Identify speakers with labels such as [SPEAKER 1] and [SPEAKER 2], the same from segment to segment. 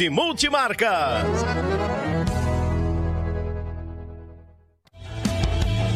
[SPEAKER 1] e Multimarcas.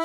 [SPEAKER 1] O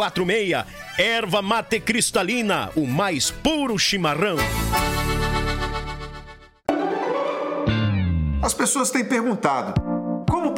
[SPEAKER 1] 54991563146. Erva mate cristalina, o mais puro chimarrão.
[SPEAKER 2] As pessoas têm perguntado: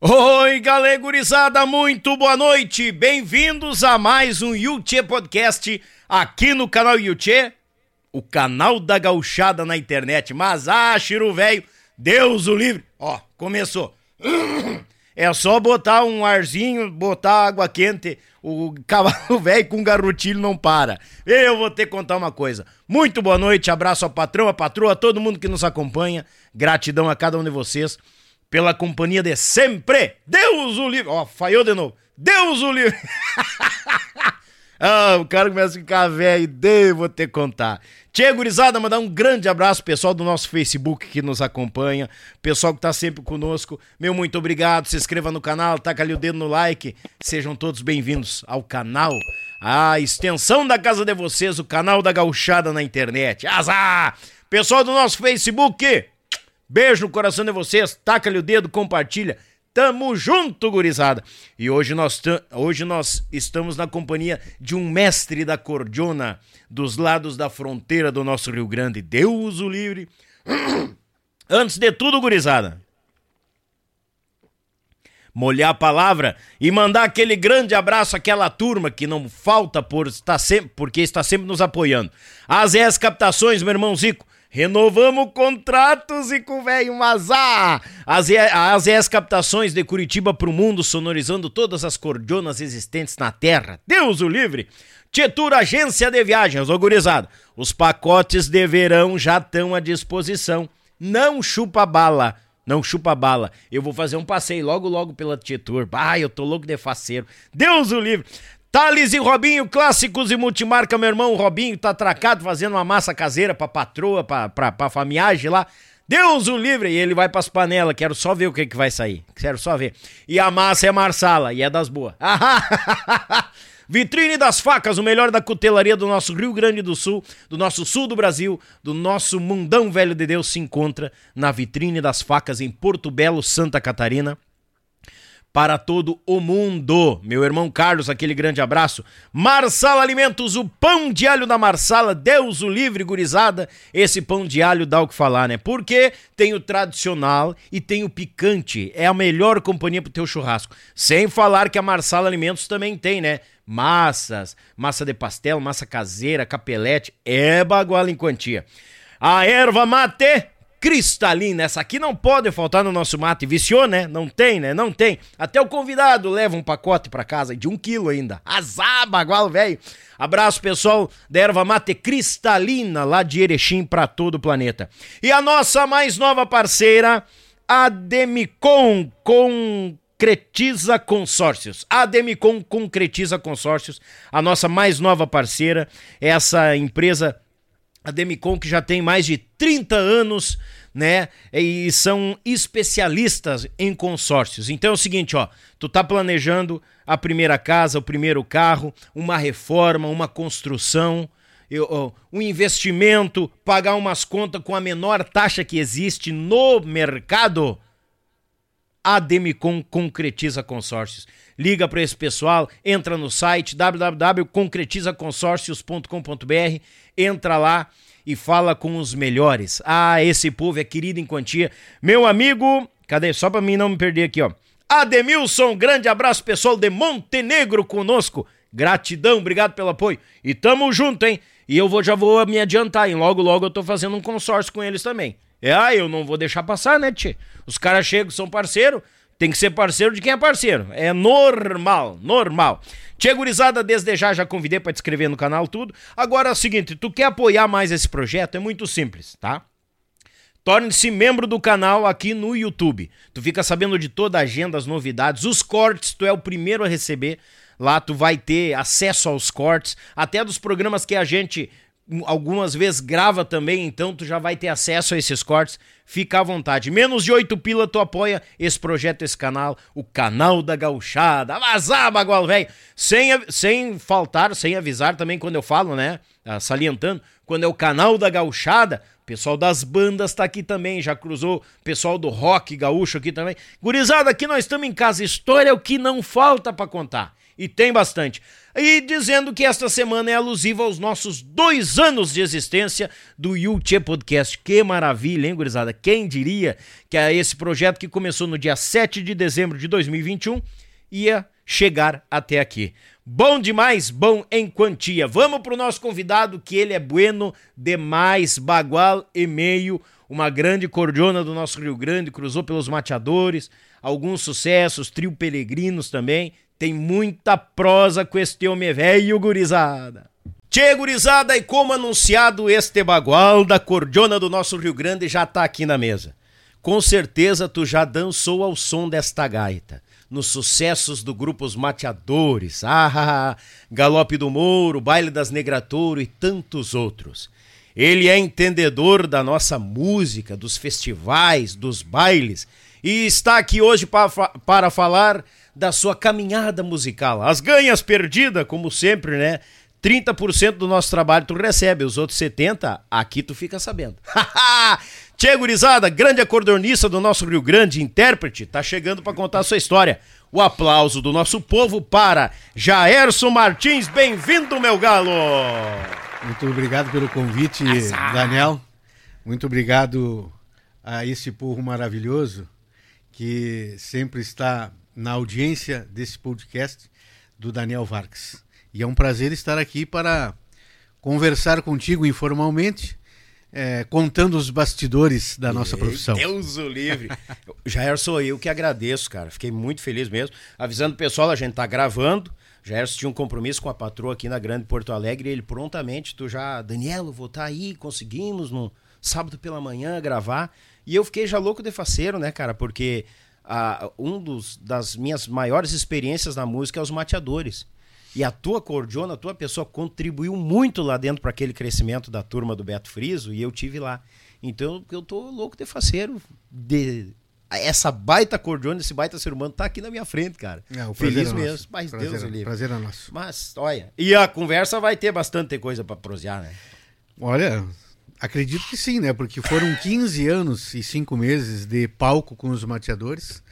[SPEAKER 1] Oi, galegurizada, muito boa noite. Bem-vindos a mais um Yuchê Podcast aqui no canal Yuchê, o canal da gauchada na internet. Mas, ah, Chiru velho, Deus o livre. Ó, começou. É só botar um arzinho, botar água quente, o cavalo velho com garrotilho não para. Eu vou ter que contar uma coisa. Muito boa noite, abraço ao patrão, a patroa, a todo mundo que nos acompanha. Gratidão a cada um de vocês pela companhia de sempre. Deus o livre. Ó, falhou de novo. Deus o livre. ah, o cara começa a ficar velho. Devo ter que contar. Tia gurizada, mandar um grande abraço pessoal do nosso Facebook que nos acompanha, pessoal que tá sempre conosco. Meu muito obrigado. Se inscreva no canal, taca ali o dedo no like. Sejam todos bem-vindos ao canal. A extensão da casa de vocês, o canal da gauchada na internet. Azar! Pessoal do nosso Facebook, Beijo no coração de vocês, taca-lhe o dedo, compartilha. Tamo junto, gurizada! E hoje nós, hoje nós estamos na companhia de um mestre da cordiona dos lados da fronteira do nosso Rio Grande. Deus o livre! Antes de tudo, gurizada, molhar a palavra e mandar aquele grande abraço àquela turma que não falta por estar sempre, porque está sempre nos apoiando. As ES Captações, meu irmão Zico, Renovamos contratos e com velho Mazá. As, as ES Captações de Curitiba para o mundo, sonorizando todas as cordionas existentes na Terra. Deus o livre. Tietur Agência de Viagens, organizado. Os pacotes de verão já estão à disposição. Não chupa bala. Não chupa bala. Eu vou fazer um passeio logo, logo pela Tietur. Ah, eu tô louco de faceiro. Deus o livre. Thales e Robinho, clássicos e multimarca, meu irmão Robinho tá atracado fazendo uma massa caseira pra patroa, pra, pra, pra famiagem lá. Deus o livre! E ele vai pras panelas, quero só ver o que que vai sair. Quero só ver. E a massa é Marsala, e é das boas. Vitrine das facas, o melhor da cutelaria do nosso Rio Grande do Sul, do nosso sul do Brasil, do nosso mundão velho de Deus, se encontra na Vitrine das Facas em Porto Belo, Santa Catarina para todo o mundo. Meu irmão Carlos, aquele grande abraço. Marsala Alimentos, o pão de alho da Marsala, Deus o livre, gurizada. Esse pão de alho dá o que falar, né? Porque tem o tradicional e tem o picante. É a melhor companhia pro teu churrasco. Sem falar que a Marsala Alimentos também tem, né? Massas, massa de pastel, massa caseira, capelete, é baguala em quantia. A erva mate cristalina. Essa aqui não pode faltar no nosso mate. Viciou, né? Não tem, né? Não tem. Até o convidado leva um pacote para casa de um quilo ainda. Azaba, igual velho. Abraço, pessoal da erva mate cristalina lá de Erechim para todo o planeta. E a nossa mais nova parceira, a Demicon, Concretiza Consórcios. A Demicon Concretiza Consórcios, a nossa mais nova parceira, essa empresa a Demicon que já tem mais de 30 anos, né? E são especialistas em consórcios. Então é o seguinte, ó, tu tá planejando a primeira casa, o primeiro carro, uma reforma, uma construção, eu, um investimento, pagar umas contas com a menor taxa que existe no mercado. A Demicon concretiza consórcios. Liga para esse pessoal, entra no site www.concretizaconsórcios.com.br entra lá e fala com os melhores. Ah, esse povo é querido em quantia. Meu amigo, cadê? Só para mim não me perder aqui, ó. Ademilson, grande abraço pessoal de Montenegro conosco. Gratidão, obrigado pelo apoio. E tamo junto, hein? E eu vou, já vou me adiantar, hein? Logo, logo eu tô fazendo um consórcio com eles também. É, ah, eu não vou deixar passar, né, tchê? Os caras chegam, são parceiro, tem que ser parceiro de quem é parceiro. É normal, normal. Tia Gurizada, desde já já convidei para te inscrever no canal tudo. Agora é o seguinte, tu quer apoiar mais esse projeto? É muito simples, tá? Torne-se membro do canal aqui no YouTube. Tu fica sabendo de toda a agenda, as novidades, os cortes, tu é o primeiro a receber. Lá tu vai ter acesso aos cortes, até dos programas que a gente algumas vezes grava também, então tu já vai ter acesso a esses cortes. Fica à vontade. Menos de 8 pila tu apoia esse projeto, esse canal, o canal da gauchada. Vazar, bagual velho. Sem, sem faltar, sem avisar também quando eu falo, né? Ah, salientando, quando é o canal da gauchada, Pessoal das bandas tá aqui também, já cruzou. Pessoal do rock gaúcho aqui também. Gurizada, aqui nós estamos em casa. História é o que não falta para contar. E tem bastante. E dizendo que esta semana é alusiva aos nossos dois anos de existência do YouTube Podcast. Que maravilha, hein, gurizada? Quem diria que é esse projeto que começou no dia 7 de dezembro de 2021 ia chegar até aqui. Bom demais, bom em quantia. Vamos para o nosso convidado, que ele é bueno demais, bagual e meio, uma grande cordiona do nosso Rio Grande, cruzou pelos mateadores, alguns sucessos, trio peregrinos também. Tem muita prosa com este homem velho, gurizada. Tchê, gurizada, e como anunciado, este bagual da cordiona do nosso Rio Grande já tá aqui na mesa. Com certeza tu já dançou ao som desta gaita nos sucessos do grupo Os Mateadores, ah, Galope do Mouro, Baile das Negratouro e tantos outros. Ele é entendedor da nossa música, dos festivais, dos bailes e está aqui hoje para, para falar da sua caminhada musical. As ganhas perdidas, como sempre, né? 30% do nosso trabalho tu recebe, os outros 70% aqui tu fica sabendo. Tchê, gurizada, grande acordeonista do nosso Rio Grande, intérprete, tá chegando para contar a sua história. O aplauso do nosso povo para Jaerson Martins. Bem-vindo, meu galo!
[SPEAKER 3] Muito obrigado pelo convite, Azar. Daniel. Muito obrigado a esse povo maravilhoso que sempre está na audiência desse podcast do Daniel Vargas. E é um prazer estar aqui para conversar contigo informalmente é, contando os bastidores da nossa profissão.
[SPEAKER 1] Deus o livre. Jair, sou eu que agradeço, cara. Fiquei muito feliz mesmo. Avisando o pessoal, a gente tá gravando. Jair tinha um compromisso com a patroa aqui na Grande Porto Alegre e ele prontamente, tu já, Danielo, vou estar tá aí, conseguimos no sábado pela manhã gravar. E eu fiquei já louco de faceiro, né, cara? Porque a, um dos, das minhas maiores experiências na música é os mateadores. E a tua cordiona, a tua pessoa contribuiu muito lá dentro para aquele crescimento da turma do Beto Friso e eu tive lá. Então eu tô louco de faceiro de essa baita cordiona, esse baita ser humano tá aqui na minha frente, cara.
[SPEAKER 3] É, Feliz é mesmo.
[SPEAKER 1] Mas
[SPEAKER 3] prazer,
[SPEAKER 1] Deus livre.
[SPEAKER 3] Prazer é nosso.
[SPEAKER 1] Mas, olha, e a conversa vai ter bastante coisa para prosear, né?
[SPEAKER 3] Olha, acredito que sim, né? Porque foram 15 anos e 5 meses de palco com os mateadores.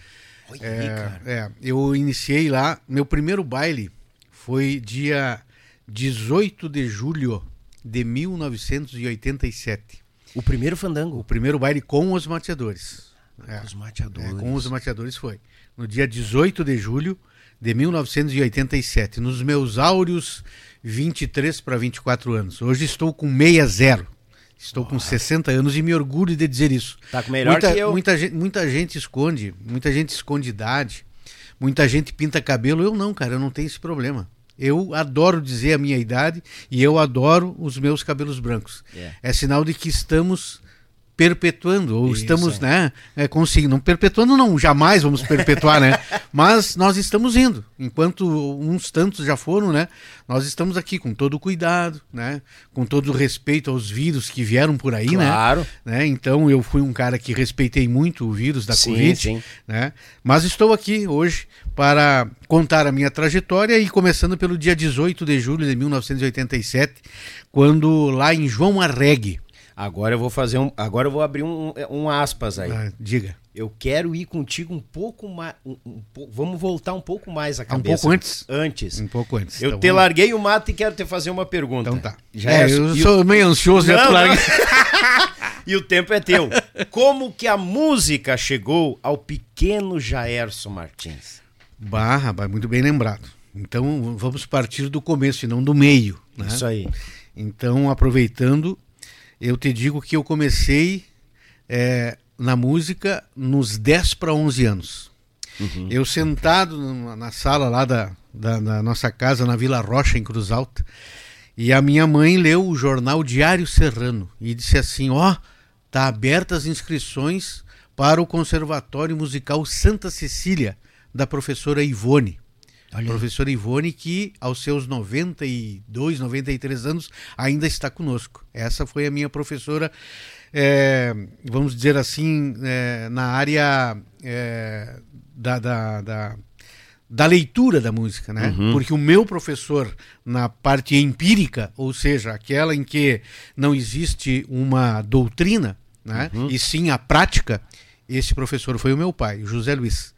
[SPEAKER 3] Olha é, cara. É, eu iniciei lá, meu primeiro baile foi dia 18 de julho de 1987.
[SPEAKER 1] O primeiro fandango?
[SPEAKER 3] O primeiro baile com os mateadores.
[SPEAKER 1] É, os mateadores.
[SPEAKER 3] É, com os mateadores foi. No dia 18 de julho de 1987. Nos meus áureos 23 para 24 anos. Hoje estou com 60. Estou com 60 anos e me orgulho de dizer isso.
[SPEAKER 1] Tá com melhor
[SPEAKER 3] muita,
[SPEAKER 1] que eu.
[SPEAKER 3] Muita gente, muita gente esconde, muita gente esconde idade, muita gente pinta cabelo. Eu não, cara, eu não tenho esse problema. Eu adoro dizer a minha idade e eu adoro os meus cabelos brancos. Yeah. É. é sinal de que estamos perpetuando, ou Isso, estamos, é. né, é, conseguindo, não perpetuando não, jamais vamos perpetuar, né, mas nós estamos indo, enquanto uns tantos já foram, né, nós estamos aqui com todo o cuidado, né, com todo o respeito aos vírus que vieram por aí,
[SPEAKER 1] né? claro.
[SPEAKER 3] né, né então eu fui um cara que respeitei muito o vírus da sim, Covid, sim. né, mas estou aqui hoje para contar a minha trajetória e começando pelo dia 18 de julho de 1987, quando lá em João Arregue,
[SPEAKER 1] Agora eu vou fazer um. Agora eu vou abrir um, um aspas aí. Ah,
[SPEAKER 3] diga.
[SPEAKER 1] Eu quero ir contigo um pouco mais. Um, um, vamos voltar um pouco mais a cabeça.
[SPEAKER 3] Um pouco antes?
[SPEAKER 1] Antes.
[SPEAKER 3] Um pouco antes.
[SPEAKER 1] Eu então, te vamos... larguei o mato e quero te fazer uma pergunta.
[SPEAKER 3] Então tá. Já é, é eu sou meio ansioso, já te larguei.
[SPEAKER 1] e o tempo é teu. Como que a música chegou ao pequeno Jaerson Martins?
[SPEAKER 3] Barra, muito bem lembrado. Então vamos partir do começo e não do meio. Né?
[SPEAKER 1] Isso aí.
[SPEAKER 3] Então, aproveitando, eu te digo que eu comecei é, na música nos 10 para 11 anos. Uhum. Eu sentado na sala lá da, da, da, nossa casa, na Vila Rocha, em Cruz Alta, e a minha mãe leu o jornal Diário Serrano e disse assim: Ó, oh, tá abertas as inscrições para o Conservatório Musical Santa Cecília, da professora Ivone. Olha. Professora Ivone, que aos seus 92, 93 anos ainda está conosco. Essa foi a minha professora, é, vamos dizer assim, é, na área é, da, da, da, da leitura da música, né?
[SPEAKER 1] Uhum.
[SPEAKER 3] Porque o meu professor na parte empírica, ou seja, aquela em que não existe uma doutrina, né?
[SPEAKER 1] Uhum.
[SPEAKER 3] E sim a prática, esse professor foi o meu pai, José Luiz.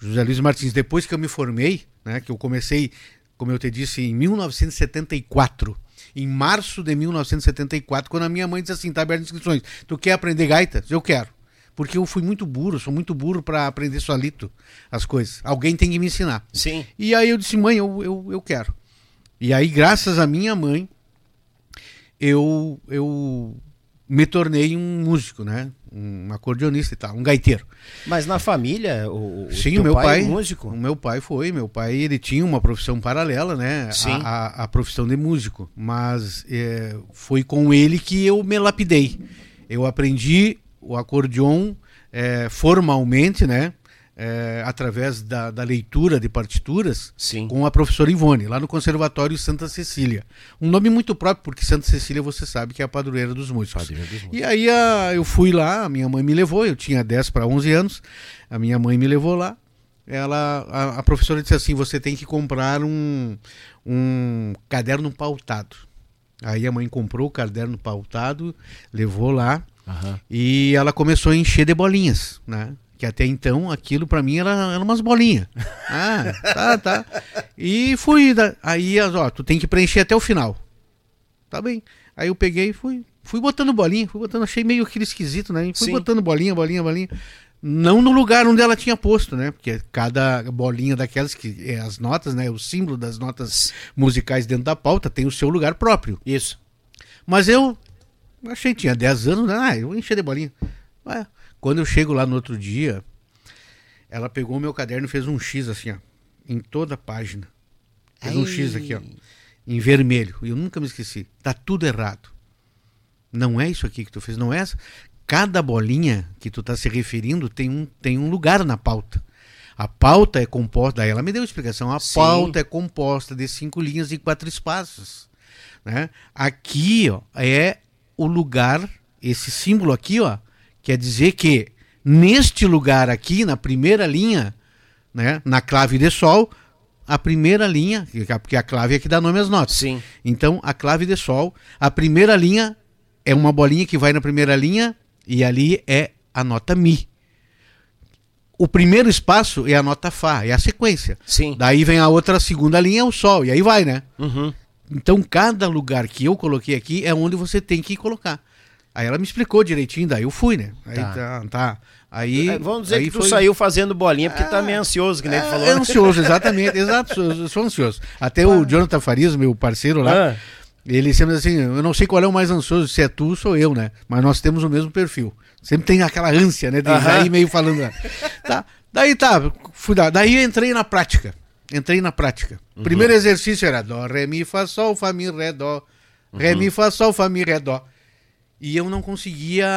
[SPEAKER 3] José Luiz Martins, depois que eu me formei, né, que eu comecei, como eu te disse, em 1974. Em março de 1974, quando a minha mãe disse assim, tá aberto inscrições, tu quer aprender gaita? Eu quero. Porque eu fui muito burro, sou muito burro para aprender solito as coisas. Alguém tem que me ensinar.
[SPEAKER 1] Sim.
[SPEAKER 3] E aí eu disse, mãe, eu, eu, eu quero. E aí, graças à minha mãe, eu, eu me tornei um músico, né? Um acordeonista e tal, um gaiteiro.
[SPEAKER 1] Mas na família, o, o
[SPEAKER 3] Sim, meu pai,
[SPEAKER 1] é músico?
[SPEAKER 3] O meu pai foi, meu pai ele tinha uma profissão paralela, né? A-
[SPEAKER 1] Sim.
[SPEAKER 3] A, a profissão de músico. Mas é, foi com ele que eu me lapidei. Eu aprendi o acordeon é, formalmente, né? É, através da, da leitura de partituras
[SPEAKER 1] Sim.
[SPEAKER 3] com a professora Ivone, lá no Conservatório Santa Cecília. Um nome muito próprio, porque Santa Cecília você sabe que é a padroeira dos músicos.
[SPEAKER 1] Padroeira dos músicos.
[SPEAKER 3] E aí a- eu fui lá, a minha mãe me levou, eu tinha 10 para 11 anos, a minha mãe me levou lá. Ela, a, a professora disse assim: você tem que comprar um, um caderno pautado. Aí a mãe comprou o caderno pautado, levou lá
[SPEAKER 1] Aham.
[SPEAKER 3] e ela começou a encher de bolinhas, né? Que até então aquilo pra mim era, era umas bolinhas. Ah, tá, tá. E fui. da- Aí, ó, tu tem que preencher até o final. Tá bem. Aí eu peguei e fui, fui botando bolinha, fui botando, achei meio aquele esquisito, né? Fui
[SPEAKER 1] Sim.
[SPEAKER 3] botando bolinha, bolinha, bolinha. Não no lugar onde ela tinha posto, né? Porque cada bolinha daquelas que é as notas, né? O símbolo das notas musicais dentro da pauta tem o seu lugar próprio.
[SPEAKER 1] Isso.
[SPEAKER 3] Mas eu achei tinha 10 anos, né? Ah, eu vou encher de bolinha. Ué, quando eu chego lá no outro dia, ela pegou o meu caderno e fez um X assim, ó, em toda a página. Fez um X aqui, ó, em vermelho. E eu nunca me esqueci. Tá tudo errado. Não é isso aqui que tu fez, não é essa. Cada bolinha que tu tá se referindo tem um, tem um lugar na pauta. A pauta é composta, daí ela me deu a explicação, a
[SPEAKER 1] Sim.
[SPEAKER 3] pauta é composta de cinco linhas e quatro espaços. Né? Aqui ó, é o lugar, esse símbolo aqui, ó, quer dizer que neste lugar aqui, na primeira linha, né, na clave de sol, a primeira linha, porque a clave é que dá nome às notas.
[SPEAKER 1] Sim.
[SPEAKER 3] Então, a clave de sol, a primeira linha é uma bolinha que vai na primeira linha e ali é a nota mi. O primeiro espaço é a nota fá, é a sequência.
[SPEAKER 1] Sim.
[SPEAKER 3] Daí vem a outra segunda linha, é o sol, e aí vai, né?
[SPEAKER 1] Uhum.
[SPEAKER 3] Então, cada lugar que eu coloquei aqui é onde você tem que colocar. Aí ela me explicou direitinho, daí eu fui, né? Aí
[SPEAKER 1] Tá.
[SPEAKER 3] tá, tá. Aí,
[SPEAKER 1] É, Vamos dizer
[SPEAKER 3] aí
[SPEAKER 1] que tu
[SPEAKER 3] foi-
[SPEAKER 1] saiu fazendo bolinha porque tá meio ansioso, que nem tu falou.
[SPEAKER 3] é ansioso, exatamente, exato, sou, eu sou ansioso. Até o Jonathan Farias, meu parceiro lá,
[SPEAKER 1] Ah.
[SPEAKER 3] ele sempre diz assim, eu não sei qual é o mais ansioso, se é tu ou sou eu, né? Mas nós temos o mesmo perfil. Sempre tem aquela ânsia, né? De daí meio falando. né? Tá. Daí tá, fui dar. Daí eu entrei na prática. Entrei na prática.
[SPEAKER 1] Uhum.
[SPEAKER 3] Primeiro exercício era dó, ré, mi, fá, sol, fá, mi, ré, dó. Ré,
[SPEAKER 1] Uhum.
[SPEAKER 3] mi, fá, sol, fá, mi, ré, dó. E eu não conseguia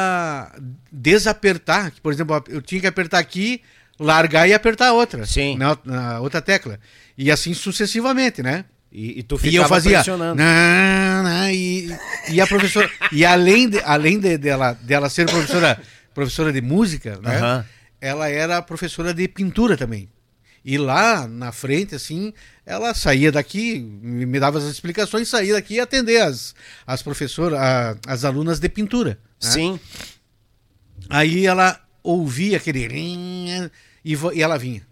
[SPEAKER 3] desapertar. Por exemplo, eu tinha que apertar aqui, largar e apertar outra.
[SPEAKER 1] Sim.
[SPEAKER 3] Na, na outra tecla. E assim sucessivamente, né?
[SPEAKER 1] E, e tu
[SPEAKER 3] E
[SPEAKER 1] ficava
[SPEAKER 3] eu fazia.
[SPEAKER 1] pressionando.
[SPEAKER 3] "Nã, nã", e, e a professora. e além, de, além de, dela, dela ser professora, professora de música, né? Ela era professora de pintura também. E lá na frente, assim, ela saía daqui, me dava as explicações, saía daqui e atender as, as professoras, a- as alunas de pintura. né?
[SPEAKER 1] Sim.
[SPEAKER 3] Aí ela ouvia aquele rim e, e ela vinha.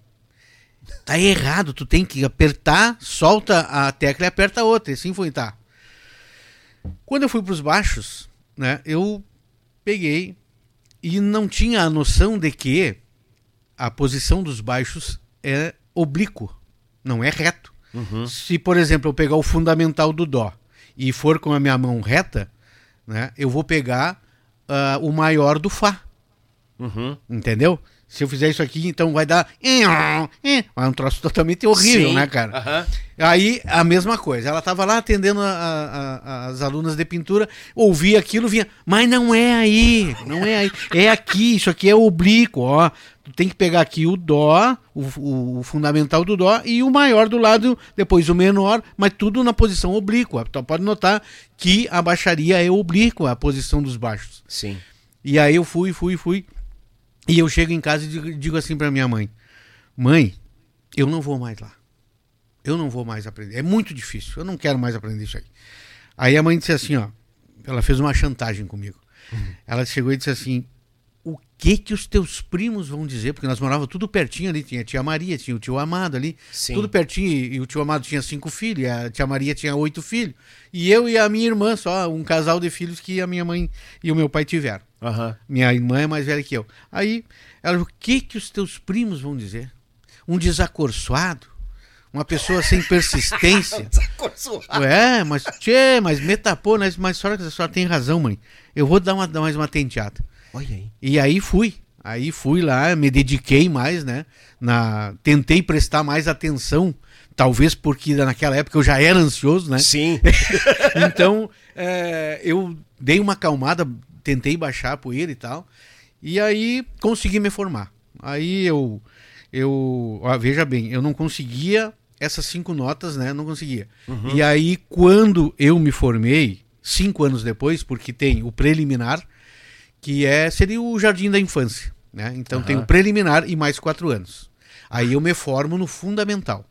[SPEAKER 3] Tá errado, tu tem que apertar, solta a tecla e aperta a outra. E assim foi, tá. Quando eu fui pros baixos, né, eu peguei e não tinha a noção de que a posição dos baixos é oblíquo, não é reto. Se, por exemplo, eu pegar o fundamental do Dó e for com a minha mão reta, né, eu vou pegar ah, o maior do Fá.
[SPEAKER 1] Uhum.
[SPEAKER 3] Entendeu? Se eu fizer isso aqui, então vai dar. É um troço totalmente horrível,
[SPEAKER 1] Sim.
[SPEAKER 3] né, cara?
[SPEAKER 1] Aham.
[SPEAKER 3] Aí a mesma coisa. Ela tava lá atendendo a- a- a- as alunas de pintura, ouvia aquilo, vinha, mas não é aí, não é aí, é aqui, isso aqui é oblíquo, ó. Tu tem que pegar aqui o dó, o, o- o fundamental do dó e o maior do lado, depois o menor, mas tudo na posição oblíqua. Então pode notar que a baixaria é oblíqua, a posição dos baixos.
[SPEAKER 1] Sim.
[SPEAKER 3] E aí eu fui, fui, fui. E eu chego em casa e digo, digo assim pra minha mãe: Mãe, eu não vou mais lá. Eu não vou mais aprender. É muito difícil. Eu não quero mais aprender isso aí. Aí a mãe disse assim, ó. Ela fez uma chantagem comigo. Uhum. Ela chegou e disse assim: que que os teus primos vão dizer? Porque nós morávamos tudo pertinho ali, tinha a tia Maria, tinha o tio Amado ali, Sim. tudo pertinho, e o tio Amado tinha cinco filhos, a tia Maria tinha oito filhos, e eu e a minha irmã, só um casal de filhos que a minha mãe e o meu pai tiveram. Uhum. Minha irmã é mais velha que eu. Aí, ela falou, o que que os teus primos vão dizer? Um desacorçoado? Uma pessoa sem persistência? desacorçoado. É, mas, tchê, mas metapô, mas, mas a senhora, a senhora tem razão, mãe. Eu vou dar, uma, dar mais uma tenteada. Olha aí. E aí fui. Aí fui lá, me dediquei mais, né? Na, tentei prestar mais atenção, talvez porque naquela época eu já era ansioso, né?
[SPEAKER 1] Sim.
[SPEAKER 3] então, é, eu dei uma acalmada, tentei baixar a poeira e tal, e aí consegui me formar. Aí eu, eu ó, veja bem, eu não conseguia essas cinco notas, né? Não conseguia. Uhum. E aí, quando eu me formei, cinco anos depois, porque tem o preliminar, que é seria o jardim da infância. Né? Então uhum. tem o preliminar e mais quatro anos. Aí eu me formo no fundamental.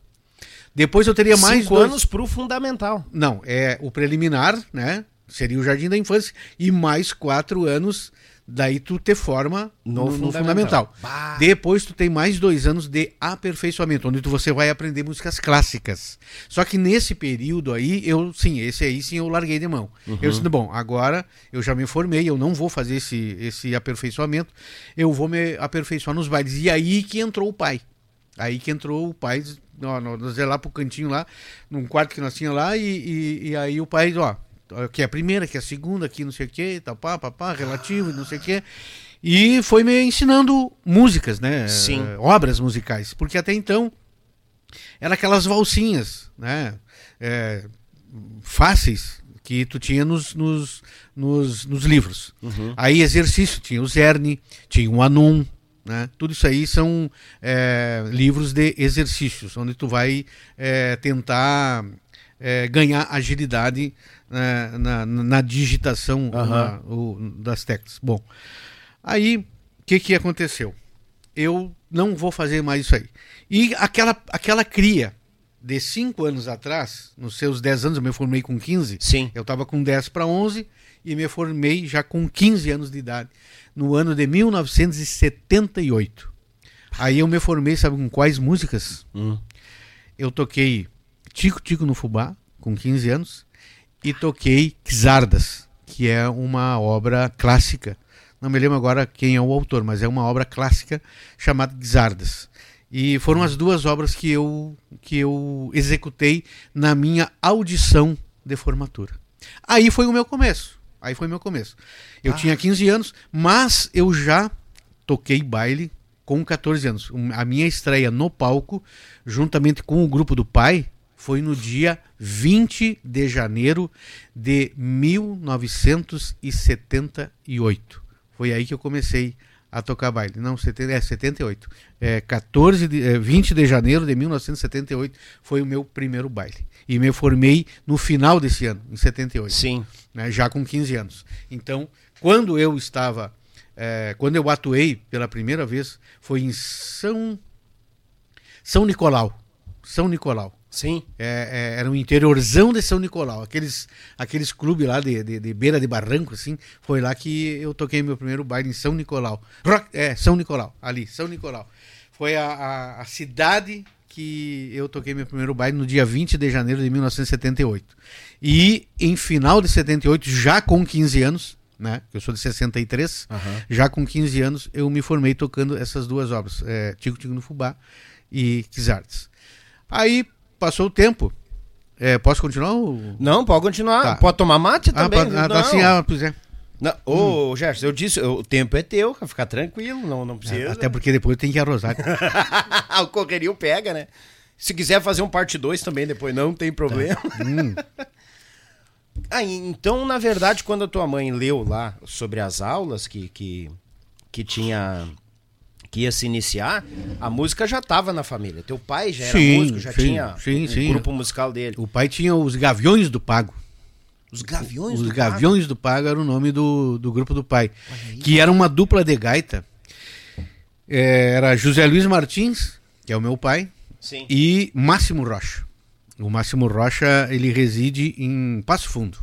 [SPEAKER 3] Depois eu teria mais
[SPEAKER 1] Cinco dois... anos para o fundamental.
[SPEAKER 3] Não, é o preliminar, né? Seria o jardim da infância e mais quatro anos daí tu te forma no, no, fundamental. fundamental. Depois tu tem mais dois anos de aperfeiçoamento, onde tu, você vai aprender músicas clássicas. Só que nesse período aí, eu sim, esse aí sim eu larguei de mão. Uhum. Eu disse, bom, agora eu já me formei, eu não vou fazer esse, esse aperfeiçoamento, eu vou me aperfeiçoar nos bailes. E aí que entrou o pai. Aí que entrou o pai, nós ia lá pro cantinho lá, num quarto que nós tínhamos lá, e, e, e aí o pai, ó, que é a primeira, que é a segunda, que não sei o que, tal, pá, pá, pá, relativo, não sei o que. E foi me ensinando músicas, né?
[SPEAKER 1] Sim.
[SPEAKER 3] Obras musicais. Porque até então era aquelas valsinhas, né? É, fáceis que tu tinha nos, nos, nos, nos livros. Uhum. Aí exercício, tinha o Zerne, tinha o Anum, né? Tudo isso aí são é, livros de exercícios, onde tu vai é, tentar ganhar agilidade na, na, na digitação uhum. na, o, das teclas. Bom, aí o que, que aconteceu? Eu não vou fazer mais isso aí. E aquela, aquela cria de 5 anos atrás, nos seus 10 anos, eu me formei com 15.
[SPEAKER 1] Sim.
[SPEAKER 3] Eu estava com 10 para 11 e me formei já com 15 anos de idade, no ano de 1978. Aí eu me formei, sabe com quais músicas? Hum. Eu toquei Tico Tico no Fubá, com 15 anos e toquei Xardas, que é uma obra clássica. Não me lembro agora quem é o autor, mas é uma obra clássica chamada Xardas. E foram as duas obras que eu, que eu executei na minha audição de formatura. Aí foi o meu começo. Aí foi o meu começo. Eu ah. tinha 15 anos, mas eu já toquei baile com 14 anos. A minha estreia no palco, juntamente com o grupo do pai, foi no dia 20 de janeiro de 1978. Foi aí que eu comecei a tocar baile. Não, é 78. É, 14 de, é, 20 de janeiro de 1978 foi o meu primeiro baile. E me formei no final desse ano, em 78.
[SPEAKER 1] Sim.
[SPEAKER 3] Né, já com 15 anos. Então, quando eu estava. É, quando eu atuei pela primeira vez, foi em São. São Nicolau. São Nicolau.
[SPEAKER 1] Sim.
[SPEAKER 3] É, é, era um interiorzão de São Nicolau. Aqueles, aqueles clubes lá de, de, de, beira de barranco, assim. Foi lá que eu toquei meu primeiro baile em São Nicolau. Rock, é, São Nicolau, ali, São Nicolau. Foi a, a, a, cidade que eu toquei meu primeiro baile no dia 20 de janeiro de 1978. E em final de 78, já com 15 anos, né? Eu sou de 63, uhum. já com 15 anos eu me formei tocando essas duas obras, é, Tico Tico no Fubá e Kizartes. Aí passou o tempo. É, posso continuar? Ou...
[SPEAKER 1] Não, pode continuar. Tá. Pode tomar mate ah, também.
[SPEAKER 3] Ah, tá assim, ah, pois é.
[SPEAKER 1] Não, ô, hum. Gerson, eu disse, o tempo é teu, ficar tranquilo, não, não precisa.
[SPEAKER 3] Até porque depois tem que arrosar.
[SPEAKER 1] o correrio pega, né? Se quiser fazer um parte 2 também depois, não tem problema. Tá. Hum. ah, então, na verdade, quando a tua mãe leu lá sobre as aulas que, que, que tinha que ia se iniciar, a música já estava na família. Teu pai já era sim, músico, já sim, tinha sim, sim. grupo musical dele.
[SPEAKER 3] O pai tinha os Gaviões do Pago.
[SPEAKER 1] Os Gaviões
[SPEAKER 3] Os do Gaviões Pago? do Pago era o nome do, do grupo do pai. Que era uma dupla de gaita. É, era José Luiz Martins, que é o meu pai,
[SPEAKER 1] Sim.
[SPEAKER 3] e Máximo Rocha. O Máximo Rocha, ele reside em Passo Fundo.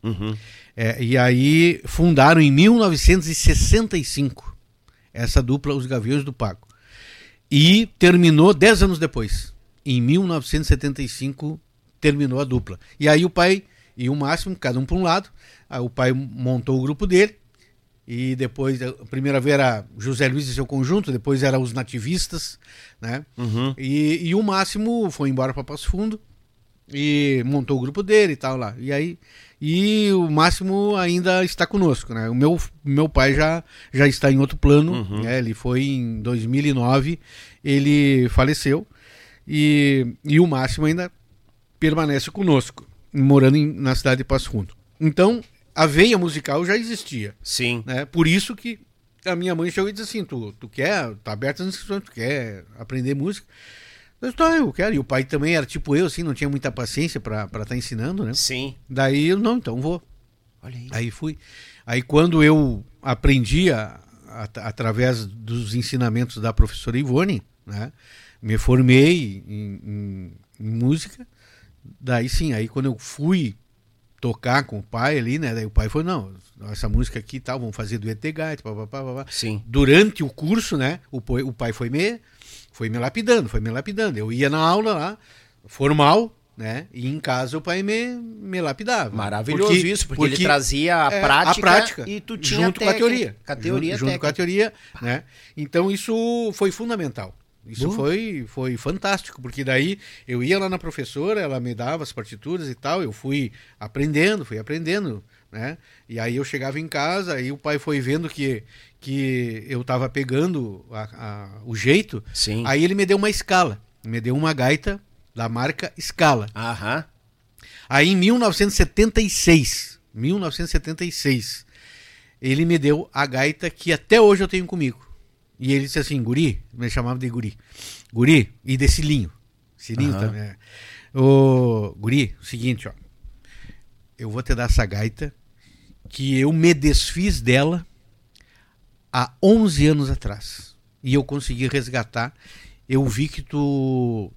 [SPEAKER 1] Uhum.
[SPEAKER 3] É, e aí fundaram em 1965 essa dupla, os Gaviões do Pago. E terminou 10 anos depois. Em 1975 terminou a dupla. E aí o pai e o Máximo, cada um para um lado. Aí o pai montou o grupo dele. E depois, a primeira vez era José Luiz e seu conjunto, depois era os nativistas, né?
[SPEAKER 1] Uhum.
[SPEAKER 3] E, e o Máximo foi embora para Passo Fundo e montou o grupo dele e tal lá. E aí e o Máximo ainda está conosco, né? O meu, meu pai já, já está em outro plano, né? Ele foi em 2009, ele faleceu e, e o Máximo ainda permanece conosco, morando em- na cidade de Passo Fundo. Então, a veia musical já existia
[SPEAKER 1] Sim.
[SPEAKER 3] né? Por isso que a minha mãe chegou e disse assim, tu, tu quer, tá aberto as inscrições, tu quer aprender música? Eu disse, tá, eu quero. E o pai também era tipo eu, assim, não tinha muita paciência pra estar tá ensinando, né?
[SPEAKER 1] Sim.
[SPEAKER 3] Daí eu, não, então vou.
[SPEAKER 1] Olha aí.
[SPEAKER 3] Aí fui. Aí quando eu aprendi a- at- através dos ensinamentos da professora Ivone, né? Me formei em, em- em música. Daí sim, aí quando eu fui tocar com o pai ali, né? Daí o pai falou, não, essa música aqui tal, vamos fazer do ET Guide, papapá, papapá.
[SPEAKER 1] Sim.
[SPEAKER 3] Durante o curso, né? O, o pai foi me, foi me lapidando, foi me lapidando. Eu ia na aula lá, formal, né? E em casa o pai me, me lapidava.
[SPEAKER 1] Maravilhoso isso, porque, ele trazia a,
[SPEAKER 3] é,
[SPEAKER 1] prática
[SPEAKER 3] a prática
[SPEAKER 1] e tu tinha
[SPEAKER 3] junto com a teoria.
[SPEAKER 1] Com a teoria
[SPEAKER 3] junto, junto com a teoria, né? Então isso foi fundamental. Isso
[SPEAKER 1] Boa.
[SPEAKER 3] foi, foi fantástico, porque daí eu ia lá na professora, ela me dava as partituras e tal, eu fui aprendendo, fui aprendendo, né? E aí eu chegava em casa, aí o pai foi vendo que, que eu estava pegando a- a- o jeito,
[SPEAKER 1] Sim.
[SPEAKER 3] aí ele me deu uma escala, me deu uma gaita da marca Scala.
[SPEAKER 1] Aham.
[SPEAKER 3] Aí em 1976, 1976, ele me deu a gaita que até hoje eu tenho comigo. E ele disse assim, guri, me chamava de guri. Guri, e desse linho. Cilinho também. é. Ô, guri, seguinte, ó. Eu vou te dar essa gaita que eu me desfiz dela há 11 anos atrás. E eu consegui resgatar. Eu vi que tu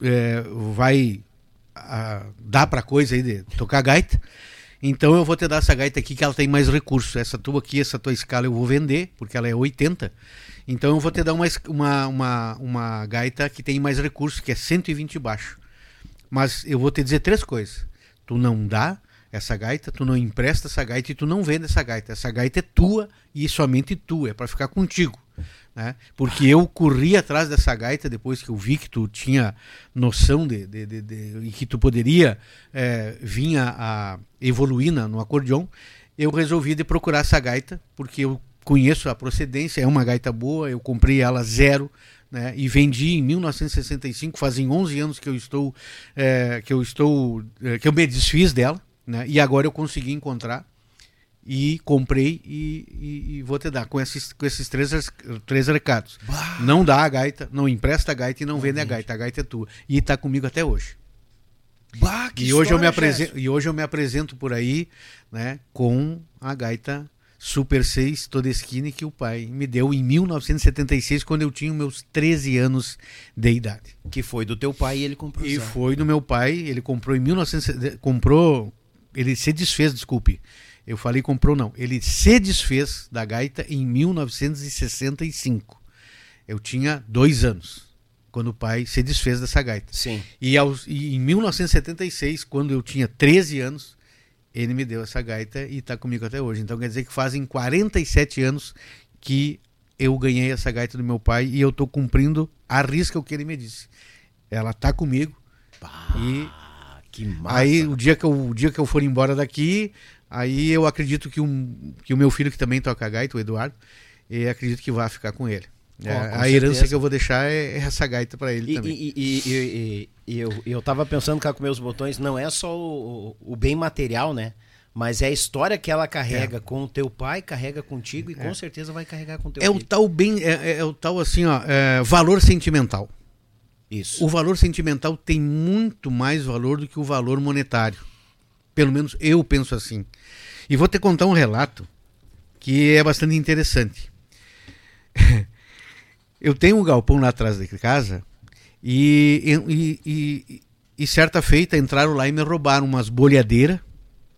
[SPEAKER 3] é, vai ah, dar pra coisa aí de tocar gaita. Então eu vou te dar essa gaita aqui que ela tem mais recursos. Essa tua aqui, essa tua escala eu vou vender, porque ela é 80. Então eu vou te dar uma, uma, uma, uma gaita que tem mais recursos, que é 120 baixo. Mas eu vou te dizer três coisas. Tu não dá essa gaita, tu não empresta essa gaita e tu não vende essa gaita. Essa gaita é tua e somente tua, é para ficar contigo. Né? Porque eu corri atrás dessa gaita depois que eu vi que tu tinha noção de, de, de- de- e que tu poderia eh, vir a, a evoluir na- no acordeon. Eu resolvi de procurar essa gaita porque eu conheço a procedência, é uma gaita boa, eu comprei ela zero, né, e vendi em 1965, fazem 11 anos que eu estou eh, que eu estou eh, que eu me desfiz dela, né, e agora eu consegui encontrar e comprei e, e- e vou te dar com esses, com esses três, três recados. Não dá a gaita, não empresta a gaita e não vende a gaita. A gaita é tua. E está comigo até hoje.
[SPEAKER 1] Bah, que
[SPEAKER 3] E hoje, eu me apresento, e hoje eu me apresento por aí né, com a gaita Super 6 Todeschini que o pai me deu em 1976, quando eu tinha meus 13 anos de idade.
[SPEAKER 1] Que foi do teu pai e ele comprou.
[SPEAKER 3] E foi do meu pai, ele comprou em 1970, comprou, ele se desfez, desculpe. Eu falei comprou não, ele se desfez da gaita em 1965. Eu tinha dois anos quando o pai se desfez dessa gaita.
[SPEAKER 1] Sim.
[SPEAKER 3] E, aos, e em 1976, quando eu tinha 13 anos, ele me deu essa gaita e está comigo até hoje. Então quer dizer que fazem 47 anos que eu ganhei essa gaita do meu pai e eu estou cumprindo a risca o que ele me disse. Ela está comigo. e
[SPEAKER 1] Ah, que massa.
[SPEAKER 3] aí o dia, que eu, o dia que eu for embora daqui, aí eu acredito que, um, que o meu filho que também toca gaita, o Eduardo, eu acredito que vai ficar com ele. É,
[SPEAKER 1] com
[SPEAKER 3] a herança
[SPEAKER 1] certeza.
[SPEAKER 3] que eu vou deixar é, é essa gaita para ele
[SPEAKER 1] E,
[SPEAKER 3] também.
[SPEAKER 1] e- e- e- eu, eu tava pensando cá com meus botões, não é só o, o bem material, né? Mas é a história que ela carrega com o teu pai, carrega contigo e com certeza vai carregar com o teu
[SPEAKER 3] É o
[SPEAKER 1] filho.
[SPEAKER 3] tal bem, é, é- é o tal assim, ó, é, valor sentimental.
[SPEAKER 1] Isso.
[SPEAKER 3] O valor sentimental tem muito mais valor do que o valor monetário. Pelo menos eu penso assim. E vou te contar um relato que é bastante interessante. eu tenho um galpão lá atrás da casa E, e, e, e, certa feita entraram lá e me roubaram umas bolhadeiras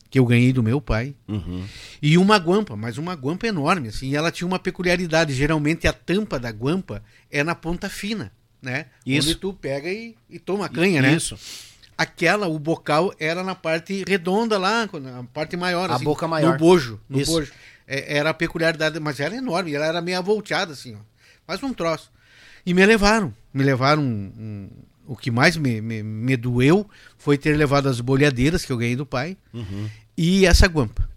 [SPEAKER 3] que eu ganhei do meu pai
[SPEAKER 1] Uhum.
[SPEAKER 3] e uma guampa, mas uma guampa enorme, assim. E ela tinha uma peculiaridade. Geralmente a tampa da guampa é na ponta fina, né?
[SPEAKER 1] Isso.
[SPEAKER 3] Onde tu pega e, e toma canha, né?
[SPEAKER 1] Isso.
[SPEAKER 3] Aquela, o bocal era na parte redonda lá, na parte maior.
[SPEAKER 1] A
[SPEAKER 3] assim,
[SPEAKER 1] boca maior.
[SPEAKER 3] No bojo, no
[SPEAKER 1] Isso.
[SPEAKER 3] bojo. É, era a peculiaridade, mas era enorme, ela era meio volteada, assim, ó. Mas um troço. E me levaram. Me levaram. um- um- o que mais me, me, me doeu foi ter levado as bolhadeiras que eu ganhei do pai e essa guampa.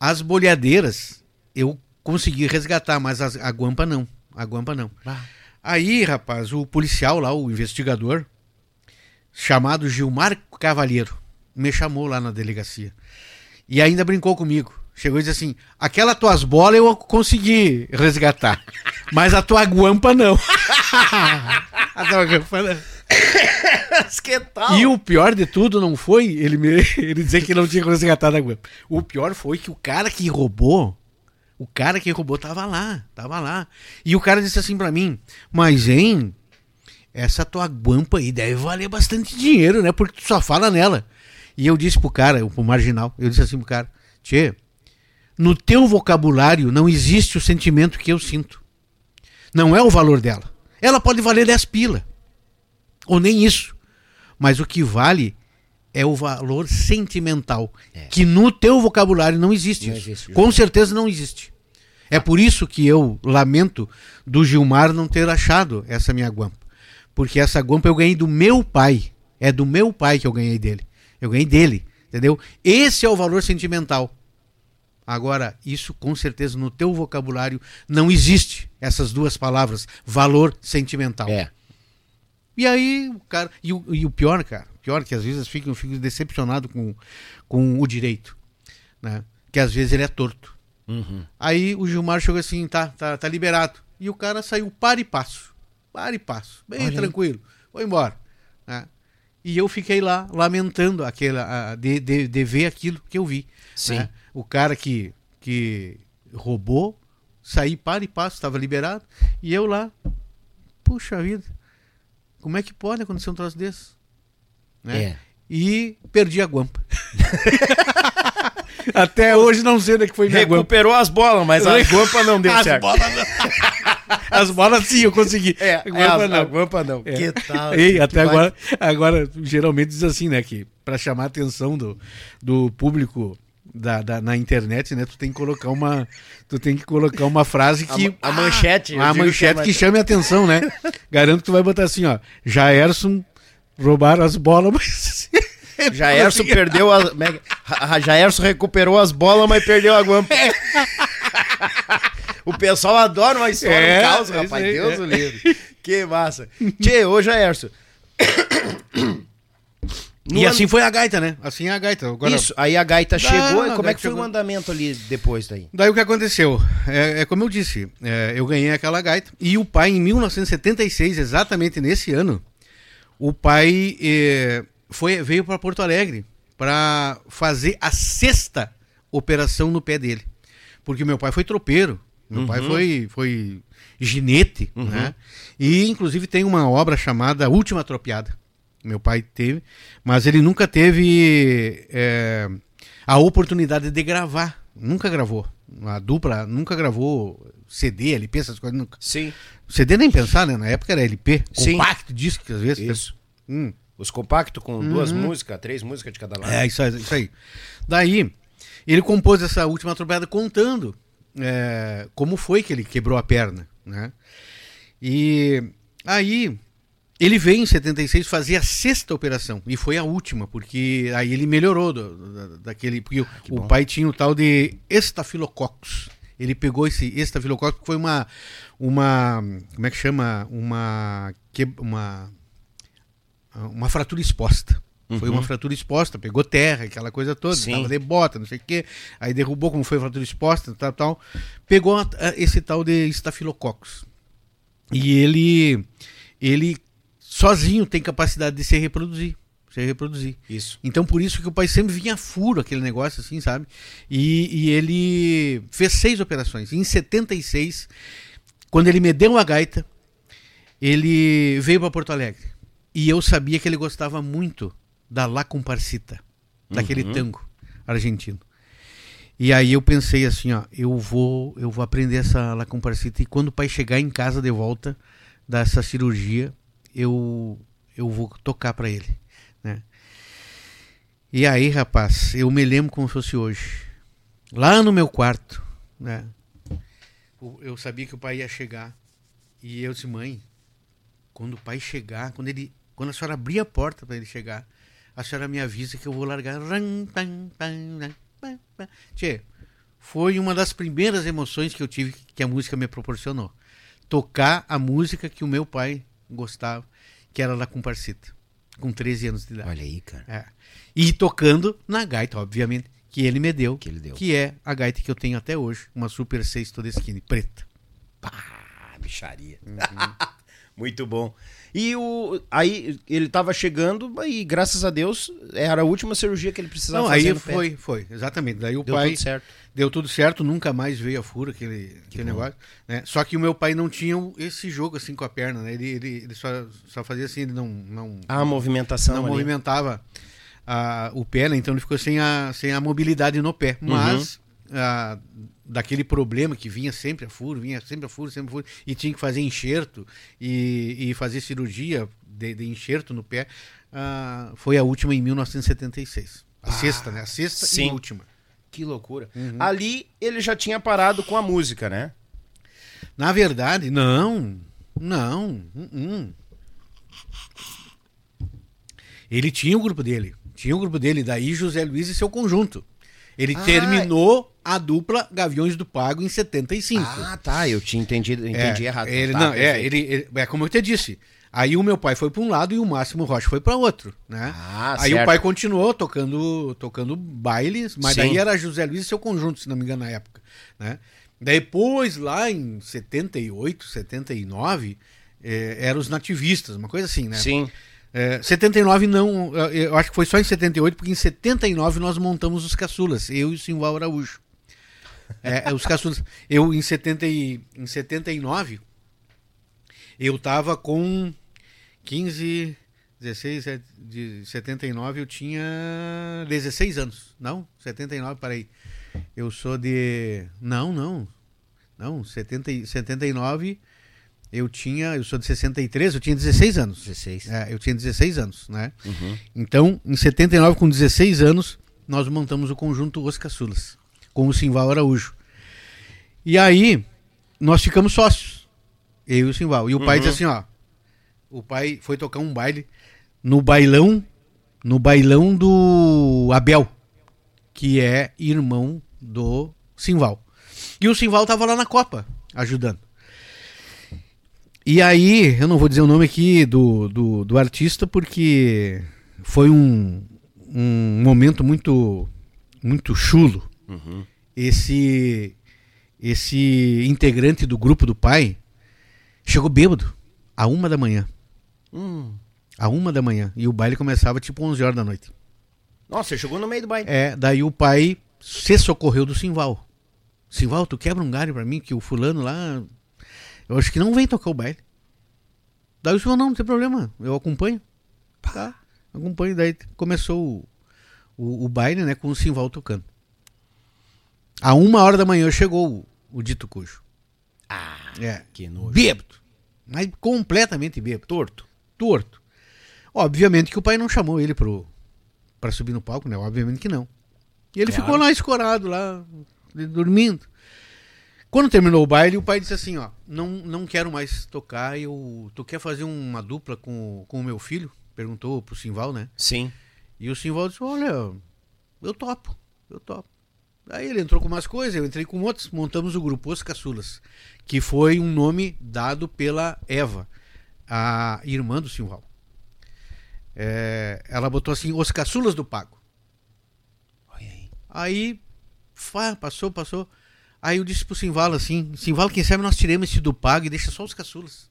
[SPEAKER 3] As bolhadeiras eu consegui resgatar, mas as- a guampa não. A guampa não. Aí, rapaz, o policial lá, o investigador, chamado Gilmar Cavalheiro, me chamou lá na delegacia. E ainda brincou comigo. Chegou e disse assim: aquela tuas bolas eu consegui resgatar, mas a tua guampa não. a tua guampa não. E o pior de tudo não foi ele, me, ele dizer que não tinha resgatado a guampa. O pior foi que o cara que roubou, o cara que roubou tava lá, tava lá. E o cara disse assim pra mim, mas hein, essa tua guampa aí deve valer bastante dinheiro, né? Porque tu só fala nela. E eu disse pro cara, pro marginal, eu disse assim pro cara, tchê, no teu vocabulário não existe o sentimento que eu sinto. Não é o valor dela. Ela pode valer 10 pila. Ou nem isso. Mas o que vale é o valor sentimental. Que no teu vocabulário não existe.
[SPEAKER 1] Não
[SPEAKER 3] isso.
[SPEAKER 1] existe,
[SPEAKER 3] Com certeza não existe. É por isso que eu lamento do Gilmar não ter achado essa minha guampa. Porque essa guampa eu ganhei do meu pai. É do meu pai que eu ganhei dele. Eu ganhei dele. Entendeu? Esse é o valor sentimental. Agora, isso com certeza no teu vocabulário não existe essas duas palavras, valor sentimental.
[SPEAKER 1] É.
[SPEAKER 3] E aí, o cara. E o, e o pior, cara, pior que às vezes eu fico, decepcionado com, com o direito. Né? Que às vezes ele é torto.
[SPEAKER 1] Uhum.
[SPEAKER 3] Aí o Gilmar chegou assim, tá, tá, tá liberado. E o cara saiu para e passo. Para e passo. Bem
[SPEAKER 1] Olha aí.
[SPEAKER 3] tranquilo. Foi embora. né? E eu fiquei lá lamentando aquela, a- de, de, de ver aquilo que eu vi.
[SPEAKER 1] Sim.
[SPEAKER 3] né? O cara que, que roubou, saí para e passo, estava liberado. E eu lá, puxa vida, como é que pode acontecer um troço desse? Né?
[SPEAKER 1] É.
[SPEAKER 3] E perdi a guampa. Até hoje não sei onde é que foi minha guampa.
[SPEAKER 1] Recuperou as bolas, mas a guampa não deu
[SPEAKER 3] As
[SPEAKER 1] certo.
[SPEAKER 3] bolas não. As bolas sim, eu consegui.
[SPEAKER 1] É,
[SPEAKER 3] A
[SPEAKER 1] é,
[SPEAKER 3] guampa
[SPEAKER 1] a,
[SPEAKER 3] não.
[SPEAKER 1] a guampa não.
[SPEAKER 3] É.
[SPEAKER 1] Que tal?
[SPEAKER 3] Ei, até
[SPEAKER 1] vai-
[SPEAKER 3] agora, agora, geralmente diz assim, né, que para chamar a atenção do, do público da, da- na internet, né, tu tem que colocar uma, tu tem que colocar uma frase
[SPEAKER 1] A
[SPEAKER 3] que
[SPEAKER 1] ma- a manchete,
[SPEAKER 3] a
[SPEAKER 1] digo
[SPEAKER 3] manchete
[SPEAKER 1] que é
[SPEAKER 3] que, chame a atenção, né? Garanto que tu vai botar assim, ó, Jaerson roubaram as bolas, mas
[SPEAKER 1] Jaerson perdeu a. Mega- Ra- Jaerson recuperou as bolas, mas perdeu a guampa. o pessoal adora uma história,
[SPEAKER 3] É,
[SPEAKER 1] um caos,
[SPEAKER 3] é
[SPEAKER 1] rapaz. Deus
[SPEAKER 3] é.
[SPEAKER 1] o livre. Que massa. Tchê, ô Jaerson. No
[SPEAKER 3] E
[SPEAKER 1] ano-
[SPEAKER 3] assim foi a gaita, né? Assim é a gaita. Agora,
[SPEAKER 1] Isso, aí a gaita chegou. e como é que
[SPEAKER 3] gaita
[SPEAKER 1] foi
[SPEAKER 3] chegou.
[SPEAKER 1] o andamento ali depois daí?
[SPEAKER 3] Daí o que aconteceu? É, é como eu disse, é, eu ganhei aquela gaita e o pai, em 1976, exatamente nesse ano, o pai é, foi, veio para Porto Alegre para fazer a sexta operação no pé dele. Porque meu pai foi tropeiro, meu pai foi, foi ginete, né? E inclusive tem uma obra chamada Última Tropeada. Meu pai teve, mas ele nunca teve é, a oportunidade de gravar. Nunca gravou. A dupla nunca gravou CD, LP, essas coisas. Nunca.
[SPEAKER 1] Sim.
[SPEAKER 3] CD nem pensar, né? Na época era LP,
[SPEAKER 1] Sim.
[SPEAKER 3] compacto, disco, às vezes.
[SPEAKER 1] Isso.
[SPEAKER 3] Hum.
[SPEAKER 1] Os compactos com duas músicas, três músicas de cada lado.
[SPEAKER 3] É, isso aí, isso aí. Daí, ele compôs essa última tropeada contando é, como foi que ele quebrou a perna, né? E aí, ele veio em 76 fazer a sexta operação, e foi a última, porque aí ele melhorou do- do- da- daquele... Porque o, o pai tinha o tal de estafilococcus. Ele pegou esse estafilococcus, que foi uma... uma como é que chama? Uma... que- uma uma fratura exposta. Foi uma fratura exposta, pegou terra, aquela coisa toda,
[SPEAKER 1] Sim.
[SPEAKER 3] tava de bota, não sei o quê. Aí derrubou, como foi fratura exposta, tal, tal. Pegou a- a- esse tal de estafilococcus. E ele, ele sozinho tem capacidade de se reproduzir. Se reproduzir.
[SPEAKER 1] Isso.
[SPEAKER 3] Então por isso que o pai sempre vinha a furo aquele negócio assim, sabe? E, e ele fez seis operações. Em 76, quando ele me deu a gaita, ele veio para Porto Alegre. E eu sabia que ele gostava muito da La Comparsita, daquele
[SPEAKER 1] Uhum.
[SPEAKER 3] tango argentino. E aí eu pensei assim, ó, eu vou, eu vou aprender essa La Comparsita e quando o pai chegar em casa de volta dessa cirurgia, eu eu vou tocar para ele, né? E aí, rapaz, eu me lembro como se fosse hoje. Lá no meu quarto, né? Eu sabia que o pai ia chegar e eu disse, mãe, quando o pai chegar, quando ele, quando a senhora abrir a porta para ele chegar, a senhora me avisa que eu vou largar. Tchê, foi uma das primeiras emoções que eu tive que a música me proporcionou. Tocar a música que o meu pai gostava, que era La Comparsita, com 13 anos de idade.
[SPEAKER 1] Olha aí, cara.
[SPEAKER 3] É. E tocando na gaita, obviamente, que ele me deu,
[SPEAKER 1] Que ele deu.
[SPEAKER 3] que é a gaita que eu tenho até hoje, uma Super 6 Todeskine, preta.
[SPEAKER 1] Ah, bicharia.
[SPEAKER 3] Uhum.
[SPEAKER 1] Muito bom. E o aí ele tava chegando e graças a Deus era a última cirurgia que ele precisava
[SPEAKER 3] Não,
[SPEAKER 1] fazer
[SPEAKER 3] aí
[SPEAKER 1] no pé.
[SPEAKER 3] foi, foi, exatamente. Daí o
[SPEAKER 1] Deu
[SPEAKER 3] pai
[SPEAKER 1] tudo certo.
[SPEAKER 3] deu tudo certo, nunca mais veio a fura aquele, aquele negócio. Né? Só que o meu pai não tinha esse jogo assim com a perna, né? Ele, ele, ele só, só fazia assim, ele não, não,
[SPEAKER 1] A movimentação
[SPEAKER 3] não
[SPEAKER 1] ali.
[SPEAKER 3] movimentava a, o pé, né? Então ele ficou sem a, sem a mobilidade no pé.
[SPEAKER 1] Uhum.
[SPEAKER 3] Mas a- daquele problema que vinha sempre a furo, vinha sempre a furo, sempre a furo, e tinha que fazer enxerto e, e fazer cirurgia de, de enxerto no pé, ah, foi a última em 1976. A sexta, né? A sexta
[SPEAKER 1] sim.
[SPEAKER 3] e última.
[SPEAKER 1] Que loucura.
[SPEAKER 3] Uhum.
[SPEAKER 1] Ali ele já tinha parado com a música, né?
[SPEAKER 3] Na verdade, não. Não. uh-uh. Ele tinha o grupo dele. Tinha o grupo dele, daí José Luiz e seu conjunto. Ele
[SPEAKER 1] Ah.
[SPEAKER 3] terminou a dupla Gaviões do Pago em 75.
[SPEAKER 1] Ah, tá. Eu tinha entendido, entendi
[SPEAKER 3] é,
[SPEAKER 1] errado.
[SPEAKER 3] Ele,
[SPEAKER 1] Tá,
[SPEAKER 3] não, é, ele, ele- é como eu te disse. Aí o meu pai foi para um lado e o Máximo Rocha foi para outro, né?
[SPEAKER 1] Ah,
[SPEAKER 3] Aí
[SPEAKER 1] certo.
[SPEAKER 3] o pai continuou tocando, tocando bailes, mas
[SPEAKER 1] Sim.
[SPEAKER 3] daí era José Luiz e seu conjunto, se não me engano, na época, né? Depois, lá em 78, 79, eh, eram os nativistas, uma coisa assim, né?
[SPEAKER 1] Sim.
[SPEAKER 3] É, 79 não, eu acho que foi só em 78, porque em 79 nós montamos os caçulas, eu e o Simval Araújo. É, é, os caçulas. Eu em, 70 e, em 79, eu tava com 15, 16, é, de 79 eu tinha 16 anos. Não, 79, peraí. Eu sou de. Não, não. Não, 70, e- 79 eu tinha. Eu sou de 63, eu tinha 16 anos.
[SPEAKER 1] 16.
[SPEAKER 3] É, eu tinha 16 anos, né?
[SPEAKER 1] Uhum.
[SPEAKER 3] Então, em 79, com 16 anos, nós montamos o conjunto Os Caçulas, com o Simval Araújo. E aí, nós ficamos sócios, eu e o Simval. E o pai
[SPEAKER 1] Uhum.
[SPEAKER 3] disse assim, ó, o pai foi tocar um baile no bailão, no bailão do Abel, que é irmão do Simval. E o Simval tava lá na Copa, ajudando. E aí, eu não vou dizer o nome aqui do, do, do artista, porque foi um, um momento muito, muito chulo.
[SPEAKER 1] Uhum.
[SPEAKER 3] Esse, esse integrante do grupo do pai chegou bêbado, a uma da manhã.
[SPEAKER 1] Hum.
[SPEAKER 3] A uma da manhã. E o baile começava tipo 11 horas da noite.
[SPEAKER 1] Nossa, chegou no meio do baile.
[SPEAKER 3] É, daí o pai se socorreu do Simval. Simval, tu quebra um galho pra mim, que o fulano lá. Eu acho que não vem tocar o baile. Daí o Simval, não, não tem problema, eu acompanho. Tá, acompanho. Daí começou o, o, o baile, né, com o Simval tocando. A uma hora da manhã chegou o, o dito cujo.
[SPEAKER 1] Ah,
[SPEAKER 3] É,
[SPEAKER 1] que nojo.
[SPEAKER 3] bêbado. Mas completamente bêbado. Torto. Torto. Obviamente que o pai não chamou ele pro, pra subir no palco, né? Obviamente que não. E ele
[SPEAKER 1] Claro.
[SPEAKER 3] ficou lá escorado, lá, dormindo. Quando terminou o baile, o pai disse assim, ó, não, não quero mais tocar, eu, tu quer fazer uma dupla com, com o meu filho? Perguntou pro Simval, né?
[SPEAKER 1] Sim.
[SPEAKER 3] E o Simval disse, olha, eu topo, eu topo. Aí ele entrou com umas coisas, eu entrei com outras, montamos o grupo Os Caçulas, que foi um nome dado pela Eva, a irmã do Simval. É, ela botou assim, Os Caçulas do Pago.
[SPEAKER 1] Olha aí.
[SPEAKER 3] Aí, fá, passou, passou. Aí eu disse pro Simval assim, Simval, quem sabe nós tiremos esse do Pago e deixa só os caçulas.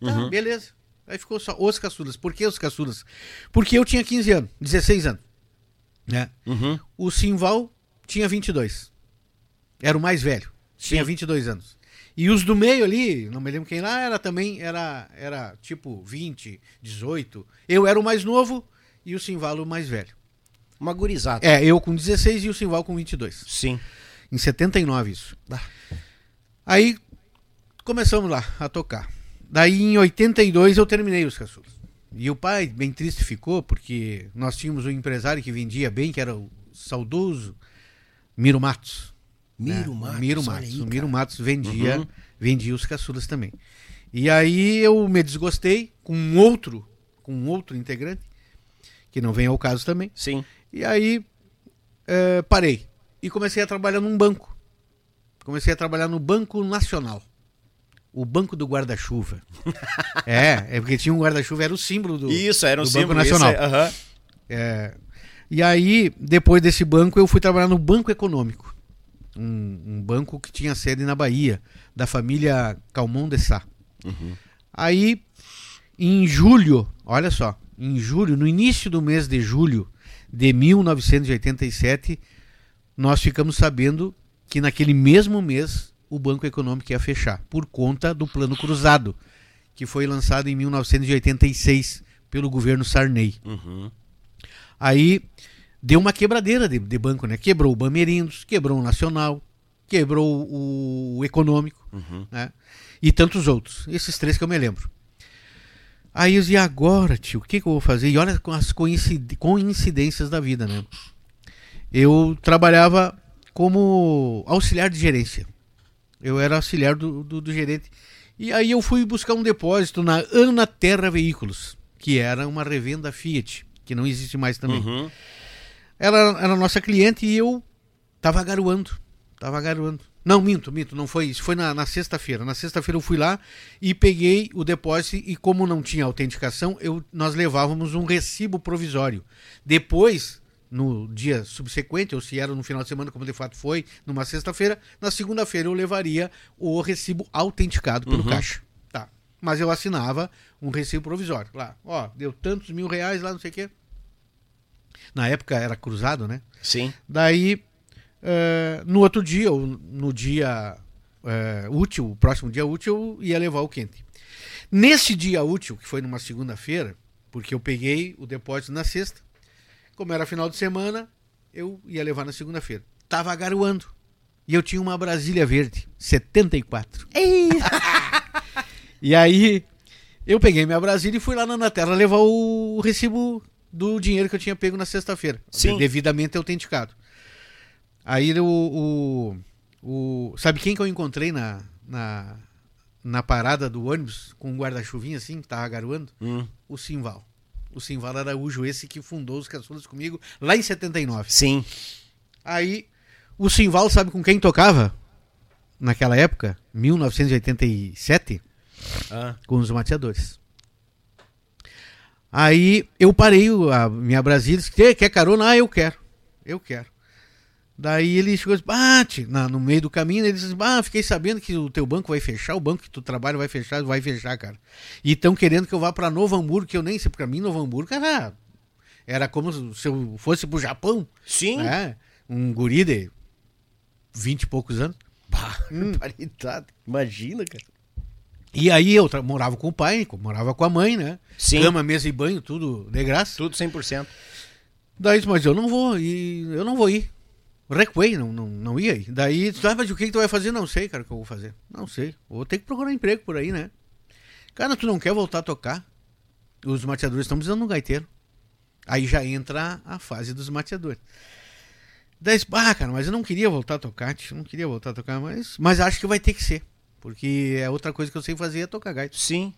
[SPEAKER 3] Tá,
[SPEAKER 1] Uhum.
[SPEAKER 3] beleza. Aí ficou só os caçulas. Por que os caçulas? Porque eu tinha 15 anos, 16 anos. Né?
[SPEAKER 1] Uhum.
[SPEAKER 3] O Simval tinha 22. Era o mais velho. Tinha
[SPEAKER 1] Sim.
[SPEAKER 3] 22 anos. E os do meio ali, não me lembro quem lá, era também, era, era tipo 20, 18. Eu era o mais novo e o Simvalo o mais velho.
[SPEAKER 1] Uma gurizada.
[SPEAKER 3] É, eu com 16 e o Simval com 22.
[SPEAKER 1] Sim.
[SPEAKER 3] Em 79 isso. Aí começamos lá a tocar. Daí em 82 eu terminei os caçulas. E o pai bem triste ficou porque nós tínhamos um empresário que vendia bem, que era o saudoso Miro Matos.
[SPEAKER 1] Miro
[SPEAKER 3] né?
[SPEAKER 1] Matos.
[SPEAKER 3] Miro Matos.
[SPEAKER 1] aí,
[SPEAKER 3] o Miro. Matos vendia,
[SPEAKER 1] Uhum.
[SPEAKER 3] vendia os caçulas também. E aí eu me desgostei com um outro, com um outro integrante, que não vem ao caso também.
[SPEAKER 1] Sim.
[SPEAKER 3] E aí eh, parei e comecei a trabalhar num banco. Comecei a trabalhar no Banco Nacional. O Banco do Guarda-Chuva. é, é porque tinha um guarda-chuva, era o símbolo do,
[SPEAKER 1] Isso, era um
[SPEAKER 3] do
[SPEAKER 1] símbolo.
[SPEAKER 3] Banco
[SPEAKER 1] isso
[SPEAKER 3] Nacional.
[SPEAKER 1] é- aham.
[SPEAKER 3] É, e aí, depois desse banco, eu fui trabalhar no Banco Econômico. Um, um banco que tinha sede na Bahia, da família Calmon de Sá. Aí, em julho, olha só, em julho, no início do mês de julho de 1987, nós ficamos sabendo que naquele mesmo mês o Banco Econômico ia fechar, por conta do Plano Cruzado, que foi lançado em 1986 pelo governo Sarney.
[SPEAKER 1] Uhum.
[SPEAKER 3] Aí deu uma quebradeira de, de banco, né? Quebrou o Bamerindos, quebrou o Nacional, quebrou o, o Econômico, né? E tantos outros. Esses três que eu me lembro. Aí eu dizia, e agora, tio, o que, que eu vou fazer? E olha com as coincid- coincidências da vida, né? Eu trabalhava como auxiliar de gerência. Eu era auxiliar do, do, do gerente. E aí eu fui buscar um depósito na Ana Terra Veículos, que era uma revenda Fiat, que não existe mais também.
[SPEAKER 1] Uhum.
[SPEAKER 3] Ela era nossa cliente e eu tava garoando. Tava garoando. Não, minto, minto, não foi isso. Foi na, sexta-feira. Na sexta-feira eu fui lá e peguei o depósito e como não tinha autenticação, eu, nós levávamos um recibo provisório. Depois, no dia subsequente, ou se era no final de semana, como de fato foi, numa sexta-feira, na segunda-feira eu levaria o recibo autenticado pelo caixa. Tá. Mas eu assinava um recibo provisório. Lá, ó, deu tantos mil reais lá, não sei o quê. Na época era cruzado, né?
[SPEAKER 1] Sim.
[SPEAKER 3] Daí, eh, no outro dia, ou no dia eh, útil, o próximo dia útil, eu ia levar o quente. Nesse dia útil, que foi numa segunda-feira, porque eu peguei o depósito na sexta, como era final de semana, eu ia levar na segunda-feira. Tava garoando. E eu tinha uma Brasília Verde, 74. e aí, eu peguei minha Brasília e fui lá na Anaterra levar o recibo do dinheiro que eu tinha pego na sexta-feira.
[SPEAKER 1] Sim.
[SPEAKER 3] Devidamente autenticado. Aí o, o, o- Sabe quem que eu encontrei na, na, na parada do ônibus com um guarda-chuvinha assim, que tava garoando?
[SPEAKER 1] Hum.
[SPEAKER 3] O Simval. O Simval Araújo, esse que fundou os caçulas comigo lá em 79.
[SPEAKER 1] Sim.
[SPEAKER 3] Aí, o Simval, sabe com quem tocava? Naquela época, 1987,
[SPEAKER 1] Ah.
[SPEAKER 3] com os mateadores. Aí eu parei a minha Brasília, disse, "Quer- quer carona? Ah, eu quero. Eu quero. Daí ele chegou e disse, bate, no meio do caminho, ele disse, ah, fiquei sabendo que o teu banco vai fechar, o banco que tu trabalha vai fechar, vai fechar, cara. E estão querendo que eu vá pra Novo Hamburgo, que eu nem sei, pra mim Novo Hamburgo era, era como se eu fosse pro Japão,
[SPEAKER 1] Sim.
[SPEAKER 3] né? Um guri de 20 e poucos anos.
[SPEAKER 1] Barbaridade. Imagina, cara.
[SPEAKER 3] E aí eu morava com o pai, morava com a mãe, né?
[SPEAKER 1] Sim.
[SPEAKER 3] Cama, mesa e banho, tudo de graça.
[SPEAKER 1] Tudo 100%.
[SPEAKER 3] Daí, disse, mas eu não vou, e eu não vou ir. Recuei, não, não, não ia ir. Daí, disse, ah, mas o que, que tu vai fazer? Não sei, cara, o que eu vou fazer. Não sei. Vou ter que procurar emprego por aí, né? Cara, tu não quer voltar a tocar? Os mateadores estão precisando de um gaiteiro. Aí já entra a fase dos mateadores. Daí, disse, ah, cara, mas eu não queria voltar a tocar, tio, não queria voltar a tocar, mas, mas acho que vai ter que ser. Porque é outra coisa que eu sei fazer é tocar gaita.
[SPEAKER 1] Sim.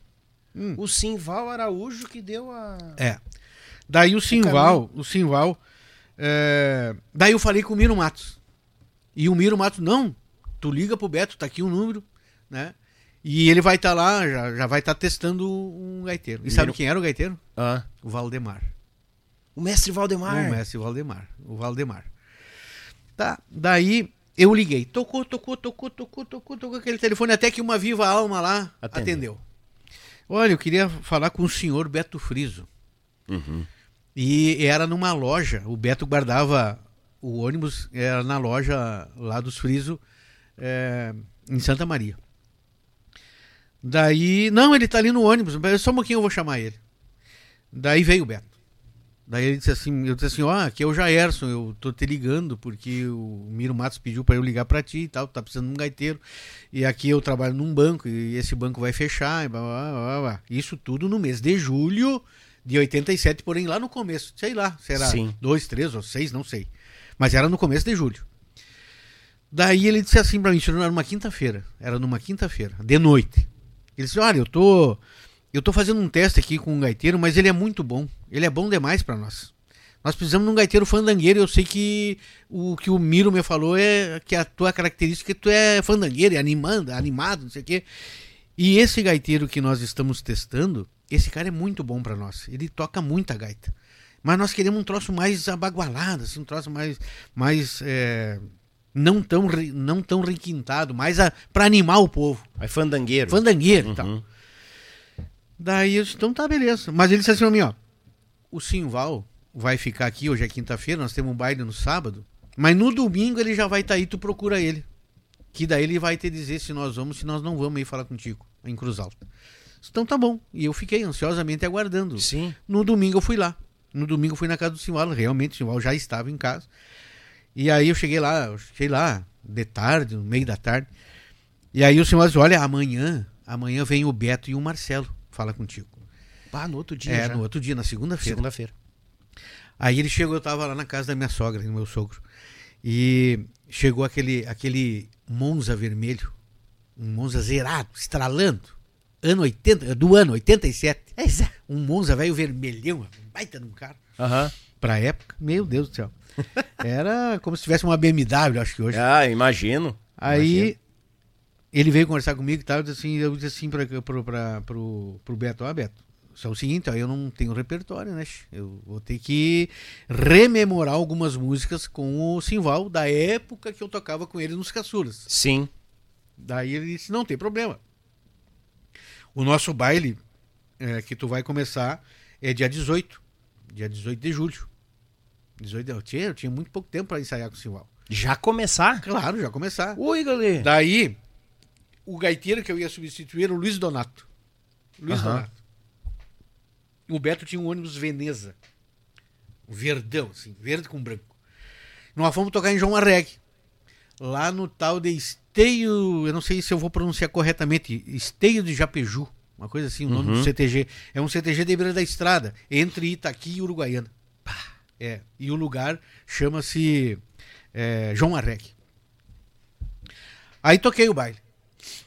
[SPEAKER 3] Hum.
[SPEAKER 1] O Simval Araújo que deu a.
[SPEAKER 3] É. Daí o Simval, o Simval. é, Daí eu falei com o Miro Matos. E o Miro Matos, não, tu liga pro Beto, tá aqui o número, né? E ele vai estar lá, já, já vai estar testando um gaiteiro. E sabe
[SPEAKER 1] Miro-
[SPEAKER 3] quem era o gaiteiro?
[SPEAKER 1] Ah.
[SPEAKER 3] O Valdemar.
[SPEAKER 1] O mestre Valdemar.
[SPEAKER 3] O mestre Valdemar. O Valdemar. Tá, daí eu liguei. Tocou, tocou, tocou, tocou, tocou, tocou aquele telefone, até que uma viva alma lá
[SPEAKER 1] Atendeu.
[SPEAKER 3] atendeu. Olha, eu queria falar com o senhor Beto Friso.
[SPEAKER 1] Uhum.
[SPEAKER 3] E era numa loja. O Beto guardava o ônibus, era na loja lá dos Friso, é, em Santa Maria. Daí, não, ele tá ali no ônibus, só um pouquinho eu vou chamar ele. Daí veio o Beto. Daí ele disse assim, eu disse assim, ó, oh, aqui é o Jaerson, eu tô te ligando porque o Miro Matos pediu para eu ligar para ti e tal, tá precisando de um gaiteiro. E aqui eu trabalho num banco e esse banco vai fechar, e blá, blá, blá, blá. Isso tudo no mês de julho de 87, porém lá no começo, sei lá, será Sim. dois, três ou seis, não sei. Mas era no começo de julho. Daí ele disse assim para mim, era numa quinta-feira, era numa quinta-feira, de noite. Ele disse, olha, eu tô eu tô fazendo um teste aqui com um gaiteiro, mas ele é muito bom. Ele é bom demais para nós. Nós precisamos de um gaiteiro fandangueiro. Eu sei que o que o Miro me falou é que a tua característica é que tu é fandangueiro, é animando, animado, não sei o quê. E esse gaiteiro que nós estamos testando, esse cara é muito bom para nós. Ele toca muita gaita. Mas nós queremos um troço mais abagualado, assim, um troço mais, mais é, não tão não tão requintado, mais para animar o povo.
[SPEAKER 1] É fandangueiro.
[SPEAKER 3] Fandangueiro uhum. e tal. Daí eu disse, então tá, beleza. Mas ele disse assim pra mim, ó, o Simval vai ficar aqui, hoje é quinta-feira, nós temos um baile no sábado, mas no domingo ele já vai estar tá aí, tu procura ele. Que daí ele vai te dizer se nós vamos, se nós não vamos aí falar contigo, em Cruz Alta. Então tá bom. E eu fiquei ansiosamente aguardando.
[SPEAKER 1] Sim.
[SPEAKER 3] No domingo eu fui lá. No domingo eu fui na casa do Simval, realmente o Simval já estava em casa. E aí eu cheguei lá, eu cheguei lá de tarde, no meio da tarde. E aí o Simval disse, olha, amanhã, amanhã vem o Beto e o Marcelo fala contigo.
[SPEAKER 1] Ah, no outro dia.
[SPEAKER 3] É,
[SPEAKER 1] já.
[SPEAKER 3] no outro dia, na segunda-feira.
[SPEAKER 1] Segunda-feira.
[SPEAKER 3] Aí ele chegou, eu tava lá na casa da minha sogra, do meu sogro. E chegou aquele, aquele Monza vermelho, um Monza zerado, estralando. Ano 80, do ano 87. É, um Monza velho vermelhão, um baita de um carro.
[SPEAKER 1] Uhum.
[SPEAKER 3] Pra época, meu Deus do céu. Era como se tivesse uma BMW, acho que hoje.
[SPEAKER 1] Ah, imagino.
[SPEAKER 3] Aí imagino ele veio conversar comigo e tal, assim, eu disse assim para pro, pro, Beto, ó, ah, Beto, só é o seguinte, ó, eu não tenho repertório, né? Eu vou ter que rememorar algumas músicas com o Simval da época que eu tocava com ele nos caçulas.
[SPEAKER 1] Sim.
[SPEAKER 3] Daí ele disse, não tem problema. O nosso baile é, que tu vai começar é dia 18. Dia 18 de julho. 18 eu, tinha, eu tinha muito pouco tempo para ensaiar com o Simval.
[SPEAKER 1] Já começar?
[SPEAKER 3] Claro, já começar.
[SPEAKER 1] Oi, galera.
[SPEAKER 3] Daí, o gaiteiro que eu ia substituir era o Luiz Donato. Luiz uhum. Donato. O Beto tinha um ônibus Veneza. Verdão, assim, verde com branco. Nós fomos tocar em João Arregue. Lá no tal de Esteio, eu não sei se eu vou pronunciar corretamente, Esteio de Japeju. Uma coisa assim, o nome uhum. do CTG. É um CTG de beira da estrada, entre Itaqui e Uruguaiana. É, e o lugar chama-se é, João Arregue. Aí toquei o baile.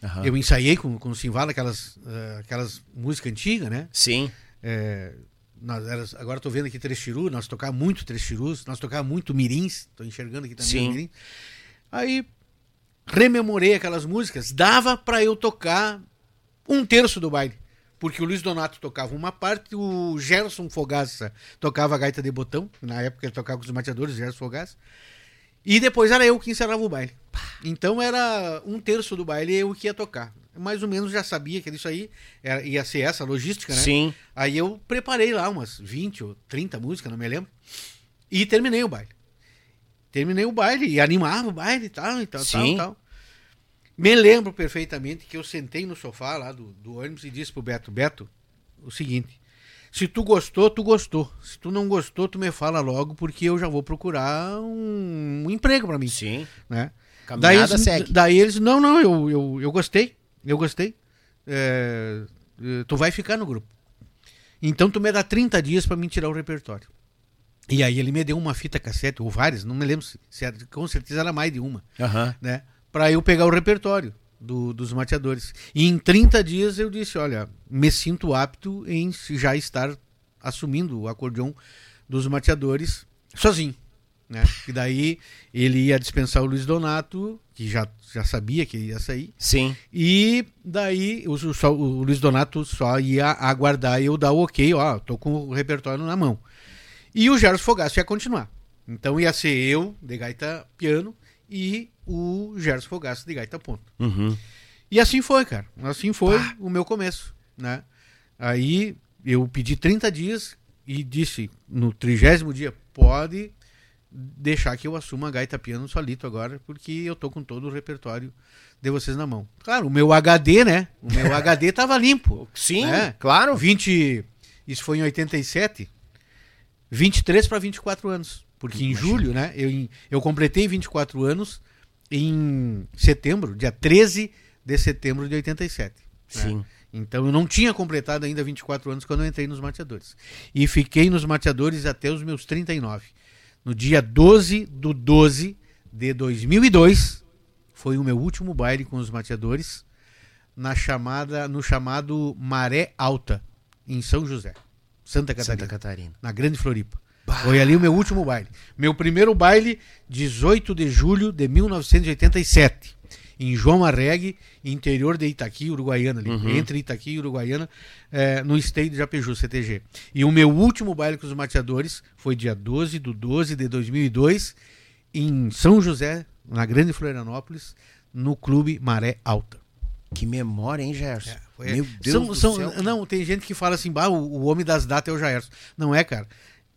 [SPEAKER 3] Uhum. Eu ensaiei com, com o Simvala aquelas, uh, aquelas músicas antigas, né?
[SPEAKER 1] Sim.
[SPEAKER 3] É, nós agora estou vendo aqui Três Chiru, nós tocávamos muito Três Chirus, nós tocávamos muito Mirins, estou enxergando aqui também
[SPEAKER 1] Sim.
[SPEAKER 3] Mirins. Aí rememorei aquelas músicas, dava para eu tocar um terço do baile. Porque o Luiz Donato tocava uma parte, o Gerson Fogaça tocava a gaita de botão, na época ele tocava com os mateadores, Gerson Fogaça. E depois era eu que encerrava o baile. Então era um terço do baile eu que ia tocar. Mais ou menos já sabia que isso aí era, ia ser essa logística, né?
[SPEAKER 1] Sim.
[SPEAKER 3] Aí eu preparei lá umas 20 ou 30 músicas, não me lembro. E terminei o baile. Terminei o baile e animava o baile e tal, e tal,
[SPEAKER 1] Sim.
[SPEAKER 3] tal, tal. Me lembro perfeitamente que eu sentei no sofá lá do, do ônibus e disse pro Beto, Beto, o seguinte, se tu gostou, tu gostou. Se tu não gostou, tu me fala logo, porque eu já vou procurar um, um emprego para mim.
[SPEAKER 1] Sim.
[SPEAKER 3] Né?
[SPEAKER 1] Caminhada
[SPEAKER 3] daí eles,
[SPEAKER 1] segue.
[SPEAKER 3] Daí eles, não, não, eu, eu, eu gostei. Eu gostei. É, é tu vai ficar no grupo. Então tu me dá 30 dias para me tirar o repertório. E aí ele me deu uma fita cassete, ou várias, não me lembro se era, com certeza era mais de uma.
[SPEAKER 1] Uhum.
[SPEAKER 3] Né? Para eu pegar o repertório do, dos mateadores. E em 30 dias eu disse: olha, me sinto apto em já estar assumindo o acordeão dos mateadores sozinho. Né? E daí ele ia dispensar o Luiz Donato, que já, já sabia que ia sair.
[SPEAKER 1] Sim.
[SPEAKER 3] E daí o, só, o Luiz Donato só ia aguardar eu dar o ok, ó, tô com o repertório na mão. E o Gerson Fogaço ia continuar. Então ia ser eu, de gaita piano, e o Gerson Fogaça de gaita ponto.
[SPEAKER 1] Uhum.
[SPEAKER 3] E assim foi, cara. Assim foi ah. o meu começo, né? Aí eu pedi 30 dias e disse no trigésimo dia, pode deixar que eu assuma a gaita piano solito agora, porque eu tô com todo o repertório de vocês na mão. Claro, o meu HD, né? O meu HD tava limpo.
[SPEAKER 1] Sim,
[SPEAKER 3] né?
[SPEAKER 1] claro.
[SPEAKER 3] 20, isso foi em 87, 23 para 24 anos. Porque em julho, né? Eu, eu completei 24 anos em setembro, dia 13 de setembro de 87.
[SPEAKER 1] Né? Sim. Né?
[SPEAKER 3] Então eu não tinha completado ainda 24 anos quando eu entrei nos mateadores. E fiquei nos mateadores até os meus 39. No dia 12 do 12 de 2002, foi o meu último baile com os mateadores na chamada, no chamado Maré Alta, em São José, Santa Catarina.
[SPEAKER 1] Santa Catarina.
[SPEAKER 3] Na Grande Floripa. Bah. Foi ali o meu último baile. Meu primeiro baile, 18 de julho de 1987 em João Arregue, interior de Itaqui, Uruguaiana, ali, uhum. entre Itaqui e Uruguaiana, é, no State de Apiju, CTG. E o meu último baile com os mateadores foi dia 12 do 12 de 2002, em São José, na Grande Florianópolis, no Clube Maré Alta.
[SPEAKER 1] Que memória, hein, Gerson? É,
[SPEAKER 3] foi... Meu Deus são, do são, céu. Não, tem gente que fala assim, bah, o, o homem das datas é o Jairson. Não é, cara.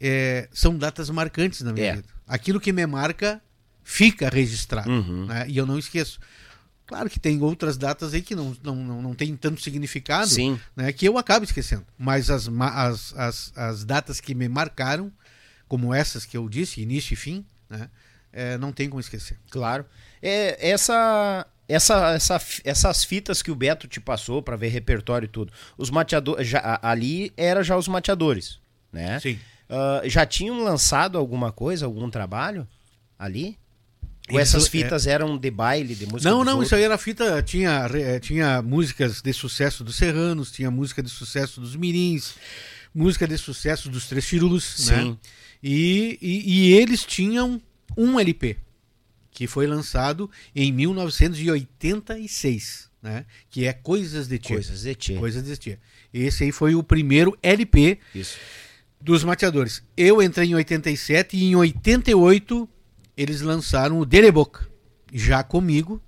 [SPEAKER 3] É, são datas marcantes na minha é. vida. Aquilo que me marca fica registrado. Uhum. Né? E eu não esqueço. Claro que tem outras datas aí que não, não, não, não tem tanto significado,
[SPEAKER 1] Sim.
[SPEAKER 3] Né, que eu acabo esquecendo. Mas as, as, as, as datas que me marcaram, como essas que eu disse, início e fim, né, é, não tem como esquecer.
[SPEAKER 1] Claro. É, essa, essa, essa, essas fitas que o Beto te passou para ver repertório e tudo, os mateadores, ali era já os mateadores, né?
[SPEAKER 3] Sim.
[SPEAKER 1] Uh, já tinham lançado alguma coisa, algum trabalho ali? Ou essas é. fitas é... eram de baile, de música?
[SPEAKER 3] Não, não, outros? isso aí era fita. Tinha, eh, tinha músicas de sucesso dos Serranos, tinha música de sucesso dos Mirins, música de sucesso dos Três Firus, né? E, e, e, eles tinham um LP, que foi lançado em 1986, né? Que é Coisas de Tia.
[SPEAKER 1] Coisas de Tia.
[SPEAKER 3] Coisas de Tia. Esse aí foi o primeiro LP
[SPEAKER 1] Isso.
[SPEAKER 3] Dos mateadores. Eu entrei em 87 e em 88 eles lançaram o Dereboca, já comigo,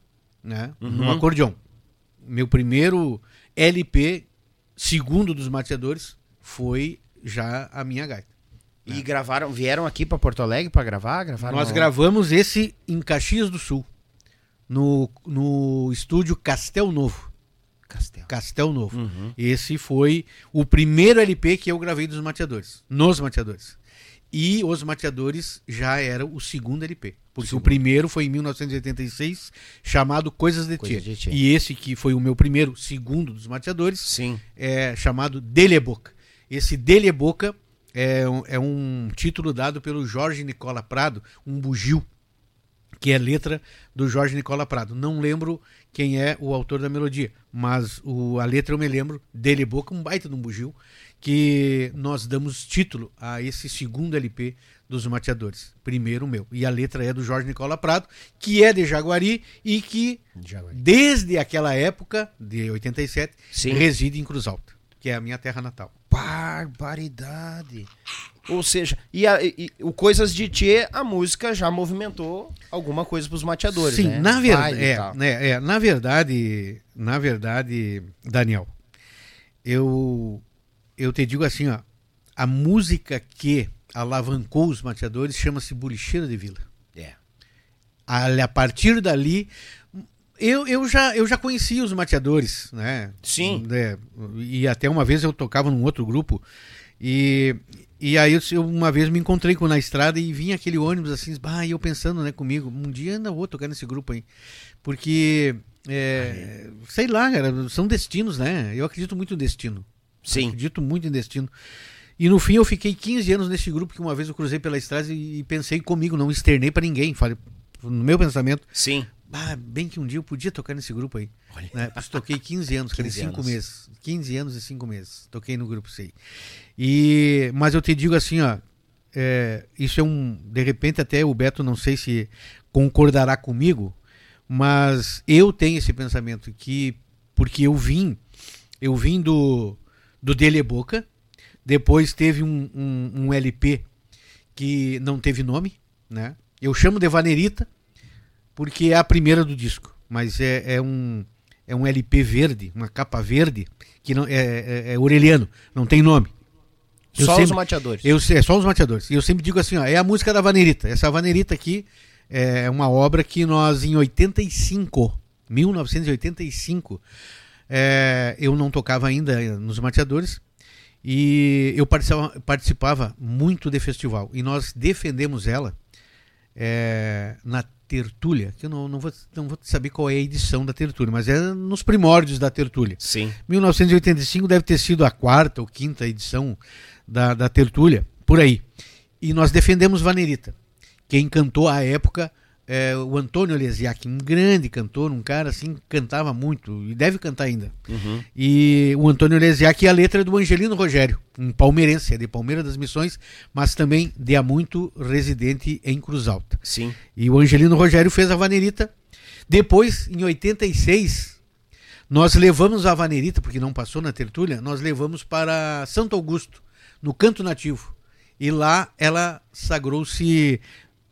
[SPEAKER 3] né, uhum. no acordeão. Meu primeiro LP, segundo dos mateadores, foi já a minha gaita.
[SPEAKER 1] E né? gravaram, vieram aqui para Porto Alegre para gravar? Gravaram
[SPEAKER 3] Nós gravamos esse em Caxias do Sul, no, no estúdio Castel Novo.
[SPEAKER 1] Castel.
[SPEAKER 3] Castel Novo. Uhum. Esse foi o primeiro LP que eu gravei dos mateadores, nos mateadores. E Os Mateadores já era o segundo LP. Porque o, o primeiro foi em 1986, chamado Coisas de Tia. E esse que foi o meu primeiro, segundo dos Mateadores,
[SPEAKER 1] Sim.
[SPEAKER 3] é chamado Dele Boca. Esse Dele Boca é, é um título dado pelo Jorge Nicola Prado, um bugio, que é letra do Jorge Nicola Prado. Não lembro quem é o autor da melodia, mas o, a letra eu me lembro, Dele Boca, um baita de um bugio que nós damos título a esse segundo LP dos Mateadores. Primeiro meu. E a letra é do Jorge Nicola Prado, que é de Jaguari e que, Jaguari. desde aquela época, de 87, Sim. reside em Cruz Alta, que é a minha terra natal.
[SPEAKER 1] Barbaridade! Ou seja, e, a, e, o Coisas de Tchê, a música já movimentou alguma coisa para os mateadores,
[SPEAKER 3] Sim,
[SPEAKER 1] né?
[SPEAKER 3] na verdade, é, né, é, na verdade, na verdade, Daniel, eu eu te digo assim, ó, a música que alavancou os mateadores chama-se Bolicheira de Vila.
[SPEAKER 1] É.
[SPEAKER 3] A, a partir dali, eu, eu, já, eu já conhecia os mateadores, né?
[SPEAKER 1] Sim.
[SPEAKER 3] É, e até uma vez eu tocava num outro grupo e, e aí eu, uma vez me encontrei com na estrada e vinha aquele ônibus assim, bah, e eu pensando né, comigo, um dia ainda vou tocar nesse grupo aí. Porque, é, sei lá, cara, são destinos, né? Eu acredito muito no destino.
[SPEAKER 1] Sim.
[SPEAKER 3] Acredito muito em destino. E no fim eu fiquei 15 anos nesse grupo que uma vez eu cruzei pela estrada e, pensei comigo, não externei para ninguém. Falei, no meu pensamento.
[SPEAKER 1] Sim.
[SPEAKER 3] Ah, bem que um dia eu podia tocar nesse grupo aí. Olha. Né? toquei 15 anos, 15 5 meses. 15 anos e 5 meses. Toquei no grupo sei. E, mas eu te digo assim, ó. É, isso é um. De repente, até o Beto não sei se concordará comigo, mas eu tenho esse pensamento que. Porque eu vim. Eu vim do do Dele Boca. Depois teve um, um, um, LP que não teve nome, né? Eu chamo de Vanerita porque é a primeira do disco, mas é, é um é um LP verde, uma capa verde que não é, é, é Aureliano, não tem nome. Eu
[SPEAKER 1] Só os
[SPEAKER 3] sempre-
[SPEAKER 1] mateadores.
[SPEAKER 3] Eu, sei- é só os mateadores. E eu sempre digo assim, ó, é a música da Vanerita. Essa Vanerita aqui é uma obra que nós, em 85, 1985, é, eu não tocava ainda nos mateadores e eu participava, participava muito de festival. E nós defendemos ela é, na Tertúlia, que eu não, não, vou, não vou saber qual é a edição da Tertúlia, mas é nos primórdios da Tertúlia.
[SPEAKER 1] Sim.
[SPEAKER 3] 1985 deve ter sido a quarta ou quinta edição da, da Tertúlia, por aí. E nós defendemos Vanerita. Quem cantou à época é o Antônio Lesiak, um grande cantor, um cara assim que cantava muito e deve cantar ainda.
[SPEAKER 1] Uhum.
[SPEAKER 3] E o Antônio Lesiak e a letra é do Angelino Rogério, um palmeirense, é de Palmeira das Missões, mas também de há muito residente em Cruz Alta.
[SPEAKER 1] Sim.
[SPEAKER 3] E o Angelino Rogério fez a Vanerita. Depois, em 86, nós levamos a Vanerita, porque não passou na tertúlia, nós levamos para Santo Augusto, no canto nativo. E lá ela sagrou-se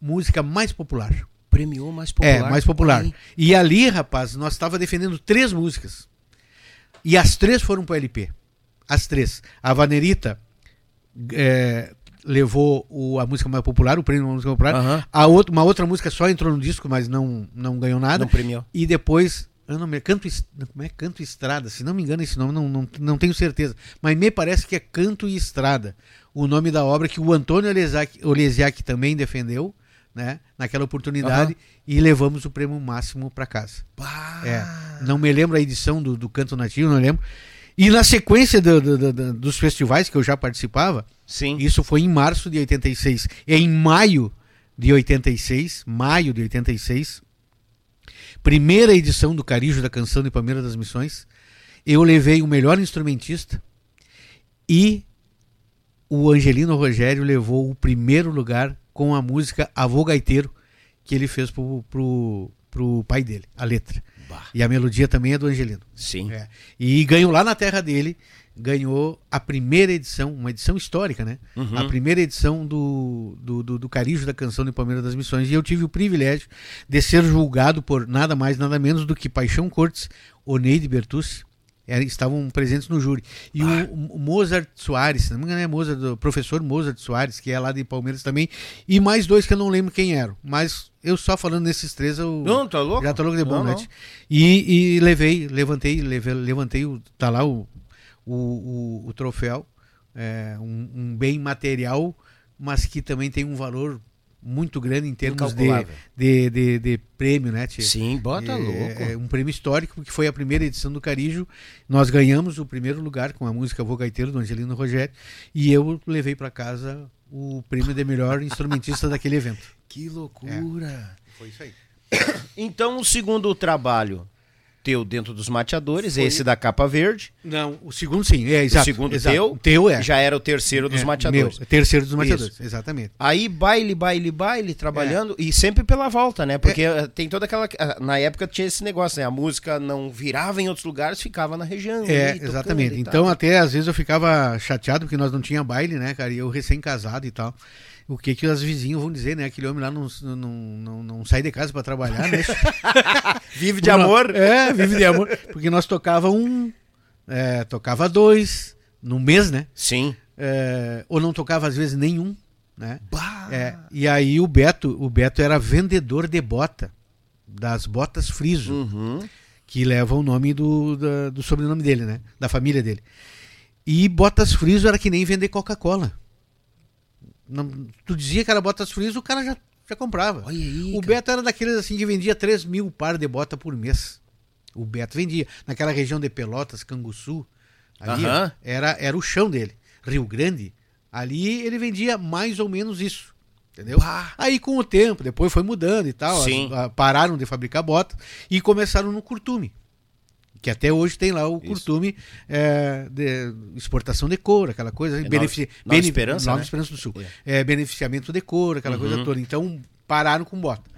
[SPEAKER 3] música mais popular.
[SPEAKER 1] Premiou mais popular.
[SPEAKER 3] É, mais popular.
[SPEAKER 1] Aí.
[SPEAKER 3] E ali, rapaz, nós estava defendendo três músicas. E as três foram para o LP. As três. A Vanerita é, levou o- a música mais popular, o prêmio da música popular. A outra, uma outra música só entrou no disco, mas não, não ganhou nada.
[SPEAKER 1] Não premiou.
[SPEAKER 3] E depois, eu não me Canto, como é? Canto Estrada, se não me engano esse nome, não, não, não tenho certeza. Mas me parece que é Canto e Estrada, o nome da obra que o Antônio Olesiak, Olesiak também defendeu, né, naquela oportunidade, e levamos o prêmio máximo para casa. É, não me lembro a edição do, do Canto Nativo, não lembro. E na sequência do- do- do- do- dos festivais que eu já participava,
[SPEAKER 1] Sim.
[SPEAKER 3] isso foi em março de 86. E em maio de 86, maio de 86, primeira edição do Carijo da Canção de Palmeira das Missões, eu levei o melhor instrumentista e o Angelino Rogério levou o primeiro lugar com a música Avô Gaiteiro, que ele fez pro, pro, pro pai dele, a letra.
[SPEAKER 1] Bah.
[SPEAKER 3] E a melodia também é do Angelino.
[SPEAKER 1] Sim.
[SPEAKER 3] É. E ganhou lá na terra dele, ganhou a primeira edição, uma edição histórica, né?
[SPEAKER 1] Uhum.
[SPEAKER 3] A primeira edição do, do, do, do Carijo da Canção de Palmeiras das Missões. E eu tive o privilégio de ser julgado por nada mais, nada menos do que Paixão Cortes, Oneide Bertucci, era- estavam presentes no júri. E o, o Mozart Soares, se não me engano é Mozart, o professor Mozart Soares, que é lá de Palmeiras também, e mais dois que eu não lembro quem eram. Mas eu só falando nesses três, eu
[SPEAKER 1] Não, tá louco?
[SPEAKER 3] já tô louco de bom, né? E, e levei, levantei, levei, levantei, o, tá lá o, o, o, o troféu, é, um, um bem material, mas que também tem um valor muito grande em termos de, de, de, de prêmio, né, Tchê?
[SPEAKER 1] Sim, bota
[SPEAKER 3] é,
[SPEAKER 1] louco.
[SPEAKER 3] É um prêmio histórico, porque foi a primeira edição do Carijo. Nós ganhamos o primeiro lugar com a música Vou Gaiteiro, do Angelino Rogério, e eu levei para casa o prêmio de melhor instrumentista daquele evento.
[SPEAKER 1] Que loucura.
[SPEAKER 3] Foi isso aí.
[SPEAKER 1] Então, o segundo trabalho teu dentro dos mateadores, esse da capa verde.
[SPEAKER 3] Não, o segundo sim, é exato.
[SPEAKER 1] o segundo
[SPEAKER 3] exato.
[SPEAKER 1] teu,
[SPEAKER 3] teu é.
[SPEAKER 1] já era o terceiro dos
[SPEAKER 3] É,
[SPEAKER 1] mateadores.
[SPEAKER 3] meu, terceiro dos
[SPEAKER 1] Isso.
[SPEAKER 3] mateadores, exatamente.
[SPEAKER 1] Aí baile, baile, baile,
[SPEAKER 3] É.
[SPEAKER 1] trabalhando e sempre pela volta, né? Porque eh, tem toda aquela. ah, Na época tinha esse negócio, né? A música não virava em outros lugares, ficava na região.
[SPEAKER 3] É,
[SPEAKER 1] ali,
[SPEAKER 3] exatamente. Então, até às vezes eu ficava chateado porque nós não tinha baile, né, cara? E eu recém-casado e tal. O que que os vizinhos vão dizer, né? Aquele homem lá não, não, não, não sai de casa para trabalhar, né?
[SPEAKER 1] Vive de amor.
[SPEAKER 3] É, vive de amor. Porque nós tocava um, é, tocava dois no mês, né?
[SPEAKER 1] Sim.
[SPEAKER 3] É, ou não tocava às vezes nenhum, né? É, e aí o Beto, o Beto era vendedor de bota, das botas friso,
[SPEAKER 1] Uhum.
[SPEAKER 3] que leva o nome do, da- do sobrenome dele, né? Da família dele. E botas friso era que nem vender Coca-Cola. Não- Tu dizia que era botas friso, o cara já, já comprava.
[SPEAKER 1] Aí,
[SPEAKER 3] o
[SPEAKER 1] cara.
[SPEAKER 3] Beto era daqueles assim que vendia 3 mil par de bota por mês. O Beto vendia. Naquela região de Pelotas, Canguçu, ali era, era o chão dele. Rio Grande, ali ele vendia mais ou menos isso. Entendeu?
[SPEAKER 1] Pá.
[SPEAKER 3] Aí com o tempo, depois foi mudando e tal. As- a- pararam de fabricar bota e começaram no curtume. Que até hoje tem lá o
[SPEAKER 1] Isso.
[SPEAKER 3] curtume é, de exportação de couro, aquela coisa.
[SPEAKER 1] É
[SPEAKER 3] benefici-
[SPEAKER 1] Nova- Nova Esperança,
[SPEAKER 3] Nova
[SPEAKER 1] né?
[SPEAKER 3] Esperança do Sul. É, beneficiamento de couro, aquela coisa
[SPEAKER 1] Uhum.
[SPEAKER 3] toda. Então pararam com bota.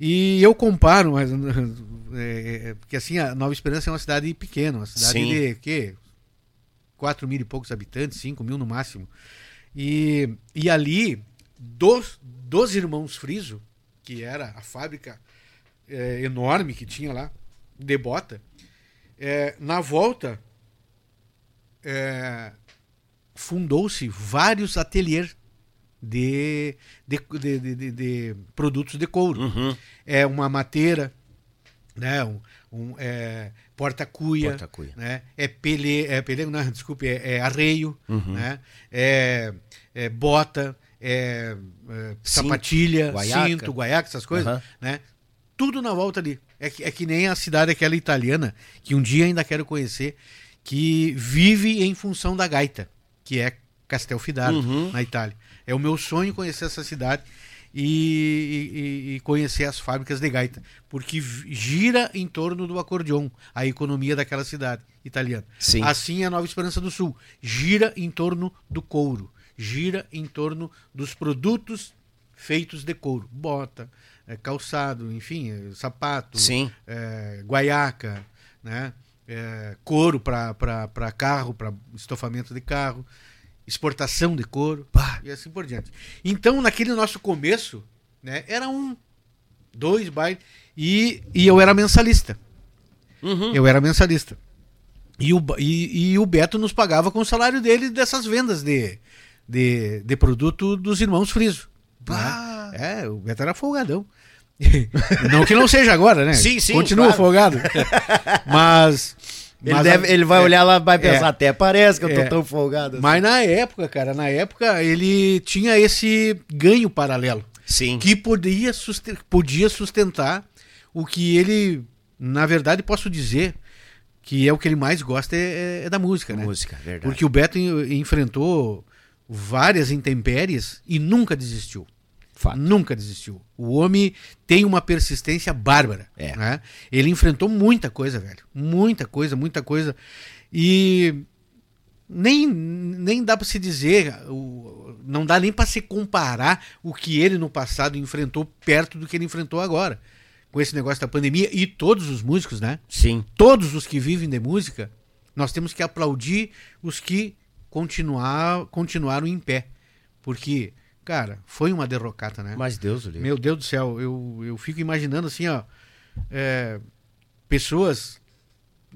[SPEAKER 3] E eu comparo, mas, é, é, porque assim, a Nova Esperança é uma cidade pequena, uma cidade
[SPEAKER 1] Sim.
[SPEAKER 3] de quê? 4 mil e poucos habitantes, 5 mil no máximo. E, e ali, dos, dos irmãos Friso, que era a fábrica é, enorme que tinha lá, de bota, é, na volta, é, fundou-se vários ateliês de, de, de, de, de produtos de couro.
[SPEAKER 1] Uhum.
[SPEAKER 3] É uma mateira, né? Um, um, é, porta-cuia, né? É pele, é pele, não, desculpe, é, é arreio,
[SPEAKER 1] Uhum.
[SPEAKER 3] né? É, é bota, é, é sapatilha,
[SPEAKER 1] guaiaca.
[SPEAKER 3] cinto, guaiaca, essas coisas,
[SPEAKER 1] Aham.
[SPEAKER 3] né? Tudo na volta ali. É que, é que nem a cidade aquela italiana, que um dia ainda quero conhecer, que vive em função da gaita, que é Castelfidardo,
[SPEAKER 1] Uhum.
[SPEAKER 3] na Itália. É o meu sonho conhecer essa cidade e, e- e conhecer as fábricas de gaita, porque gira em torno do acordeon, a economia daquela cidade italiana.
[SPEAKER 1] Sim.
[SPEAKER 3] Assim é a Nova Esperança do Sul, gira em torno do couro, gira em torno dos produtos feitos de couro, bota, eh, calçado, enfim, eh, sapato,
[SPEAKER 1] Sim.
[SPEAKER 3] eh, guaiaca, né? Eh, couro para carro, para estofamento de carro, exportação de couro e assim por diante. Então, naquele nosso começo, né, era um, dois bailes e, e eu era mensalista.
[SPEAKER 1] Uhum.
[SPEAKER 3] Eu era mensalista. E o, e, e o Beto nos pagava com o salário dele dessas vendas de, de, de produto dos irmãos Friso. Né? É, o Beto era folgadão. Não que não seja agora, né?
[SPEAKER 1] Sim, sim,
[SPEAKER 3] Continua
[SPEAKER 1] claro.
[SPEAKER 3] folgado. Mas.
[SPEAKER 1] Ele,
[SPEAKER 3] mas
[SPEAKER 1] deve,
[SPEAKER 3] a-
[SPEAKER 1] ele vai
[SPEAKER 3] é,
[SPEAKER 1] olhar lá vai pensar,
[SPEAKER 3] é.
[SPEAKER 1] até parece que eu tô
[SPEAKER 3] É.
[SPEAKER 1] tão folgado. assim.
[SPEAKER 3] Mas na época, cara, na época ele tinha esse ganho paralelo
[SPEAKER 1] Sim.
[SPEAKER 3] que podia, susten- podia sustentar o que ele, na verdade, posso dizer que é o que ele mais gosta é, é da música, né?
[SPEAKER 1] Música, verdade.
[SPEAKER 3] Porque o Beto en- enfrentou várias intempéries e nunca desistiu.
[SPEAKER 1] Fato.
[SPEAKER 3] Nunca desistiu. O homem tem uma persistência bárbara.
[SPEAKER 1] É.
[SPEAKER 3] né? Ele enfrentou muita coisa, velho. Muita coisa, muita coisa. E nem, nem dá pra se dizer, o- não dá nem pra se comparar o que ele no passado enfrentou perto do que ele enfrentou agora. Com esse negócio da pandemia e todos os músicos, né?
[SPEAKER 1] Sim.
[SPEAKER 3] Todos os que vivem de música, nós temos que aplaudir os que continuar, continuaram em pé. Porque, cara, foi uma derrocata, né?
[SPEAKER 1] Mas Deus o livre.
[SPEAKER 3] Meu Deus do céu, eu, eu fico imaginando assim, ó, é, pessoas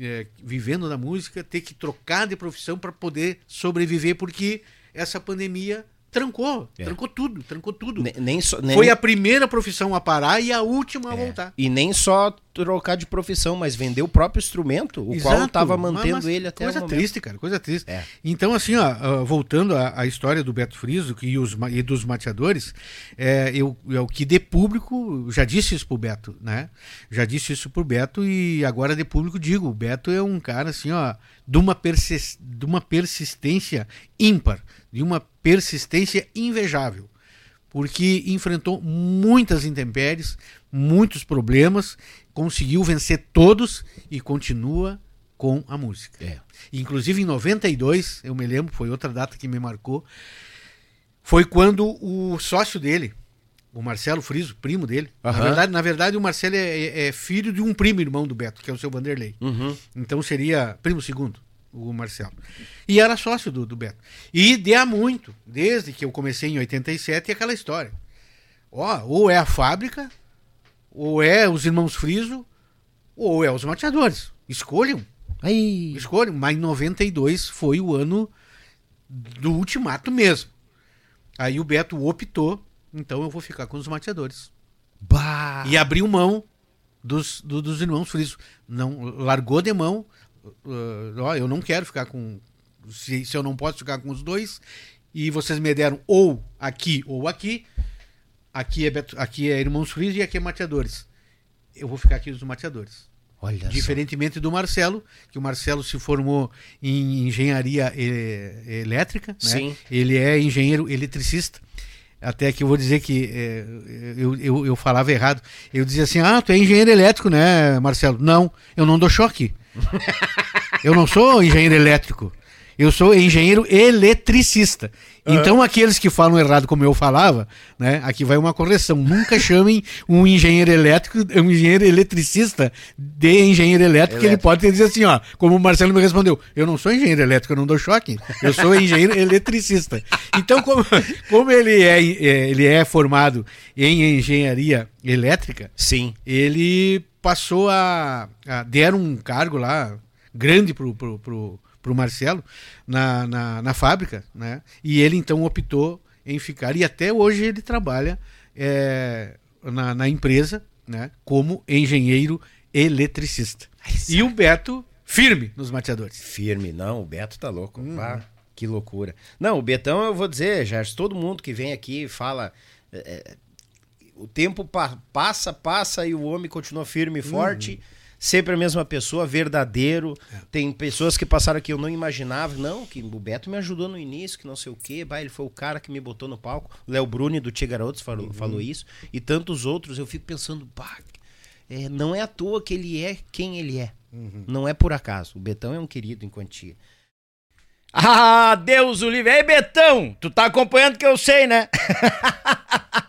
[SPEAKER 3] é, vivendo na música ter que trocar de profissão para poder sobreviver, porque essa pandemia trancou,
[SPEAKER 1] É.
[SPEAKER 3] trancou tudo, trancou tudo.
[SPEAKER 1] Ne- Nem só, nem,
[SPEAKER 3] Foi a primeira profissão a parar e a última a
[SPEAKER 1] é.
[SPEAKER 3] voltar.
[SPEAKER 1] E nem só trocar de profissão, mas vender o próprio instrumento, o qual
[SPEAKER 3] Exato,
[SPEAKER 1] estava
[SPEAKER 3] mas-
[SPEAKER 1] mantendo
[SPEAKER 3] mas
[SPEAKER 1] ele até
[SPEAKER 3] coisa triste, cara, coisa triste.
[SPEAKER 1] É.
[SPEAKER 3] Então, assim, ó, voltando à, à história do Beto Friso que, e, os, e dos mateadores, é, eu, é o que de público, já disse isso pro Beto, né? Já disse isso pro Beto e agora de público digo, o Beto é um cara, assim, ó, de uma, persis, de uma persistência ímpar, de uma persistência invejável porque enfrentou muitas intempéries, muitos problemas, conseguiu vencer todos e continua com a música.
[SPEAKER 1] É.
[SPEAKER 3] Inclusive em 92, eu me lembro, foi outra data que me marcou, foi quando o sócio dele, o Marcelo Friso, primo dele, na
[SPEAKER 1] Aham.
[SPEAKER 3] verdade, na verdade o Marcelo é, é- é filho de um primo irmão do Beto, que é o seu Vanderlei.
[SPEAKER 1] Uhum.
[SPEAKER 3] Então seria primo segundo, o Marcelo. E era sócio do, do Beto. E de há muito, desde que eu comecei em 87, aquela história. Ó, ou é a fábrica, ou é os irmãos Friso, ou é os mateadores. Escolham,
[SPEAKER 1] Aí.
[SPEAKER 3] escolham. Mas em 92 foi o ano do ultimato mesmo. Aí o Beto optou, então eu vou ficar com os mateadores.
[SPEAKER 1] Bah.
[SPEAKER 3] E abriu mão dos, do- dos irmãos Friso. Não, largou de mão. Uh, ó, eu não quero ficar com. Se, se eu não posso ficar com os dois, e vocês me deram ou aqui ou aqui. Aqui é, Beto- aqui é Irmãos Friso e aqui é Mateadores. Eu vou ficar aqui nos Mateadores.
[SPEAKER 1] Olha só.
[SPEAKER 3] Diferentemente do Marcelo, que o Marcelo se formou em engenharia eh, elétrica, né?
[SPEAKER 1] Sim.
[SPEAKER 3] Ele é engenheiro eletricista. Até que eu vou dizer que eh, eu, eu, eu falava errado. Eu dizia assim: Ah, tu é engenheiro elétrico, né, Marcelo? Não, eu não dou choque. eu não sou engenheiro elétrico. Eu sou engenheiro eletricista. Então, aqueles que falam errado como eu falava, né? Aqui vai uma correção. Nunca chamem um engenheiro elétrico, um engenheiro eletricista de engenheiro elétrico, que ele pode ter dizer assim, ó, como o Marcelo me respondeu, eu não sou engenheiro elétrico, eu não dou choque, eu sou engenheiro eletricista. Então, como, como ele, é, é, ele é formado em engenharia elétrica,
[SPEAKER 1] Sim.
[SPEAKER 3] ele passou a, a deram um cargo lá grande pro, pro, pro, o Marcelo na, na, na, fábrica, né? E ele então optou em ficar. E até hoje ele trabalha é, na, na empresa né? como engenheiro eletricista. E o Beto firme nos mateadores.
[SPEAKER 1] Firme, não, o Beto tá louco. Uhum. Ah, que loucura. Não, o Betão, eu vou dizer, Gerson, todo mundo que vem aqui fala. É, o tempo pa passa, passa e o homem continua firme e forte. Uhum. Sempre a mesma pessoa, verdadeiro. É. Tem pessoas que passaram aqui eu não imaginava. Não, que o Beto me ajudou no início, que não sei o quê. Bah, ele foi o cara que me botou no palco. Léo Bruni do Tia Garotos falou, uhum. falou isso. E tantos outros. Eu fico pensando, bah, é, não é à toa que ele é quem ele é. Uhum. Não é por acaso. O Betão é um querido em quantia. Ah, Deus o livre. Ei, Betão, tu tá acompanhando que eu sei, né?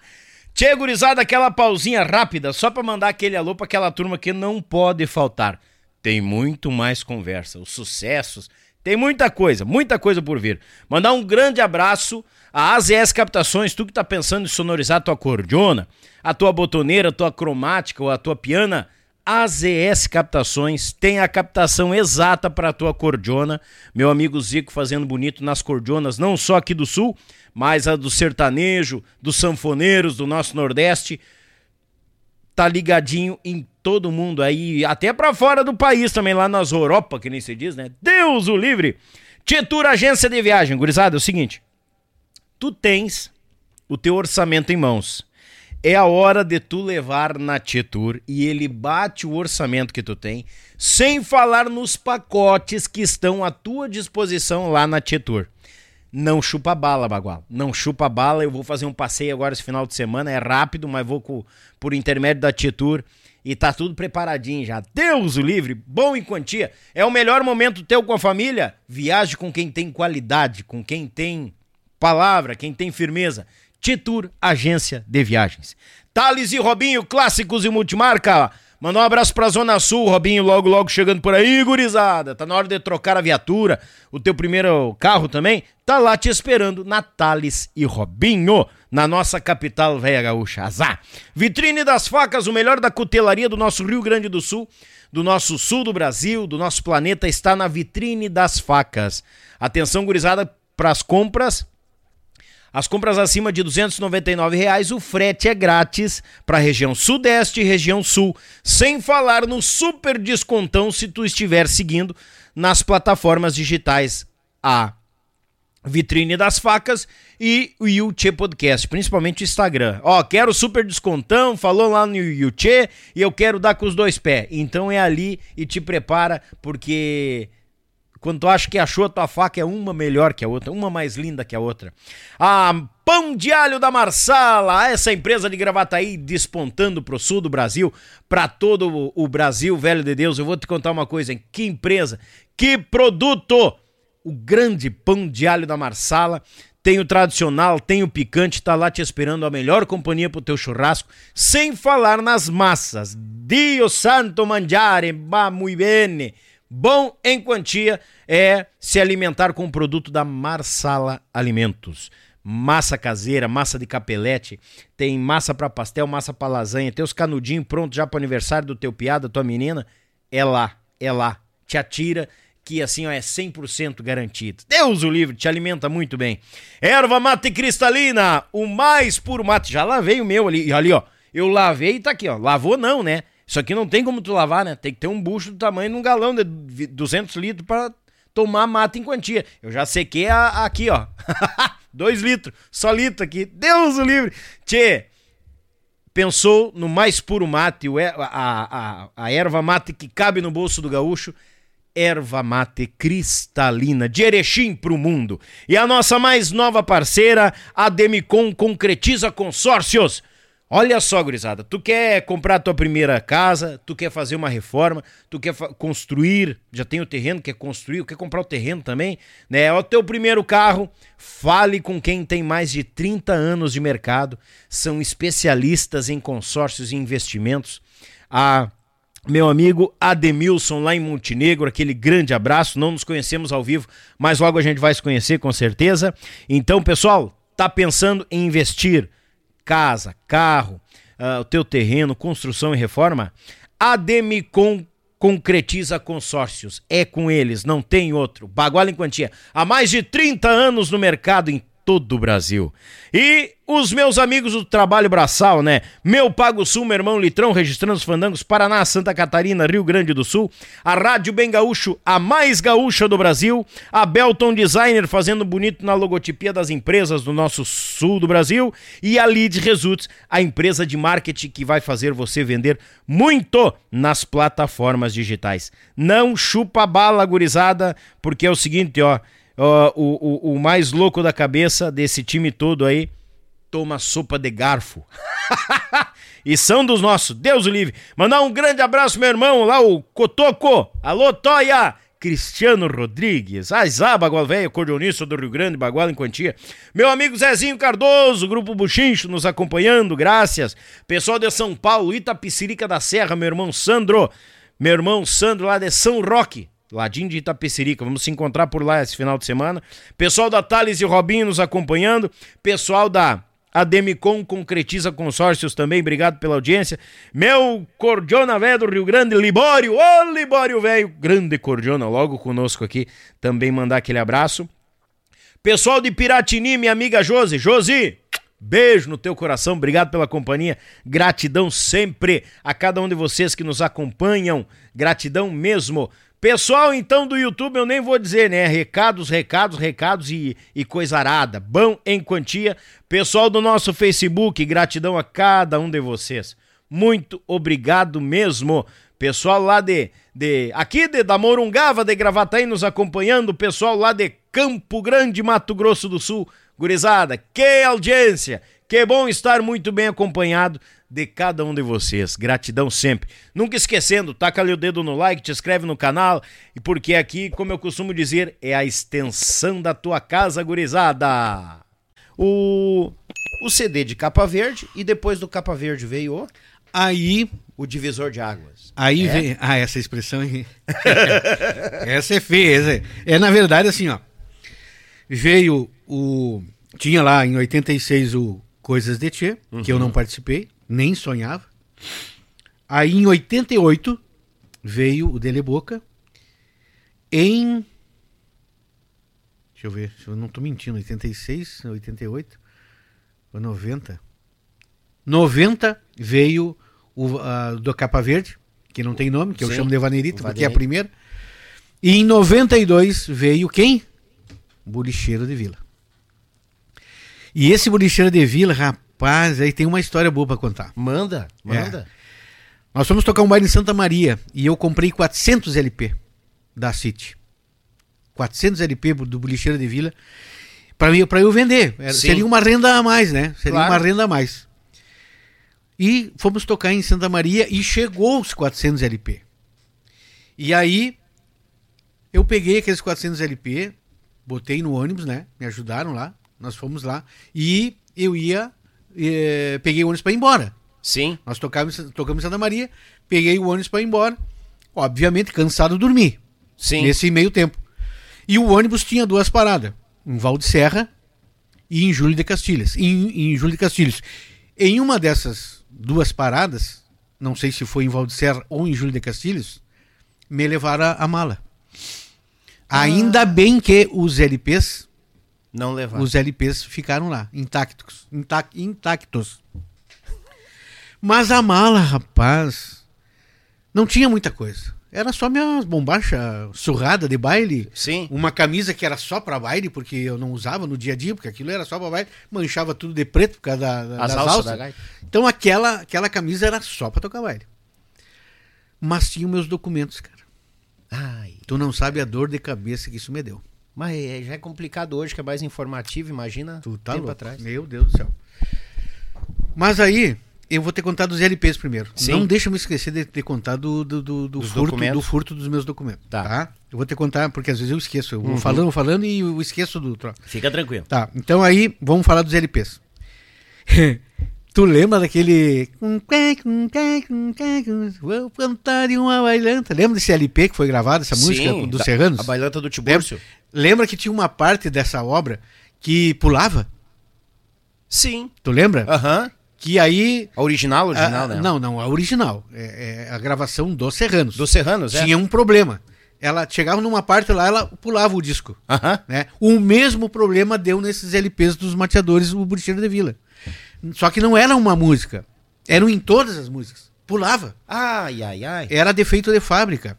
[SPEAKER 1] Tchê, gurizada, aquela pausinha rápida, só pra mandar aquele alô pra aquela turma que não pode faltar. Tem muito mais conversa, os sucessos, tem muita coisa, muita coisa por vir. Mandar um grande abraço a AZS Captações, tu que tá pensando em sonorizar a tua cordiona, a tua botoneira, a tua cromática ou a tua piana, AZS Captações tem a captação exata para a tua cordiona. Meu amigo Zico fazendo bonito nas cordionas, não só aqui do sul, mas a do sertanejo, dos sanfoneiros do nosso Nordeste. Tá ligadinho em todo mundo aí, até para fora do país também, lá nas Europa, que nem se diz, né? Deus o livre! Tietur Agência de Viagem, gurizada, é o seguinte. Tu tens o teu orçamento em mãos é a hora de tu levar na Tietur e ele bate o orçamento que tu tem, sem falar nos pacotes que estão à tua disposição lá na Tietur. Não chupa bala, Bagual. Não chupa bala. Eu vou fazer um passeio agora esse final de semana. É rápido, mas vou com, por intermédio da Tietur. E tá tudo preparadinho já. Deus o livre, bom em quantia. É o melhor momento teu com a família? Viaje com quem tem qualidade, com quem tem palavra, quem tem firmeza. Titur Agência de Viagens. Thales e Robinho, clássicos e multimarca. Manda um abraço pra Zona Sul, Robinho, logo, logo chegando por aí, gurizada. Tá na hora de trocar a viatura. O teu primeiro carro também tá lá te esperando na Thales e Robinho, na nossa capital velha gaúcha. Azar. Vitrine das facas, o melhor da cutelaria do nosso Rio Grande do Sul, do nosso sul do Brasil, do nosso planeta, está na Vitrine das facas. Atenção, gurizada, pras compras as compras acima de 299 reais, o frete é grátis para a região Sudeste e região Sul, sem falar no super descontão se tu estiver seguindo nas plataformas digitais a Vitrine das Facas e o YouTube Podcast, principalmente o Instagram. Ó, quero super descontão, falou lá no YouTube e eu quero dar com os dois pés. Então é ali e te prepara, porque quando tu acha que achou a tua faca é uma melhor que a outra, uma mais linda que a outra. A Pão de Alho da Marsala, essa empresa de Gravataí despontando pro sul do Brasil, para todo o Brasil, velho de Deus. Eu vou te contar uma coisa, hein? que empresa, que produto! O grande Pão de Alho da Marsala tem o tradicional, tem o picante, tá lá te esperando a melhor companhia pro teu churrasco, sem falar nas massas. Dio santo mangiare, va muy bene. Bom em quantia é se alimentar com o produto da Marsala Alimentos. Massa caseira, massa de capelete, tem massa para pastel, massa para lasanha, tem os canudinhos prontos já para aniversário do teu piada, tua menina. É lá, é lá. Te atira que assim ó, é 100% garantido. Deus o livre, te alimenta muito bem. Erva mate cristalina, o mais puro mate. Já lavei o meu ali, ali ó. Eu lavei e tá aqui, ó. Lavou não, né? Isso aqui não tem como tu lavar, né? Tem que ter um bucho do tamanho de um galão de 200 litros para tomar mata em quantia. Eu já sequei a, aqui, ó. 2 litros, só litro aqui. Deus o livre. Tchê, pensou no mais puro mate, a, a, a, erva mate que cabe no bolso do gaúcho. Erva mate cristalina, de Erechim pro mundo. E a nossa mais nova parceira, a Demicon Concretiza Consórcios. Olha só, gurizada, tu quer comprar a tua primeira casa, tu quer fazer uma reforma, tu quer construir, já tem o terreno, quer construir, quer comprar o terreno também, né? O teu primeiro carro, fale com quem tem mais de 30 anos de mercado, são especialistas em consórcios e investimentos. A meu amigo Ademilson lá em Montenegro, aquele grande abraço, não nos conhecemos ao vivo, mas logo a gente vai se conhecer com certeza. Então, pessoal, tá pensando em investir casa, carro, uh, o teu terreno, construção e reforma, a Demicon Concretiza Consórcios. É com eles, não tem outro. Bagual em Quantia. Há mais de 30 anos no mercado em todo o Brasil. E os meus amigos do Trabalho Braçal, né? Meu Pago Sul, meu irmão Litrão, registrando os fandangos Paraná, Santa Catarina, Rio Grande do Sul. A Rádio Bem Gaúcho, a mais gaúcha do Brasil. A Belton Designer fazendo bonito na logotipia das empresas do nosso sul do Brasil. E a Lead Results, a empresa de marketing que vai fazer você vender muito nas plataformas digitais. Não chupa bala, gurizada, porque é o seguinte, ó uh, o, o, o mais louco da cabeça desse time todo aí toma sopa de garfo. e são dos nossos, Deus o livre. Mandar um grande abraço, meu irmão, lá o Cotoco. Alô, Toia! Cristiano Rodrigues, Azá, Bagual Velho, cordonista do Rio Grande, Bagual em Quantia. Meu amigo Zezinho Cardoso, Grupo Buchincho, nos acompanhando, graças. Pessoal de São Paulo, Itapicirica da Serra, meu irmão Sandro. Meu irmão Sandro lá de São Roque, Ladinho de Itapecerica, vamos se encontrar por lá esse final de semana. Pessoal da Thales e Robinho nos acompanhando. Pessoal da Ademicon Concretiza Consórcios também, obrigado pela audiência. Meu Cordiona velho do Rio Grande, Libório, ô Libório velho, grande Cordiona, logo conosco aqui, também mandar aquele abraço. Pessoal de Piratini, minha amiga Josi, Josi, Beijo no teu coração, obrigado pela companhia. Gratidão sempre a cada um de vocês que nos acompanham. Gratidão mesmo. Pessoal, então, do YouTube, eu nem vou dizer, né? Recados, recados, recados e, e coisa arada. Bom em quantia. Pessoal do nosso Facebook, gratidão a cada um de vocês. Muito obrigado mesmo. Pessoal lá de, de aqui de, da Morungava, de Gravataí, nos acompanhando. Pessoal lá de Campo Grande, Mato Grosso do Sul. Gurizada, que audiência! Que bom estar muito bem acompanhado de cada um de vocês. Gratidão sempre. Nunca esquecendo, taca ali o dedo no like, te inscreve no canal, e porque aqui, como eu costumo dizer, é a extensão da tua casa, gurizada. O, o CD de capa verde, e depois do capa verde veio o...
[SPEAKER 3] Aí...
[SPEAKER 1] O divisor de águas.
[SPEAKER 3] Aí é? vem... Ah, essa expressão aí... essa é feia. Essa é... é, na verdade, assim, ó. Veio o... Tinha lá em 86 o Coisas de Tchê, uhum. que eu não participei nem sonhava. Aí em 88 veio o Dele Boca. Em. Deixa eu ver, eu não estou mentindo, 86, 88 ou 90. 90 veio o uh, do Capa Verde, que não tem nome, que Sim, eu chamo de Vanerito, porque é a primeira. E em 92 veio quem? Bolicheiro de Vila. E esse Bolicheiro de Vila, rapaz Rapaz, aí tem uma história boa para contar.
[SPEAKER 1] Manda, manda. É.
[SPEAKER 3] Nós fomos tocar um baile em Santa Maria e eu comprei 400 LP da City. 400 LP do Bolicheiro de Vila para mim para eu vender. Era, seria uma renda a mais, né? Seria claro. uma renda a mais. E fomos tocar em Santa Maria e chegou os 400 LP. E aí eu peguei aqueles 400 LP, botei no ônibus, né? Me ajudaram lá. Nós fomos lá e eu ia eh, peguei o ônibus para ir embora.
[SPEAKER 1] Sim.
[SPEAKER 3] Nós tocamos, tocamos em Santa Maria, peguei o ônibus para ir embora. Obviamente, cansado, dormi.
[SPEAKER 1] Sim.
[SPEAKER 3] Nesse meio tempo. E o ônibus tinha duas paradas: em Val de Serra e em Júlio de Castilhas. Em, em Júlio de Castilhos. Em uma dessas duas paradas, não sei se foi em Val de Serra ou em Júlio de Castilhos, me levaram a, a mala. Ah. Ainda bem que os LPs
[SPEAKER 1] não levaram.
[SPEAKER 3] Os LPs ficaram lá, intactos. Intac, intactos. Mas a mala, rapaz, não tinha muita coisa. Era só minha bombacha surrada de baile.
[SPEAKER 1] Sim.
[SPEAKER 3] Uma camisa que era só para baile, porque eu não usava no dia a dia, porque aquilo era só para baile. Manchava tudo de preto por causa da, da, As das alças. Da então aquela, aquela camisa era só para tocar baile. Mas tinha meus documentos, cara. Ai. Tu não sabe a dor de cabeça que isso me deu.
[SPEAKER 1] Mas é, já é complicado hoje, que é mais informativo, imagina
[SPEAKER 3] tu tá tempo louco. atrás. Meu Deus do céu. Mas aí, eu vou ter contado dos LPs primeiro. Sim. Não deixa eu me esquecer de ter contado do, do, do, furto, do furto dos meus documentos. Tá. tá. Eu vou ter que contar, porque às vezes eu esqueço. Eu vou uhum. falando, falando e eu esqueço do.
[SPEAKER 1] Fica tranquilo.
[SPEAKER 3] Tá. Então aí, vamos falar dos LPs. tu lembra daquele. Vou cantar uma bailanta. Lembra desse LP que foi gravado, essa música Sim, dos Serranos?
[SPEAKER 1] A bailanta do Tibúrcio.
[SPEAKER 3] Lembra que tinha uma parte dessa obra que pulava?
[SPEAKER 1] Sim.
[SPEAKER 3] Tu lembra?
[SPEAKER 1] Aham. Uhum.
[SPEAKER 3] Que aí.
[SPEAKER 1] A original, original,
[SPEAKER 3] a,
[SPEAKER 1] né?
[SPEAKER 3] Não, não, a original. É, é a gravação dos Serranos.
[SPEAKER 1] Dos Serranos, é?
[SPEAKER 3] Tinha um problema. Ela chegava numa parte lá, ela pulava o disco.
[SPEAKER 1] Aham.
[SPEAKER 3] Né? O mesmo problema deu nesses LPs dos mateadores, o Burcheiro de Vila. Só que não era uma música. Eram em todas as músicas. Pulava.
[SPEAKER 1] Ai, ai, ai.
[SPEAKER 3] Era defeito de fábrica.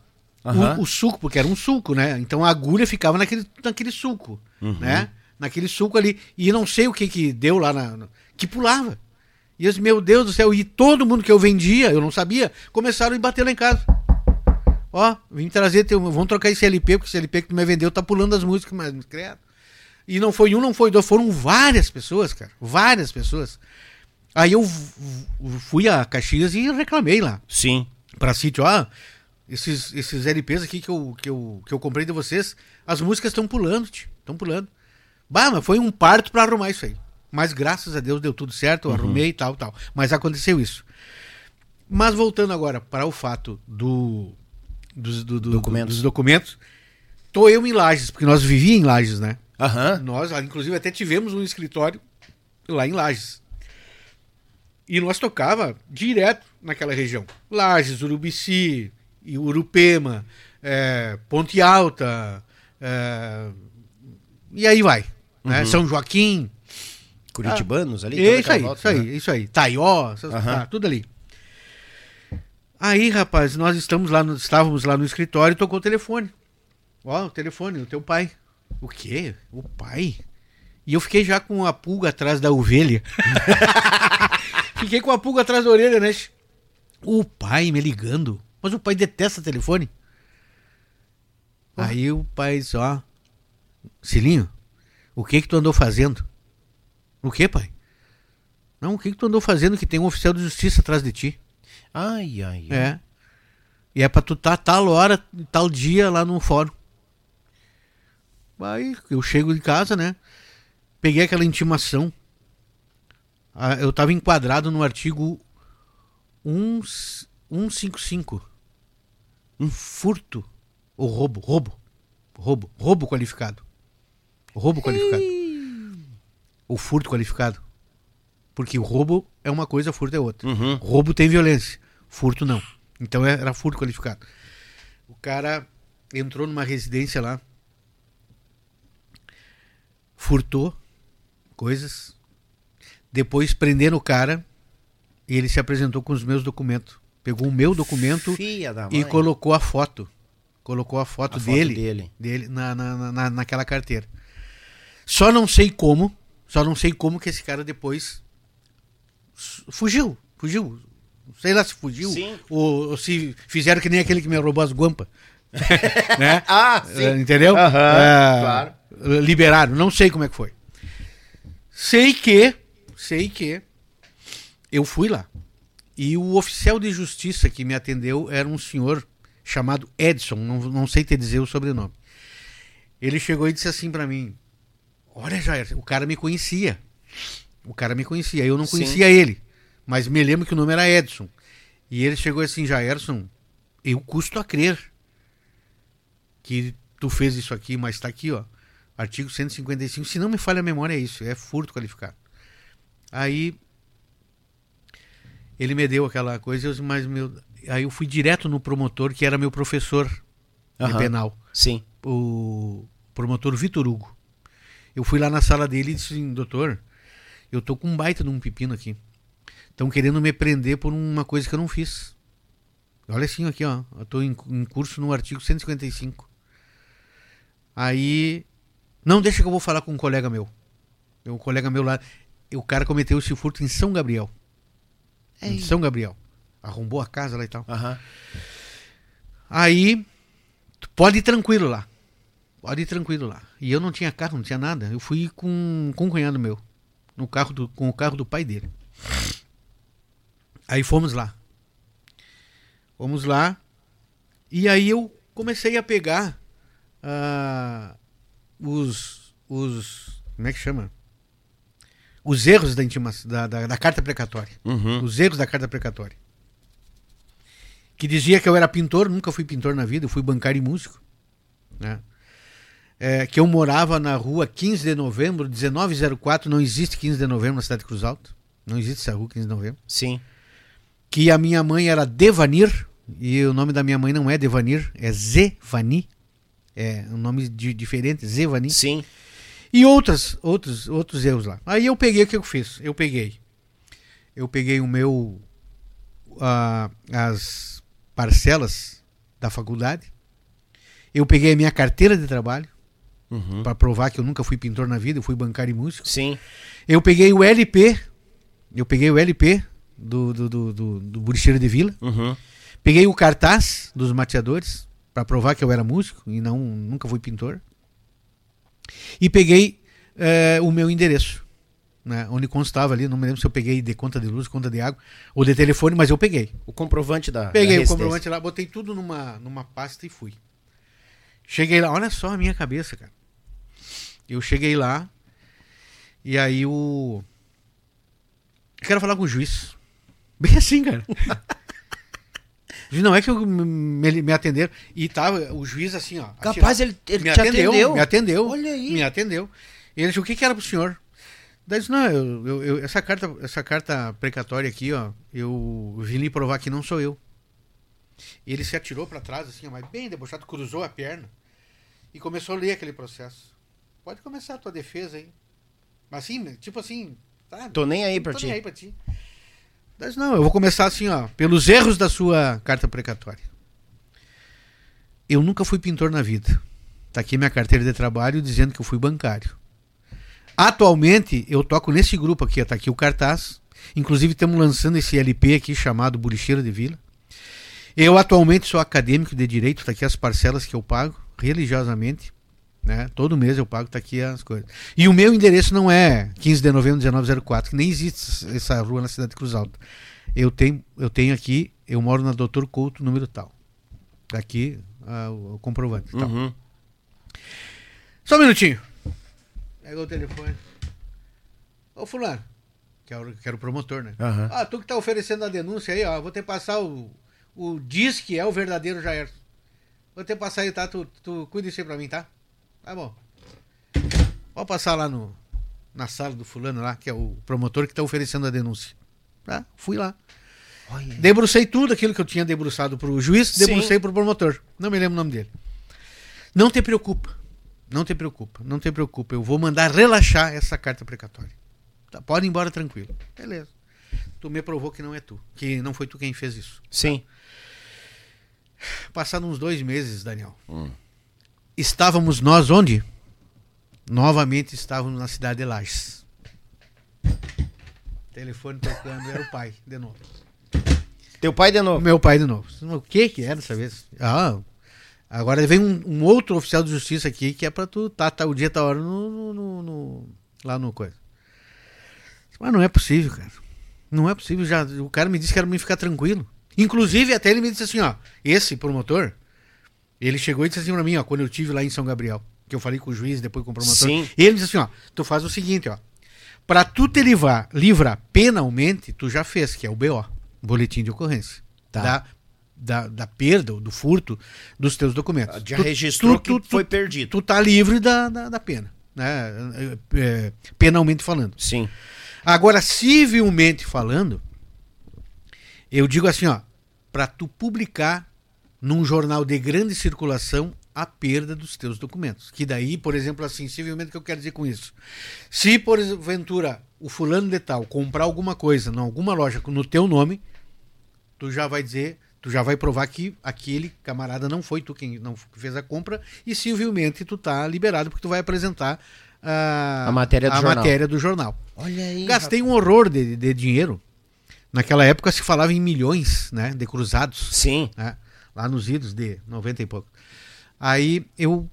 [SPEAKER 1] Aham.
[SPEAKER 3] O, o suco, porque era um suco, né? Então a agulha ficava naquele, naquele suco, né? Naquele suco ali. E não sei o que que deu lá na... na- que pulava. E eu disse, meu Deus do céu. E todo mundo que eu vendia, eu não sabia, começaram a bater lá em casa. Ó, vim trazer, teu, vamos trocar esse LP, porque esse LP que tu me vendeu tá pulando as músicas, mas credo. E não foi um, não foi dois, foram várias pessoas, cara. Várias pessoas. Aí eu fui a Caxias e reclamei lá
[SPEAKER 1] Sim.
[SPEAKER 3] pra sítio, ó, esses, esses LPs aqui que eu, que, eu, que eu comprei de vocês, as músicas estão pulando, estão pulando. Bah, mas foi um parto pra arrumar isso aí. Mas graças a Deus deu tudo certo, eu arrumei e tal, tal. Mas aconteceu isso. Mas voltando agora para o fato do, dos, do- do-
[SPEAKER 1] Documentos.
[SPEAKER 3] dos documentos, tô eu em Lages, porque nós vivíamos em Lages, né?
[SPEAKER 1] Aham.
[SPEAKER 3] Nós, ah, inclusive, até tivemos um escritório lá em Lages. E nós tocava direto naquela região. Lages, Urubici, e Urupema, é, Ponte Alta, é, e aí vai. né? São Joaquim.
[SPEAKER 1] Curitibanos ali?
[SPEAKER 3] É
[SPEAKER 1] toda
[SPEAKER 3] isso aí,
[SPEAKER 1] volta,
[SPEAKER 3] isso aí,
[SPEAKER 1] né?
[SPEAKER 3] isso aí. Taió, essas-
[SPEAKER 1] Aham.
[SPEAKER 3] tá, tudo ali. Aí, rapaz, nós estamos lá no- estávamos lá no escritório e tocou o telefone. Ó, o telefone, o teu pai. O quê? O pai? E eu fiquei já com a pulga atrás da ovelha. fiquei com a pulga atrás da orelha, né? O pai me ligando. Mas o pai detesta telefone. Aí o pai disse, ó, Cilinho, o que que tu andou fazendo? O que, pai? Não, o que que tu andou fazendo que tem um oficial de justiça atrás de ti?
[SPEAKER 1] Ai, ai, ai.
[SPEAKER 3] É. E é pra tu estar tal hora, tal dia lá no fórum. Aí eu chego em casa, né? Peguei aquela intimação. Ah, Eu tava enquadrado no artigo 1, 155. Um furto ou roubo. Roubo. Roubo. Roubo qualificado. Roubo qualificado. O furto qualificado. Porque o roubo é uma coisa, furto é outra.
[SPEAKER 1] Uhum.
[SPEAKER 3] Roubo tem violência, furto não. Então é- era furto qualificado. O cara entrou numa residência lá, furtou coisas, depois prenderam o cara e ele se apresentou com os meus documentos. Pegou o meu documento e colocou a foto. Colocou a foto,
[SPEAKER 1] A foto
[SPEAKER 3] dele,
[SPEAKER 1] dele.
[SPEAKER 3] dele na, na, na- na- naquela carteira. Só não sei como, só não sei como que esse cara depois fugiu, fugiu. Sei lá se fugiu ou, ou se fizeram que nem aquele que me roubou as guampas. né?
[SPEAKER 1] Ah, sim.
[SPEAKER 3] É, Entendeu?
[SPEAKER 1] Aham,
[SPEAKER 3] É,
[SPEAKER 1] claro.
[SPEAKER 3] Liberaram, não sei como é que foi. Sei que, sei que eu fui lá. E o oficial de justiça que me atendeu era um senhor chamado Edson, não, não sei te dizer o sobrenome. Ele chegou e disse assim pra mim: Olha, Jair, o cara me conhecia. O cara me conhecia. Eu não
[SPEAKER 1] Sim.
[SPEAKER 3] conhecia ele, mas me lembro que o nome era Edson. E ele chegou assim: Jairson, eu custo a crer que tu fez isso aqui, mas tá aqui, ó. Artigo 155. Se não me falha a memória, é isso. É furto qualificado. Aí ele me deu aquela coisa, mas meu. Aí eu fui direto no promotor, que era meu professor de
[SPEAKER 1] Aham.
[SPEAKER 3] penal,
[SPEAKER 1] Sim.
[SPEAKER 3] o promotor Vitor Hugo. Eu fui lá na sala dele e disse assim, doutor, eu tô com um baita de um pepino aqui. Estão querendo me prender por uma coisa que eu não fiz. Olha assim, aqui, ó. Eu tô em, em curso no artigo 155. Aí. Não, deixa que eu vou falar com um colega meu. Um colega meu lá. O cara cometeu esse furto em São Gabriel. Em São Gabriel. Arrombou a casa lá e tal.
[SPEAKER 1] Aham.
[SPEAKER 3] Aí, pode ir tranquilo lá. Pode ir tranquilo lá. E eu não tinha carro, não tinha nada. Eu fui com, com um cunhado meu. No carro do, com o carro do pai dele. Aí fomos lá. Fomos lá. E aí eu comecei a pegar ah, os, os. Como é que chama? Os erros da, da, da, da carta precatória.
[SPEAKER 1] Uhum.
[SPEAKER 3] Os erros da carta precatória. Que dizia que eu era pintor, nunca fui pintor na vida, eu fui bancário e músico. Né? É, que eu morava na rua 15 de novembro, 1904, não existe 15 de novembro na cidade de Cruz Alta. Não existe essa rua 15 de novembro.
[SPEAKER 1] Sim.
[SPEAKER 3] Que a minha mãe era Devanir, e o nome da minha mãe não é Devanir, é Zevani. É um nome de, diferente, Zevani.
[SPEAKER 1] Sim.
[SPEAKER 3] E outras, outros, outros erros lá. Aí eu peguei o que eu fiz? Eu peguei. Eu peguei o meu. ah, as parcelas da faculdade. Eu peguei a minha carteira de trabalho.
[SPEAKER 1] Uhum.
[SPEAKER 3] Pra provar que eu nunca fui pintor na vida, eu fui bancário e músico.
[SPEAKER 1] Sim.
[SPEAKER 3] Eu peguei o LP. Eu peguei o LP do, do, do, do, do Buricheiro de Vila.
[SPEAKER 1] Uhum.
[SPEAKER 3] Peguei o cartaz dos mateadores para provar que eu era músico e não nunca fui pintor. E peguei eh, o meu endereço, né, onde constava ali, não me lembro se eu peguei de conta de luz, conta de água ou de telefone, mas eu peguei.
[SPEAKER 1] O comprovante da.
[SPEAKER 3] Peguei
[SPEAKER 1] da
[SPEAKER 3] o comprovante lá, botei tudo numa, numa pasta e fui. Cheguei lá, olha só a minha cabeça, cara. Eu cheguei lá e aí o. Eu quero falar com o juiz. Bem assim, cara. Não é que eu me, me atenderam e tava o juiz assim, ó.
[SPEAKER 1] Capaz,
[SPEAKER 3] atirado.
[SPEAKER 1] ele, ele
[SPEAKER 3] me
[SPEAKER 1] te
[SPEAKER 3] atendeu,
[SPEAKER 1] atendeu.
[SPEAKER 3] me atendeu.
[SPEAKER 1] Olha aí.
[SPEAKER 3] Me atendeu. E ele disse, o que, que era pro senhor? Daí disse, não, eu, eu- eu- essa, carta, essa carta precatória aqui, ó, eu vim lhe provar que não sou eu. Ele se atirou pra trás, assim, ó, mas bem debochado, cruzou a perna e começou a ler aquele processo. Pode começar a tua defesa aí. Mas assim, tipo assim, tá?
[SPEAKER 1] Tô nem aí pra
[SPEAKER 3] Tô
[SPEAKER 1] ti.
[SPEAKER 3] nem aí pra ti. Disse, não, eu vou começar assim, ó, pelos erros da sua carta precatória. Eu nunca fui pintor na vida. Tá aqui minha carteira de trabalho dizendo que eu fui bancário. Atualmente, eu toco nesse grupo aqui, ó, tá aqui o cartaz. Inclusive, estamos lançando esse LP aqui chamado Buricheiro de Vila. Eu atualmente sou acadêmico de direito, tá aqui as parcelas que eu pago religiosamente. Né? Todo mês eu pago, tá aqui as coisas. E o meu endereço não é 15 de novembro 1904, que nem existe essa rua na cidade de Cruz Alta. Eu tenho, eu tenho aqui, eu moro na Doutor Couto, número tal. Tá aqui ah, o, o comprovante. tal.
[SPEAKER 1] Uhum.
[SPEAKER 3] Só um minutinho. Pegou o telefone. Ô fulano, que era, o- que era o promotor, né?
[SPEAKER 1] Aham.
[SPEAKER 3] Ah, tu que tá oferecendo a denúncia aí, ó, vou ter que passar o, o diz que é o verdadeiro Jair. Vou ter que passar aí, tá? Tu, tu cuida isso aí pra mim, tá? Tá bom. Pode passar lá no, na sala do fulano lá, que é o promotor que tá oferecendo a denúncia. Tá? Fui lá.
[SPEAKER 1] Olha.
[SPEAKER 3] Debrucei tudo aquilo que eu tinha debruçado pro juiz,
[SPEAKER 1] Sim.
[SPEAKER 3] debrucei pro promotor. Não me lembro o nome dele. Não te preocupa. Não te preocupa. Não te preocupa. Eu vou mandar relaxar essa carta precatória. Tá, pode ir embora tranquilo. Beleza. Tu me provou que não é tu. Que não foi tu quem fez isso.
[SPEAKER 1] Sim.
[SPEAKER 3] Passados uns dois meses, Daniel. Estávamos nós onde? Novamente estávamos na cidade de Lages. Telefone tocando, era o pai, de novo.
[SPEAKER 1] Teu pai de novo.
[SPEAKER 3] meu pai de novo. O que que era dessa vez? Ah, agora vem um, um outro oficial de justiça aqui que é pra tu tá, tá o dia, tá a hora no, no- no- no- lá no coisa. Mas não é possível, cara. Não é possível. Já, o cara me disse que era pra mim ficar tranquilo. Inclusive, até ele me disse assim, ó, esse promotor, ele chegou e disse assim pra mim, ó, quando eu tive lá em São Gabriel, que eu falei com o juiz, depois com o promotor.
[SPEAKER 1] Sim.
[SPEAKER 3] Ele disse assim, ó, tu faz o seguinte, ó, pra tu te livrar, livrar penalmente, tu já fez, que é o BO, boletim de ocorrência.
[SPEAKER 1] Tá.
[SPEAKER 3] Da, da, da perda, ou do furto dos teus documentos.
[SPEAKER 1] Já
[SPEAKER 3] Tu-
[SPEAKER 1] registrou
[SPEAKER 3] tu-
[SPEAKER 1] que
[SPEAKER 3] tu-
[SPEAKER 1] foi
[SPEAKER 3] tu-
[SPEAKER 1] perdido.
[SPEAKER 3] Tu tá livre da, da, da pena, né? É, é, penalmente falando.
[SPEAKER 1] Sim.
[SPEAKER 3] Agora, civilmente falando, eu digo assim, ó, para tu publicar num jornal de grande circulação a perda dos teus documentos. Que daí, por exemplo, assim, civilmente o que eu quero dizer com isso? Se porventura o fulano de tal comprar alguma coisa em alguma loja no teu nome, tu já vai dizer, tu já vai provar que aquele camarada não foi tu quem não fez a compra e civilmente tu tá liberado porque tu vai apresentar ah,
[SPEAKER 1] A matéria do
[SPEAKER 3] a
[SPEAKER 1] jornal.
[SPEAKER 3] matéria do jornal.
[SPEAKER 1] Olha aí.
[SPEAKER 3] Gastei um horror de, de dinheiro. Naquela época se falava em milhões, né, de cruzados,
[SPEAKER 1] Sim.
[SPEAKER 3] né, lá nos idos de 90 e pouco. Aí eu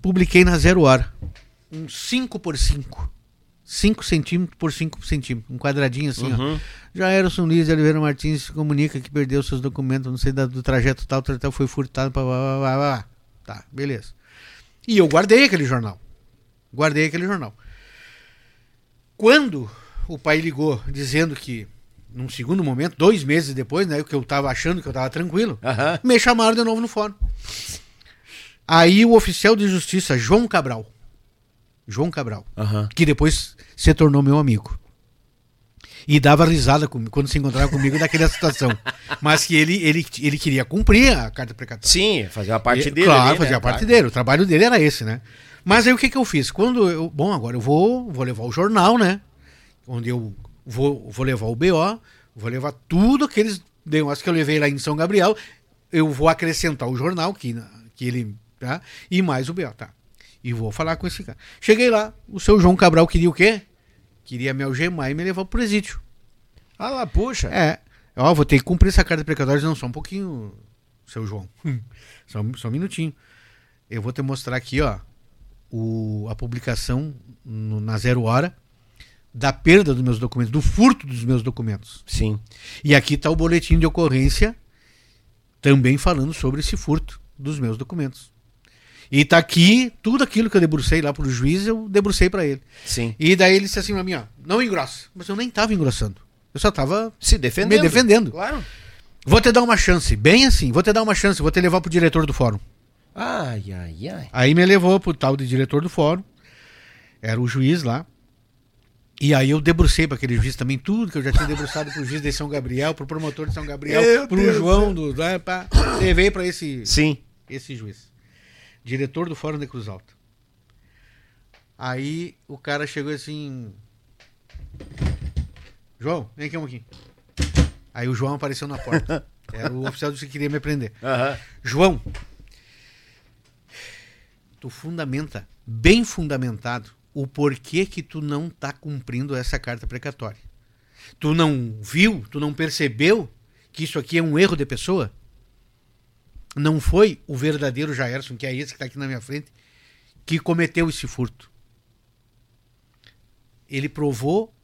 [SPEAKER 3] publiquei na Zero Hora um 5 por 5 5 centímetros por 5 centímetros, um quadradinho assim, ó.
[SPEAKER 1] Uhum.
[SPEAKER 3] Já era o Luiz de Oliveira Martins comunica que perdeu seus documentos, não sei da- do trajeto tal, tal, tal, foi furtado, blá, blá, blá, blá, blá. Tá, beleza. E eu guardei aquele jornal. Guardei aquele jornal. Quando o pai ligou dizendo que, num segundo momento, dois meses depois, né, que eu tava achando que eu tava tranquilo,
[SPEAKER 1] Aham.
[SPEAKER 3] me chamaram de novo no fórum. Aí o oficial de justiça, João Cabral, João Cabral,
[SPEAKER 1] Aham.
[SPEAKER 3] que depois se tornou meu amigo. e dava risada comigo, quando se encontrava comigo naquela situação. Mas que ele, ele, ele queria cumprir a carta precatória.
[SPEAKER 1] Sim, fazer a parte
[SPEAKER 3] E-
[SPEAKER 1] dele.
[SPEAKER 3] Claro,
[SPEAKER 1] ali,
[SPEAKER 3] fazia
[SPEAKER 1] né?
[SPEAKER 3] a parte
[SPEAKER 1] Claro.
[SPEAKER 3] dele. O trabalho dele era esse, né? Mas aí o que, que eu fiz? Quando eu. Bom, agora eu vou, vou levar o jornal, né? Onde eu vou, vou levar o BO, vou levar tudo aqueles negócios que eu levei lá em São Gabriel. Eu vou acrescentar o jornal, que, que ele. Tá? E mais o BO, tá? E vou falar com esse cara. Cheguei lá, o seu João Cabral queria o quê? Queria me algemar e me levar pro presídio.
[SPEAKER 1] Ah lá, puxa.
[SPEAKER 3] É. Ó, vou ter que cumprir essa carta precatória, não, só um pouquinho, seu João. só, um- só um minutinho. Eu vou te mostrar aqui, ó, o, a publicação no- na zero hora da perda dos meus documentos, do furto dos meus documentos.
[SPEAKER 1] Sim.
[SPEAKER 3] E aqui está o boletim de ocorrência também falando sobre esse furto dos meus documentos. E tá aqui tudo aquilo que eu debrucei lá pro juiz, eu debrucei para ele.
[SPEAKER 1] Sim.
[SPEAKER 3] E daí ele disse assim pra mim, ó, não engrossa. Mas eu nem tava engrossando. Eu só tava
[SPEAKER 1] Se defendendo.
[SPEAKER 3] me defendendo.
[SPEAKER 1] Claro.
[SPEAKER 3] Vou te dar uma chance, bem assim, vou te dar uma chance, vou te levar pro diretor do fórum.
[SPEAKER 1] Ai, ai, ai.
[SPEAKER 3] Aí me levou pro tal de diretor do fórum, era o juiz lá. E aí eu debrucei para aquele juiz também tudo que eu já tinha debruçado pro juiz de São Gabriel, pro promotor de São Gabriel, pro
[SPEAKER 1] Deus
[SPEAKER 3] João do, né, levei para esse
[SPEAKER 1] Sim.
[SPEAKER 3] esse juiz. Diretor do Fórum de Cruz Alta. Aí o cara chegou assim. João, vem aqui um pouquinho. Aí o João apareceu na porta. Era o oficial que queria me prender.
[SPEAKER 1] Aham.
[SPEAKER 3] João, tu fundamenta, bem fundamentado, o porquê que tu não tá cumprindo essa carta precatória. Tu não viu, tu não percebeu que isso aqui é um erro de pessoa? Não foi o verdadeiro Jairson, que é esse que está aqui na minha frente, que cometeu esse furto. Ele provou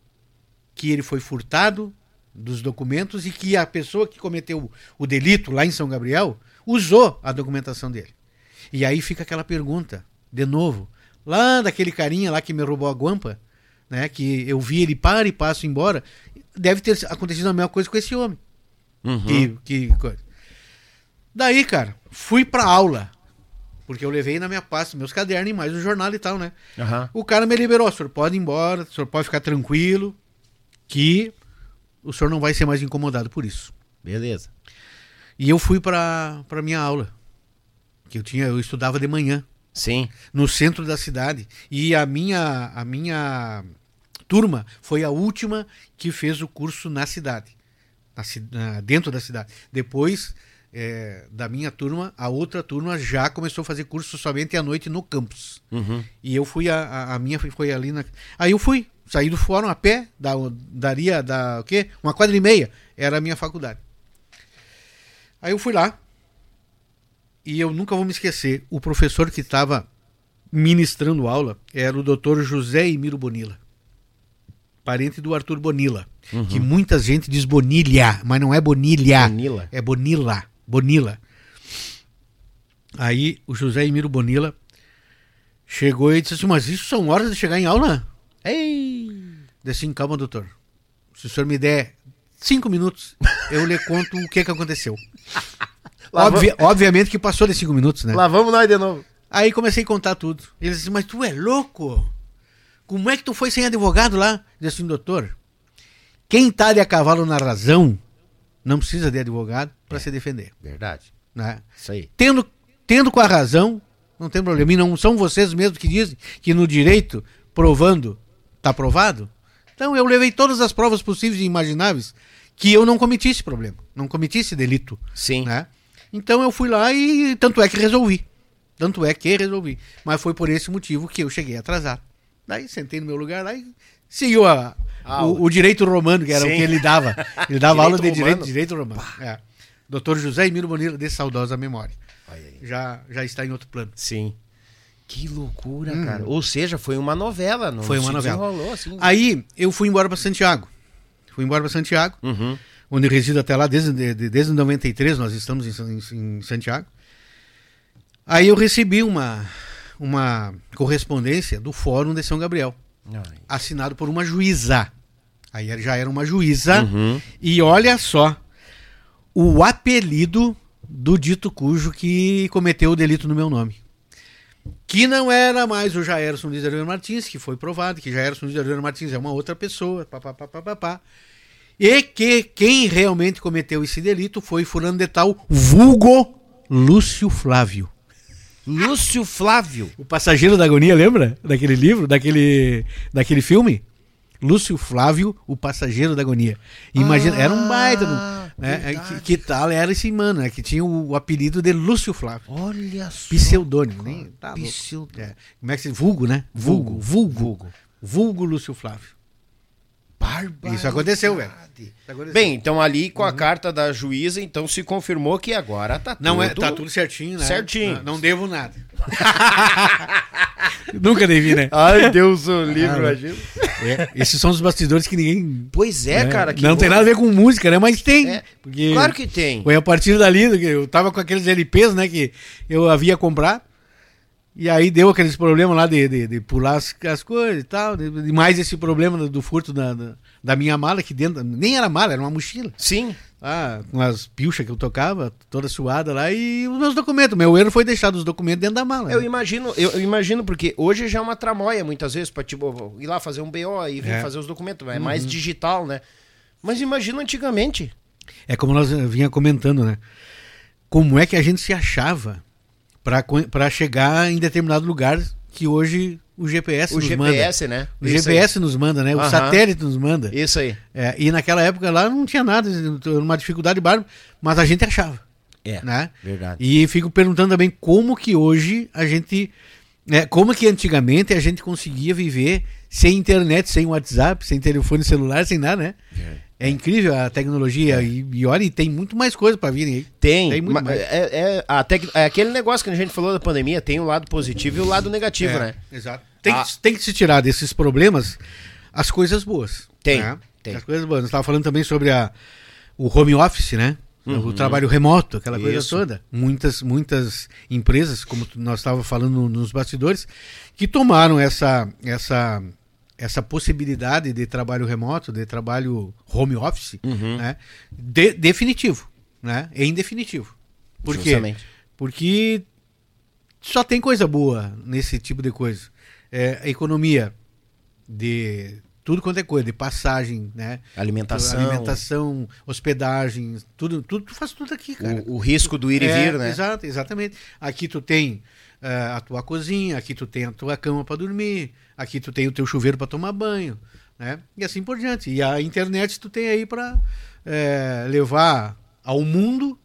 [SPEAKER 3] que ele foi furtado dos documentos e que a pessoa que cometeu o delito lá em São Gabriel usou a documentação dele. E aí fica aquela pergunta, de novo, lá daquele carinha lá que me roubou a guampa, né, que eu vi ele para e passo embora, deve ter acontecido a mesma coisa com esse homem.
[SPEAKER 1] Uhum.
[SPEAKER 3] Que, que coisa. Daí, cara, fui pra aula. Porque eu levei na minha pasta meus cadernos e mais o jornal e tal, né?
[SPEAKER 1] Aham.
[SPEAKER 3] O cara me liberou, o senhor pode ir embora, o senhor pode ficar tranquilo, que o senhor não vai ser mais incomodado por isso.
[SPEAKER 1] Beleza.
[SPEAKER 3] E eu fui pra, pra minha aula. Que eu tinha, eu estudava de manhã,
[SPEAKER 1] Sim.
[SPEAKER 3] no centro da cidade. E a minha, a minha turma foi a última que fez o curso na cidade. na dentro da cidade. Depois é, da minha turma, a outra turma já começou a fazer curso somente à noite no campus.
[SPEAKER 1] Uhum.
[SPEAKER 3] E eu fui, a, a- a minha foi- foi ali na. Aí eu fui, saí do fórum a pé, da, daria da, o quê? Uma quadra e meia, era a minha faculdade. Aí eu fui lá, e eu nunca vou me esquecer, o professor que estava ministrando aula era o doutor José Emiro Bonilla, parente do Arthur Bonilla, que muita gente diz Bonilha, mas não é Bonilha,
[SPEAKER 1] Bonilla.
[SPEAKER 3] é Bonilla, Bonilla. Aí o José Emiro Bonilla chegou e disse assim, mas isso são horas de chegar em aula?
[SPEAKER 1] Ei!
[SPEAKER 3] Disse assim, calma, doutor. Se o senhor me der cinco minutos, eu lhe conto o que, que aconteceu. Obvi- Obviamente que passou de cinco minutos, né?
[SPEAKER 1] Lá vamos nós de novo.
[SPEAKER 3] Aí comecei a contar tudo. Ele disse, mas tu é louco? Como é que tu foi sem advogado lá? Eu disse assim, doutor, quem tá de a cavalo na razão não precisa de advogado para se defender.
[SPEAKER 1] Verdade.
[SPEAKER 3] Né?
[SPEAKER 1] Isso aí.
[SPEAKER 3] Tendo, tendo com a razão, não tem problema. E não são vocês mesmos que dizem que no direito, provando, tá provado? Então eu levei todas as provas possíveis e imagináveis que eu não cometi esse problema, não cometi esse delito.
[SPEAKER 1] Sim.
[SPEAKER 3] Né? Então eu fui lá e tanto é que resolvi. Tanto é que resolvi. Mas foi por esse motivo que eu cheguei atrasado. Daí sentei no meu lugar lá e seguiu a, o, o direito romano, que era
[SPEAKER 1] Sim.
[SPEAKER 3] o que ele dava. Ele dava aula de
[SPEAKER 1] Direito
[SPEAKER 3] direito,
[SPEAKER 1] romano.
[SPEAKER 3] direito romano. É. Doutor José Emílio Bonilla, de saudosa memória.
[SPEAKER 1] Olha aí.
[SPEAKER 3] Já, já está em outro plano.
[SPEAKER 1] Sim. Que loucura, cara. Ou seja, foi uma novela. Não
[SPEAKER 3] Hum. Foi uma novela.
[SPEAKER 1] assim.
[SPEAKER 3] Aí eu fui embora para Santiago. Fui embora para Santiago,
[SPEAKER 1] Uhum.
[SPEAKER 3] Onde resido até lá desde, de- de- desde 93, nós estamos em, em- em Santiago. Aí eu recebi uma, uma correspondência do Fórum de São Gabriel,
[SPEAKER 1] Ai.
[SPEAKER 3] assinado por uma juíza. Aí já era uma juíza.
[SPEAKER 1] Uhum.
[SPEAKER 3] E olha só, o apelido do dito cujo que cometeu o delito no meu nome. Que não era mais o Jairson Ariano Martins, que foi provado que Jairson Ariano Martins é uma outra pessoa, pá, E que quem realmente cometeu esse delito foi fulano de tal, vulgo Lúcio Flávio.
[SPEAKER 1] Lúcio Flávio.
[SPEAKER 3] O Passageiro da Agonia, lembra? Daquele livro, daquele, daquele filme? Lúcio Flávio, o Passageiro da Agonia. Imagina, era um baita.
[SPEAKER 1] Ah,
[SPEAKER 3] Né? Que, que tal era esse mano, né? Que tinha o, o apelido de Lúcio Flávio.
[SPEAKER 1] Olha só.
[SPEAKER 3] Pseudônimo, nem. Tá.
[SPEAKER 1] Pseudônimo.
[SPEAKER 3] É. Como é que se. Vulgo, né? Vulgo. Vulgo. Vulgo, vulgo Lúcio Flávio.
[SPEAKER 1] Barbaridade.
[SPEAKER 3] Isso aconteceu, velho.
[SPEAKER 1] Bem, então ali com a carta da juíza, então se confirmou que agora tá
[SPEAKER 3] Não
[SPEAKER 1] tudo...
[SPEAKER 3] é, tá tudo certinho, né?
[SPEAKER 1] Certinho.
[SPEAKER 3] Não, não devo nada. Nunca devi, né?
[SPEAKER 1] Ai, Deus o livre,
[SPEAKER 3] Ah,
[SPEAKER 1] imagina.
[SPEAKER 3] É, esses são os bastidores que ninguém.
[SPEAKER 1] Pois é,
[SPEAKER 3] né?
[SPEAKER 1] cara. que
[SPEAKER 3] não tem nada a ver com música, né? Mas tem.
[SPEAKER 1] É,
[SPEAKER 3] Porque
[SPEAKER 1] Claro que tem.
[SPEAKER 3] Foi a partir dali, que eu tava com aqueles LPs, né? Que eu havia comprar. E aí deu aqueles problemas lá de, de, de pular as, as coisas e tal. De, de mais esse problema do, do furto da, da, da minha mala, que dentro. Nem era mala, era uma mochila.
[SPEAKER 1] Sim.
[SPEAKER 3] Ah, com as pilchas que eu tocava, toda suada lá, e os meus documentos. Meu erro foi deixar os documentos dentro da mala.
[SPEAKER 1] Eu
[SPEAKER 3] né?
[SPEAKER 1] imagino, eu, eu imagino porque hoje já é uma tramóia muitas vezes para tipo ir lá fazer um BO e vir
[SPEAKER 3] É.
[SPEAKER 1] fazer os documentos, é mais digital, né? Mas imagina antigamente.
[SPEAKER 3] É como nós eh, vinha comentando, né? Como é que a gente se achava para chegar em determinado lugar que hoje o GPS
[SPEAKER 1] O
[SPEAKER 3] nos
[SPEAKER 1] GPS, né?
[SPEAKER 3] manda. O
[SPEAKER 1] Isso
[SPEAKER 3] GPS nos manda, né? O
[SPEAKER 1] Aham.
[SPEAKER 3] satélite nos manda.
[SPEAKER 1] aí. Isso aí.
[SPEAKER 3] É, e naquela época lá não tinha nada, uma dificuldade bárbara, mas a gente achava.
[SPEAKER 1] É.
[SPEAKER 3] Né?
[SPEAKER 1] Verdade.
[SPEAKER 3] E fico perguntando também como que hoje a gente. Né, como que antigamente a gente conseguia viver sem internet, sem WhatsApp, sem telefone celular, sem nada, né? É incrível a tecnologia e, e olha, e tem muito mais coisa para vir aí.
[SPEAKER 1] Tem,
[SPEAKER 3] Tem muito
[SPEAKER 1] ma-
[SPEAKER 3] mais.
[SPEAKER 1] é, é, a tec- é aquele negócio que a gente falou da pandemia, tem o lado positivo e o lado negativo,
[SPEAKER 3] É,
[SPEAKER 1] né?
[SPEAKER 3] Exato. Tem,
[SPEAKER 1] Ah.
[SPEAKER 3] que, tem que se tirar desses problemas as coisas boas.
[SPEAKER 1] Tem,
[SPEAKER 3] né?
[SPEAKER 1] tem.
[SPEAKER 3] As coisas boas. Nós estávamos falando também sobre a, o home office, né? O trabalho remoto, aquela coisa
[SPEAKER 1] Uhum. Isso.
[SPEAKER 3] toda. Muitas, muitas empresas, como nós estávamos falando nos bastidores, que tomaram essa, essa, essa possibilidade de trabalho remoto, de trabalho home office,
[SPEAKER 1] Uhum.
[SPEAKER 3] né? De- definitivo, né? Em definitivo. Por quê?
[SPEAKER 1] Justamente.
[SPEAKER 3] Porque só tem coisa boa nesse tipo de coisa. É, a economia de tudo quanto é coisa, de passagem, né?
[SPEAKER 1] Alimentação.
[SPEAKER 3] Alimentação, hospedagem, tudo, tudo, tu faz tudo aqui, cara.
[SPEAKER 1] O, o risco do ir e
[SPEAKER 3] É,
[SPEAKER 1] vir, né?
[SPEAKER 3] Exato, exatamente. Aqui tu tem eh, a tua cozinha, aqui tu tem a tua cama para dormir, aqui tu tem o teu chuveiro para tomar banho, né? E assim por diante. E a internet tu tem aí para levar ao mundo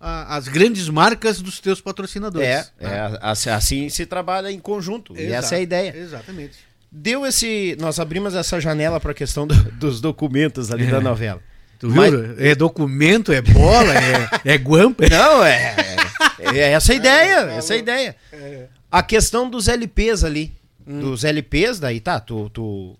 [SPEAKER 3] a- as grandes marcas dos teus patrocinadores.
[SPEAKER 1] É,
[SPEAKER 3] né?
[SPEAKER 1] é, assim- assim se trabalha em conjunto. E
[SPEAKER 3] Exato,
[SPEAKER 1] essa é a ideia.
[SPEAKER 3] Exatamente.
[SPEAKER 1] Deu esse. Nós abrimos essa janela para a questão do- dos documentos ali
[SPEAKER 3] É.
[SPEAKER 1] da novela.
[SPEAKER 3] Tu viu?
[SPEAKER 1] Mas-
[SPEAKER 3] É documento, é bola, é, é guampa.
[SPEAKER 1] Não, é. É essa a ideia. Essa é a ideia. A questão dos LPs ali.
[SPEAKER 3] Hum.
[SPEAKER 1] Dos LPs, daí tá, tu, tu.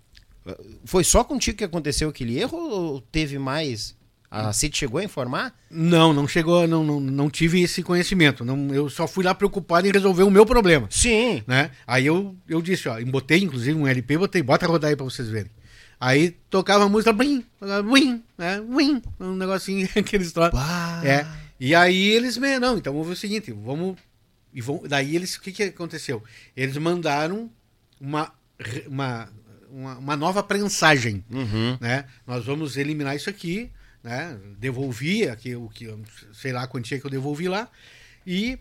[SPEAKER 1] Foi só contigo que aconteceu aquele erro ou teve mais? A CIT chegou a informar?
[SPEAKER 3] Não, não chegou, não, não, não tive esse conhecimento. Não, eu só fui lá preocupado em resolver o meu problema.
[SPEAKER 1] Sim.
[SPEAKER 3] né? Aí eu, eu disse, ó, botei inclusive um LP, botei, bota rodar aí pra vocês verem. Aí tocava a música, blim, blim, né? Blim, um negocinho, aqueles troços.
[SPEAKER 1] Bah.
[SPEAKER 3] É. E aí eles me, não, então vamos ver o seguinte, vamos e vão, daí eles, o que que aconteceu? Eles mandaram uma uma, uma, uma nova prensagem,
[SPEAKER 1] Uhum.
[SPEAKER 3] né? Nós vamos eliminar isso aqui, né? Devolvi aqui o que, sei lá a quantia que eu devolvi lá e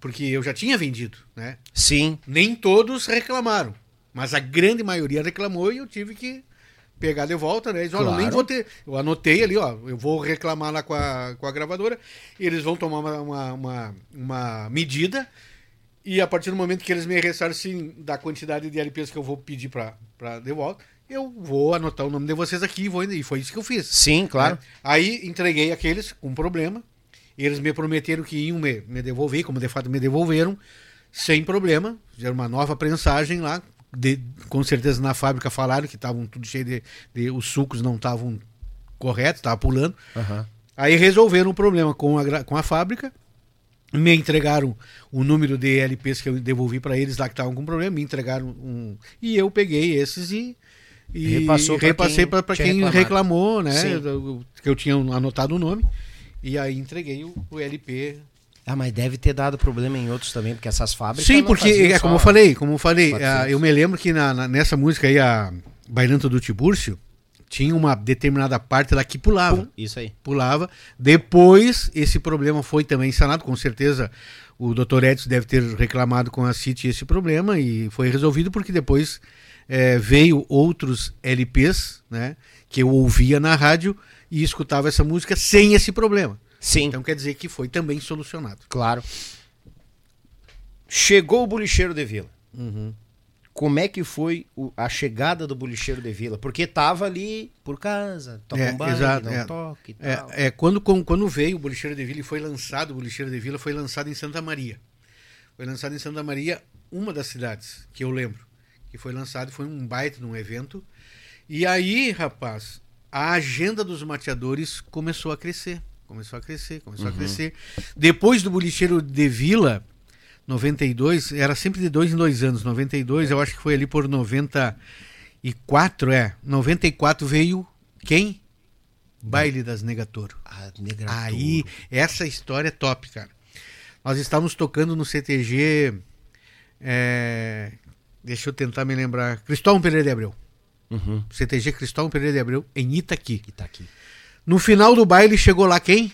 [SPEAKER 3] porque eu já tinha vendido, né?
[SPEAKER 1] Sim.
[SPEAKER 3] Nem todos reclamaram, mas a grande maioria reclamou e eu tive que pegar de volta, né? Eles, eu nem
[SPEAKER 1] Claro.
[SPEAKER 3] vou ter. Eu anotei ali, ó, eu vou reclamar lá com a, com a gravadora, eles vão tomar uma, uma, uma, uma medida e a partir do momento que eles me ressarcem da quantidade de LPs que eu vou pedir para de volta, eu vou anotar o nome de vocês aqui e, vou, e foi isso que eu fiz.
[SPEAKER 1] Sim, claro.
[SPEAKER 3] né? Aí entreguei aqueles com problema. Eles me prometeram que iam me, me devolver, como de fato me devolveram, sem problema. Fizeram uma nova prensagem lá. de- com certeza na fábrica falaram que estavam tudo cheio de, de- Os sucos não estavam corretos, estavam pulando.
[SPEAKER 1] Aham.
[SPEAKER 3] Aí resolveram o problema com a, com a fábrica. Me entregaram o número de LPs que eu devolvi para eles lá que estavam com problema. Me entregaram um. E eu peguei esses e. E
[SPEAKER 1] Repassou pra
[SPEAKER 3] repassei
[SPEAKER 1] quem
[SPEAKER 3] para quem
[SPEAKER 1] reclamado.
[SPEAKER 3] reclamou, né?
[SPEAKER 1] Sim.
[SPEAKER 3] Que eu tinha anotado o nome. E aí entreguei o, o LP.
[SPEAKER 1] Ah, mas deve ter dado problema em outros também, porque essas fábricas.
[SPEAKER 3] Sim, porque é como eu falei, como eu falei,
[SPEAKER 1] 400.
[SPEAKER 3] ah, eu me lembro que na, na- nessa música aí, a Bailanta do Tibúrcio, tinha uma determinada parte lá que pulava.
[SPEAKER 1] Isso aí.
[SPEAKER 3] Pulava. Depois, esse problema foi também sanado, com certeza. O Dr. Edson deve ter reclamado com a CIT esse problema e foi resolvido porque depois é, veio outros LPs, né? Que eu ouvia na rádio e escutava essa música sem esse problema.
[SPEAKER 1] Sim.
[SPEAKER 3] Então quer dizer que foi também solucionado.
[SPEAKER 1] Claro. Chegou o Bolicheiro de Vila.
[SPEAKER 3] Uhum.
[SPEAKER 1] Como é que foi o- a chegada do Bolicheiro de Vila? Porque tava ali por casa, toca
[SPEAKER 3] É,
[SPEAKER 1] um baile,
[SPEAKER 3] exato, é.
[SPEAKER 1] toca e tal.
[SPEAKER 3] É, é, quando, quando veio o Bolicheiro de Vila e foi lançado, o Bolicheiro de Vila foi lançado em Santa Maria. Foi lançado em Santa Maria, uma das cidades que eu lembro. Que foi lançado, foi um baita num evento. E aí, rapaz, a agenda dos mateadores começou a crescer. Começou a crescer, começou a crescer. Depois do Bolicheiro de Vila, 92, era sempre de dois em dois anos. 92, eu acho que foi ali por 94, é. 94 veio quem? Baile das Negatoro.
[SPEAKER 1] Ah, negra
[SPEAKER 3] Aí, essa história é top, cara. Nós estávamos tocando no CTG. é, deixa eu tentar me lembrar. Cristóvão Pereira de Abreu.
[SPEAKER 1] Uhum.
[SPEAKER 3] CTG Cristóvão Pereira de Abreu, em Itaqui.
[SPEAKER 1] Que tá aqui.
[SPEAKER 3] No final do baile chegou lá quem?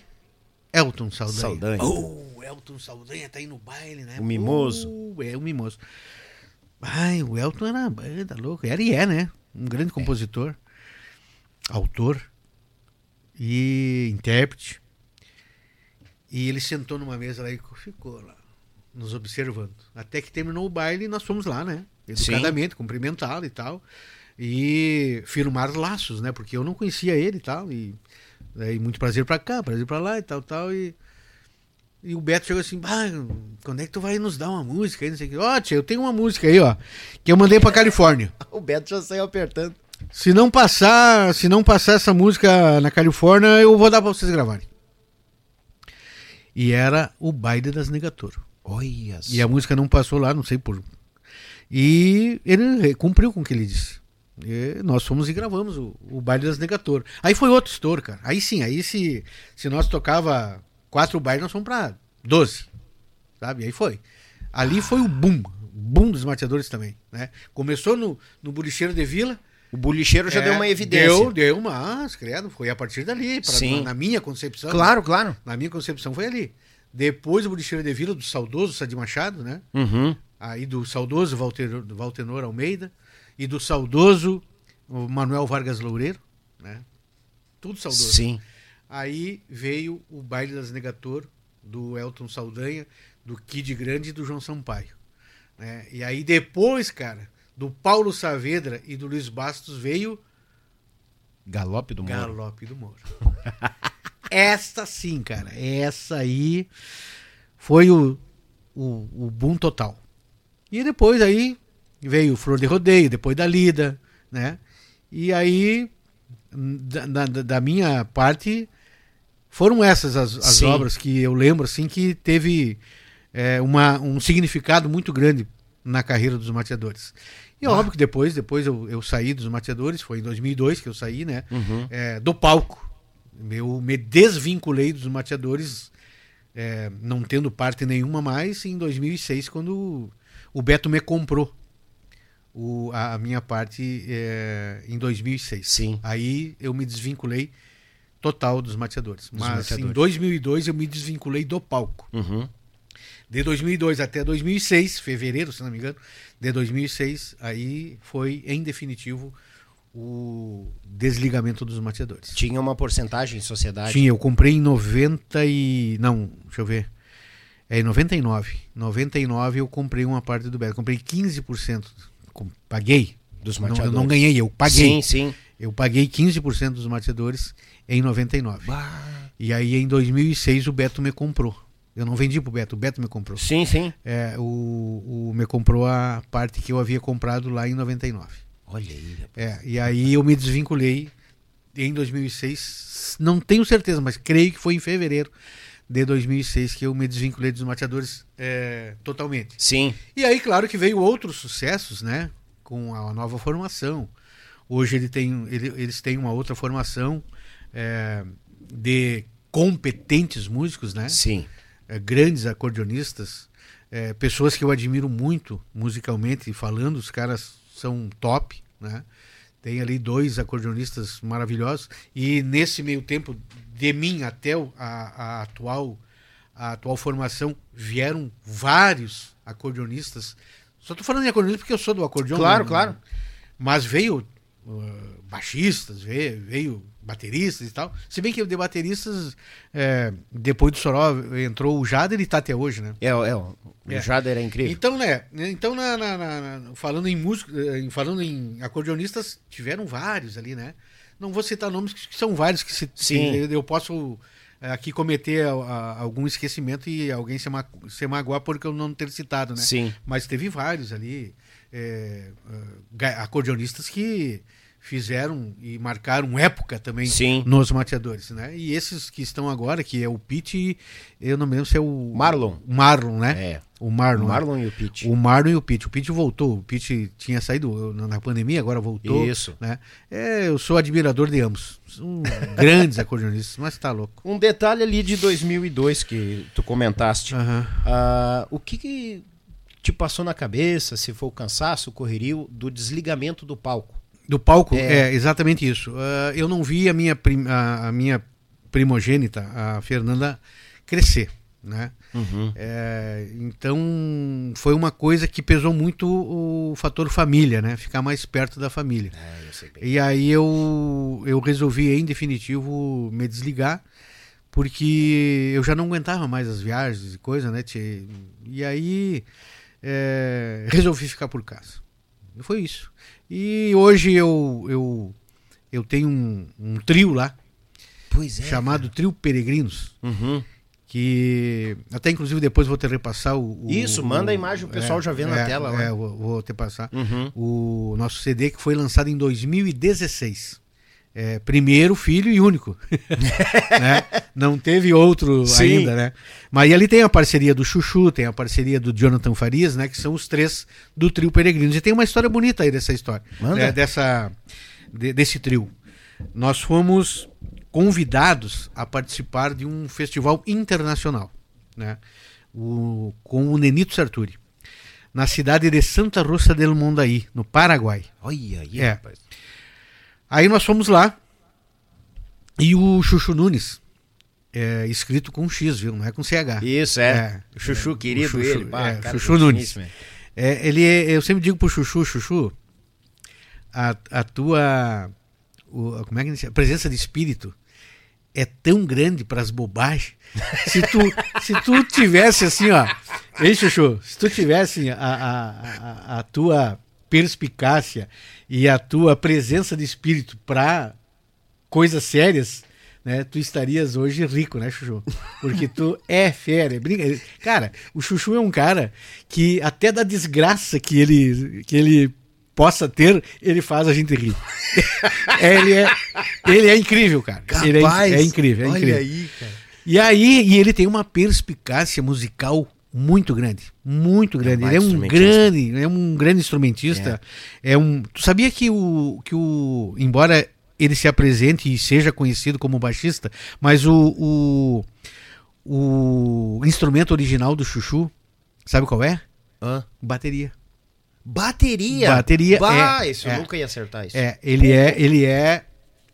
[SPEAKER 3] Elton Saldanha.
[SPEAKER 1] Saldanha.
[SPEAKER 3] Oh, Elton Saldanha tá aí no baile, né?
[SPEAKER 1] O mimoso.
[SPEAKER 3] Oh, é, o mimoso. Ai, o Elton era banda louco. Era e é, né? Um grande compositor, autor e intérprete. E ele sentou numa mesa lá e ficou lá, nos observando. Até que terminou o baile e nós fomos lá, né? Educadamente, cumprimentá-lo e tal. E firmar laços, né? Porque eu não conhecia ele e tal. E, aí, muito prazer pra cá, prazer pra lá e tal, tal. E, e o Beto chegou assim, bah, quando é que tu vai nos dar uma música aí? Não sei o que. Ó, tia, eu tenho uma música aí, ó, que eu mandei pra Califórnia.
[SPEAKER 1] O Beto já saiu apertando.
[SPEAKER 3] Se não passar, se não passar essa música na Califórnia, eu vou dar pra vocês gravarem. E era o baile das Negatoro.
[SPEAKER 1] Olha
[SPEAKER 3] E a música não passou lá, não sei por. E ele cumpriu com o que ele disse. E nós fomos e gravamos o, o baile das Negatoro. Aí foi outro estouro, cara. Aí sim, aí se, se nós tocava quatro bailes, nós fomos pra 12. Sabe? Aí foi. Ali foi o boom. Boom dos mateadores também. Né? Começou no, no Bolicheiro de Vila.
[SPEAKER 1] O bolicheiro já
[SPEAKER 3] É,
[SPEAKER 1] deu uma evidência.
[SPEAKER 3] Deu, deu uma. Ah, credo, foi a partir dali. pra-
[SPEAKER 1] Sim.
[SPEAKER 3] na minha concepção.
[SPEAKER 1] Claro, claro.
[SPEAKER 3] Na minha concepção foi ali. Depois o Bolicheiro de Vila, do saudoso Sadi Machado, né?
[SPEAKER 1] Uhum.
[SPEAKER 3] Aí do saudoso Walter, do Valtenor Almeida e do saudoso Manuel Vargas Loureiro, né? Tudo saudoso.
[SPEAKER 1] Sim.
[SPEAKER 3] Aí veio o baile das Negator, do Elton Saldanha, do Kid Grande e do João Sampaio. Né? E aí depois, cara, do Paulo Saavedra e do Luiz Bastos veio
[SPEAKER 1] Galope do Moro.
[SPEAKER 3] Galope do Moro. Essa sim, cara. Essa aí foi o, o, o boom total. E depois aí veio Flor de Rodeio, depois da Lida, né? E aí, da, da, da minha parte, foram essas as, as obras que eu lembro, assim, que teve é, uma, um significado muito grande na carreira dos mateadores. E é óbvio que depois, depois eu, eu saí dos mateadores, foi em 2002 que eu saí, né? É, do palco. Eu me desvinculei dos mateadores, é, não tendo parte nenhuma mais, em 2006, quando o Beto me comprou o, a, a minha parte é, em 2006.
[SPEAKER 1] Sim.
[SPEAKER 3] Aí eu me desvinculei total dos mateadores. Mas
[SPEAKER 1] mateadores.
[SPEAKER 3] em 2002 eu me desvinculei do palco.
[SPEAKER 1] Uhum.
[SPEAKER 3] De 2002 até 2006, fevereiro, se não me engano, de 2006, aí foi em definitivo o desligamento dos mateadores.
[SPEAKER 1] Tinha uma porcentagem em sociedade.
[SPEAKER 3] Tinha, eu comprei em 90 e. Não, deixa eu ver. É em 99. 99 eu comprei uma parte do Beto. Comprei 15%. Com- Paguei.
[SPEAKER 1] Dos
[SPEAKER 3] Não, eu
[SPEAKER 1] mateadores.
[SPEAKER 3] não ganhei, eu paguei.
[SPEAKER 1] Sim, sim.
[SPEAKER 3] Eu paguei 15% dos mateadores em 99. E aí em 2006 o Beto me comprou. Eu não vendi pro Beto, o Beto me comprou.
[SPEAKER 1] Sim, sim.
[SPEAKER 3] É, o, o me comprou a parte que eu havia comprado lá em 99.
[SPEAKER 1] Olha aí.
[SPEAKER 3] É, e aí eu me desvinculei em 2006. Não tenho certeza, mas creio que foi em fevereiro de 2006 que eu me desvinculei dos mateadores é, totalmente.
[SPEAKER 1] Sim.
[SPEAKER 3] E aí, claro que veio outros sucessos, né? Com a nova formação. Hoje ele tem, ele- eles têm uma outra formação é, de competentes músicos, né?
[SPEAKER 1] Sim.
[SPEAKER 3] é, grandes acordeonistas, é, pessoas que eu admiro muito musicalmente falando, os caras são top, né? Tem ali dois acordeonistas maravilhosos. E nesse meio tempo, de mim até a, a atual, a atual formação, vieram vários acordeonistas. Só estou falando em acordeonista porque eu sou do acordeão.
[SPEAKER 1] Claro,
[SPEAKER 3] né?
[SPEAKER 1] claro.
[SPEAKER 3] Mas veio uh, baixistas, veio, veio bateristas e tal. Se bem que de bateristas, é, depois do Soró entrou o Jader e tá até hoje, né?
[SPEAKER 1] É, é, o
[SPEAKER 3] É.
[SPEAKER 1] Jader é incrível.
[SPEAKER 3] Então, né? Então, na, na- na- falando em músico, eh, falando em acordeonistas, tiveram vários ali, né? Não vou citar nomes que são vários que se,
[SPEAKER 1] Sim.
[SPEAKER 3] eu- posso eh, aqui cometer a- a- algum esquecimento e alguém se, ma se magoar porque eu não ter citado, né?
[SPEAKER 1] Sim.
[SPEAKER 3] Mas teve vários ali ga- acordeonistas que fizeram e marcaram época também
[SPEAKER 1] Sim.
[SPEAKER 3] nos mateadores, né? E esses que estão agora, que é o Pete, eu não me lembro se é o
[SPEAKER 1] Marlon.
[SPEAKER 3] o Marlon, né?
[SPEAKER 1] É.
[SPEAKER 3] O Marlon.
[SPEAKER 1] O Marlon e o Pete.
[SPEAKER 3] O Marlon e o Pete. O Pete voltou. O Pete tinha saído na pandemia, agora voltou.
[SPEAKER 1] Isso.
[SPEAKER 3] Né? É, eu sou admirador de ambos. São grandes acordeonistas, mas tá louco.
[SPEAKER 1] Um detalhe ali de 2002 que tu comentaste.
[SPEAKER 3] Aham.
[SPEAKER 1] Ah, o que, que te passou na cabeça, se foi o cansaço, o correrio, do desligamento do palco?
[SPEAKER 3] Do palco,
[SPEAKER 1] É.
[SPEAKER 3] é, exatamente isso. Ah, eu não vi a minha, prim- a, a minha primogênita, a Fernanda, crescer. Né? É, então foi uma coisa que pesou muito o fator família, né? Ficar mais perto da família.
[SPEAKER 1] É.
[SPEAKER 3] E aí eu, eu resolvi, em definitivo, me desligar, porque eu já não aguentava mais as viagens e coisa, né? E aí é, resolvi ficar por casa. Foi isso. E hoje eu, eu, eu tenho um, um trio lá,
[SPEAKER 1] Pois é.
[SPEAKER 3] chamado Trio Peregrinos,
[SPEAKER 1] Uhum.
[SPEAKER 3] que até inclusive depois vou te repassar o... o-
[SPEAKER 1] Isso, manda a imagem, o pessoal já vê na
[SPEAKER 3] é,
[SPEAKER 1] tela lá.
[SPEAKER 3] É, vou, vou te passar
[SPEAKER 1] Uhum.
[SPEAKER 3] o nosso CD que foi lançado em 2016. É, primeiro filho e único. né? Não teve outro
[SPEAKER 1] Sim.
[SPEAKER 3] ainda, né? Mas ali tem a parceria do Chuchu, tem a parceria do Jonathan Farias, né? Que são os três do trio Peregrinos. E tem uma história bonita aí dessa história. Né, Dessa, de- desse trio. Nós fomos convidados a participar de um festival internacional, né? O, com o Nenito Sarturi, na cidade de Santa Rosa del Mondaí, no Paraguai.
[SPEAKER 1] Olha aí,
[SPEAKER 3] É.
[SPEAKER 1] rapaz.
[SPEAKER 3] Aí nós fomos lá e o Chuchu Nunes, é, escrito com X, viu? Não é com CH.
[SPEAKER 1] Isso, é.
[SPEAKER 3] É.
[SPEAKER 1] O Chuchu, querido
[SPEAKER 3] O Chuchu,
[SPEAKER 1] ele. Bah,
[SPEAKER 3] é, Chuchu Nunes. É, ele é- eu sempre digo pro Chuchu, Chuchu, a, a tua o- como é que a presença de espírito é tão grande para as bobagens. Se tu, se tu tivesse assim, ó, ei Chuchu, se tu tivesse a, a, a, a tua perspicácia e a tua presença de espírito para coisas sérias, né? Tu estarias hoje rico, né, Chuchu? Porque tu é fera, é brinca. Cara, o Chuchu é um cara que até da desgraça que ele que ele possa ter, ele faz a gente rir. É, ele é ele é incrível, cara. ele é, é incrível, é
[SPEAKER 1] olha
[SPEAKER 3] incrível.
[SPEAKER 1] aí, cara.
[SPEAKER 3] E aí, e ele tem uma perspicácia musical muito grande, muito grande.
[SPEAKER 1] um
[SPEAKER 3] ele é um grande, é um grande instrumentista. É. um. Tu sabia que o que o embora ele se apresente e seja conhecido como baixista, mas o o, o instrumento original do Chuchu, sabe qual é?
[SPEAKER 1] Hã?
[SPEAKER 3] Bateria.
[SPEAKER 1] Bateria.
[SPEAKER 3] Bateria,
[SPEAKER 1] Bah,
[SPEAKER 3] é,
[SPEAKER 1] isso
[SPEAKER 3] é.
[SPEAKER 1] eu nunca ia acertar isso.
[SPEAKER 3] É, ele é, ele é,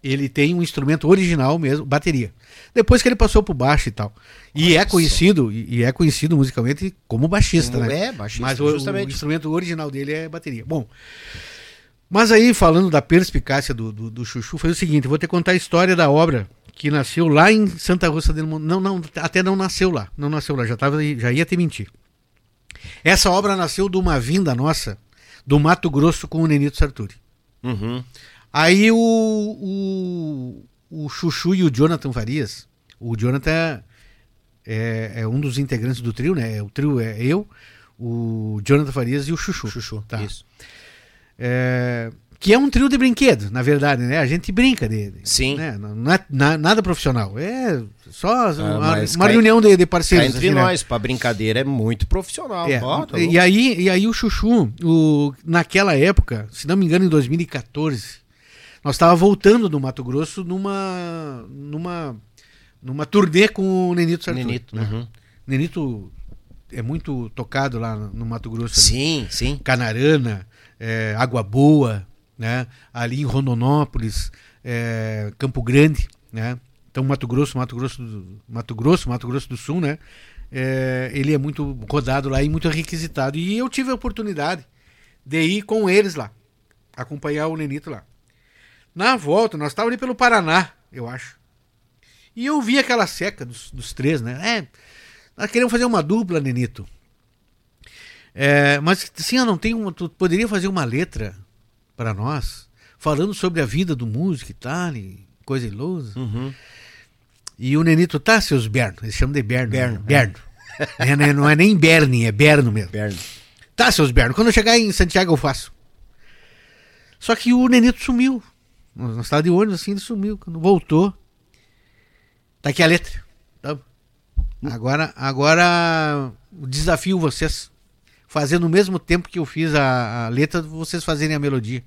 [SPEAKER 3] ele tem um instrumento original mesmo, bateria. Depois que ele passou pro baixo e tal. E é conhecido, e é conhecido musicalmente como baixista,
[SPEAKER 1] Como-
[SPEAKER 3] né?
[SPEAKER 1] é, baixista,
[SPEAKER 3] Mas o, o instrumento original dele é bateria. Bom, mas aí falando da perspicácia do, do, do Chuchu, foi o seguinte, eu vou te contar a história da obra que nasceu lá em Santa Rosa del Mundo. Não, não, até não nasceu lá, não nasceu lá, já, tava, já ia te mentir. Essa obra nasceu de uma vinda nossa do Mato Grosso com o Nenito Sarturi.
[SPEAKER 1] Uhum.
[SPEAKER 3] Aí o, o, o Chuchu e o Jonathan Farias, o Jonathan é, é um dos integrantes do trio, né? O trio é eu, o Jonathan Farias e o Chuchu.
[SPEAKER 1] Chuchu,
[SPEAKER 3] Tá.
[SPEAKER 1] isso.
[SPEAKER 3] É, que é um trio de brinquedo, na verdade, né? A gente brinca dele.
[SPEAKER 1] Sim.
[SPEAKER 3] Né? Não, é na- nada profissional. É só uma,
[SPEAKER 1] mas
[SPEAKER 3] uma
[SPEAKER 1] cá-
[SPEAKER 3] reunião de, de parceiros.
[SPEAKER 1] entre
[SPEAKER 3] assim, né?
[SPEAKER 1] nós, pra brincadeira, é muito profissional.
[SPEAKER 3] É,
[SPEAKER 1] Ó, tá
[SPEAKER 3] e, aí, e aí o Chuchu, o, naquela época, se não me engano, em 2014, nós estávamos voltando do Mato Grosso numa numa numa turnê com o Nenito Sartori.
[SPEAKER 1] Nenito,
[SPEAKER 3] né?
[SPEAKER 1] uhum.
[SPEAKER 3] Nenito é muito tocado lá no, Mato Grosso. ali.
[SPEAKER 1] Sim, sim.
[SPEAKER 3] Canarana, é, Água Boa, né? Ali em Rondonópolis, é, Campo Grande, né? Então Mato Grosso, Mato Grosso, do, Mato Grosso, Mato Grosso do Sul, né? É, ele é muito rodado lá e muito requisitado. E eu tive a oportunidade de ir com eles lá, acompanhar o Nenito lá. Na volta, nós estávamos ali pelo Paraná, eu acho. E eu vi aquela seca dos, dos três, né? É, nós queremos fazer uma dupla, Nenito. É, mas sim, eu não tenho. Uma, tu poderia fazer uma letra para nós, falando sobre a vida do músico e tal, e coisa ilusa.
[SPEAKER 1] Uhum.
[SPEAKER 3] E o Nenito, tá, seus Berno? Eles chamam de Berno.
[SPEAKER 1] Berno,
[SPEAKER 3] né? Berno. É, né? não é nem Bernie, é Berno mesmo.
[SPEAKER 1] Berno.
[SPEAKER 3] Tá, seus Berno. Quando eu chegar em Santiago eu faço. Só que o Nenito sumiu. Nós estávamos de ônibus assim, ele sumiu. Quando voltou, tá aqui a letra. Tá? Agora, agora o desafio vocês. Fazer no mesmo tempo que eu fiz a, a letra, vocês fazerem a melodia.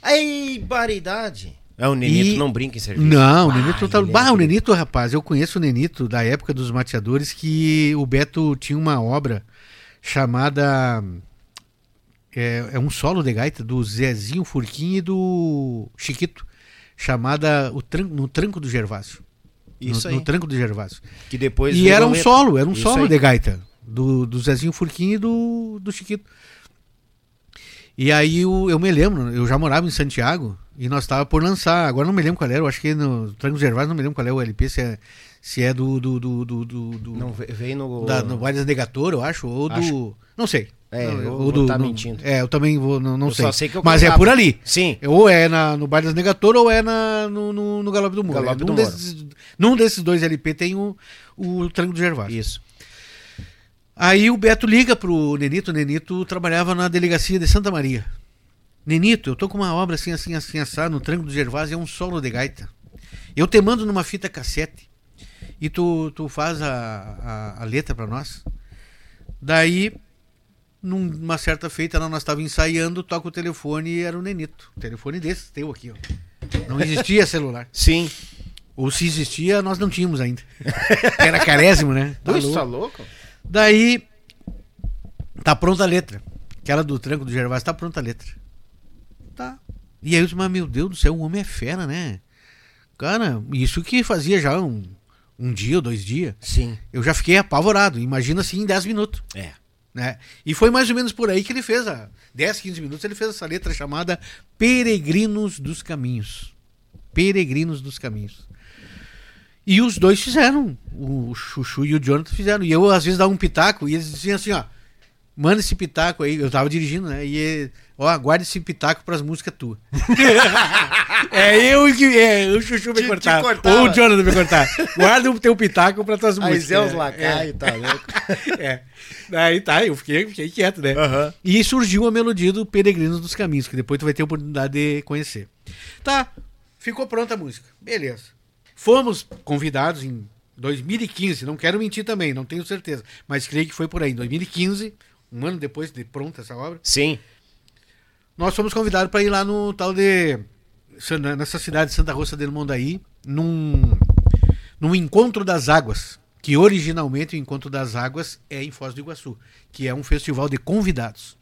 [SPEAKER 1] Aí, baridade. É o Nenito,
[SPEAKER 3] E-
[SPEAKER 1] não brinca em serviço.
[SPEAKER 3] Não, o
[SPEAKER 1] Ah,
[SPEAKER 3] Nenito tá.
[SPEAKER 1] ele é
[SPEAKER 3] Bah, o
[SPEAKER 1] incrível.
[SPEAKER 3] Nenito, rapaz, eu conheço o Nenito da época dos mateadores que o Beto tinha uma obra chamada. É, é um solo de gaita do Zezinho Furquim e do Chiquito, chamada o Tran- No Tranco do Gervásio.
[SPEAKER 1] Isso
[SPEAKER 3] no,
[SPEAKER 1] aí.
[SPEAKER 3] no Tranco do Gervásio.
[SPEAKER 1] Que depois
[SPEAKER 3] E era um solo, era um
[SPEAKER 1] Isso
[SPEAKER 3] solo
[SPEAKER 1] aí.
[SPEAKER 3] de gaita do, do Zezinho Furquim e do, do Chiquito. E aí o- eu me lembro, eu já morava em Santiago e nós estava por lançar, agora não me lembro qual era, eu acho que no Tranco Gervásio, não me lembro qual é o LP, se é, se é do. do, do, do, do- do-
[SPEAKER 1] Não, ve- veio no.
[SPEAKER 3] da, no Guardas Negator, eu acho, ou do.
[SPEAKER 1] Acho-
[SPEAKER 3] Não sei.
[SPEAKER 1] É,
[SPEAKER 3] Não,
[SPEAKER 1] eu
[SPEAKER 3] ou do,
[SPEAKER 1] tá
[SPEAKER 3] não-
[SPEAKER 1] mentindo.
[SPEAKER 3] É, eu também vou, não, não
[SPEAKER 1] Eu
[SPEAKER 3] sei.
[SPEAKER 1] só sei que eu
[SPEAKER 3] Mas é por ali.
[SPEAKER 1] Sim.
[SPEAKER 3] Ou é na, no Bardas Negator ou é na, no, no, no Galope do Moro.
[SPEAKER 1] Galope
[SPEAKER 3] É,
[SPEAKER 1] do
[SPEAKER 3] num, desses, num desses dois LP tem o, o Tranco do Gervásio.
[SPEAKER 1] Isso.
[SPEAKER 3] Aí o Beto liga pro Nenito, o Nenito trabalhava na delegacia de Santa Maria. Nenito, eu tô com uma obra assim, assim, assim, assado, no Tranco do Gervásio, é um solo de gaita. Eu te mando numa fita cassete e tu, tu faz a, a, a letra pra nós. Daí, numa certa feita, nós estávamos ensaiando, toca o telefone e era o Nenito. O telefone desse, teu aqui, ó. Não existia celular.
[SPEAKER 1] Sim.
[SPEAKER 3] Ou se existia, nós não tínhamos ainda. Era carésimo, né? Tá
[SPEAKER 1] Isso,
[SPEAKER 3] louco.
[SPEAKER 1] tá louco?
[SPEAKER 3] Daí tá pronta a letra. Aquela do tranco do Gervásio, tá pronta a letra. Tá. E aí eu disse, mas meu Deus do céu, o homem é fera, né? Cara, isso que fazia já um, um dia ou dois dias.
[SPEAKER 1] Sim.
[SPEAKER 3] Eu já fiquei apavorado. Imagina assim em 10 minutos.
[SPEAKER 1] É.
[SPEAKER 3] Né? E foi mais ou menos por aí que ele fez, a 10, 15 minutos, ele fez essa letra chamada Peregrinos dos Caminhos. Peregrinos dos Caminhos. E os dois fizeram. O Chuchu e o Jonathan fizeram. E eu, às vezes, dava um pitaco e eles diziam assim, ó. Manda esse pitaco aí. Eu tava dirigindo, né? E, ó, guarda esse pitaco pras músicas tuas. é eu que. É, o Chuchu
[SPEAKER 1] te
[SPEAKER 3] cortar. Ou o Jonathan me cortar. Guarda o teu pitaco pra tuas
[SPEAKER 1] Aí
[SPEAKER 3] músicas.
[SPEAKER 1] Os
[SPEAKER 3] É,
[SPEAKER 1] lacaios, tá louco?
[SPEAKER 3] é. Daí tá, eu fiquei, fiquei quieto, né?
[SPEAKER 1] Aham.
[SPEAKER 3] E surgiu a melodia do Peregrinos dos Caminhos, que depois tu vai ter a oportunidade de conhecer. Tá, ficou pronta a música. Beleza. Fomos convidados em 2015, não quero mentir também, não tenho certeza, mas creio que foi por aí, em 2015, um ano depois de pronta essa obra,
[SPEAKER 1] Sim.
[SPEAKER 3] Nós fomos convidados para ir lá no tal de. nessa cidade de Santa Rosa del Mondaí, num, num Encontro das Águas. Que originalmente o Encontro das Águas é em Foz do Iguaçu, que é um festival de convidados.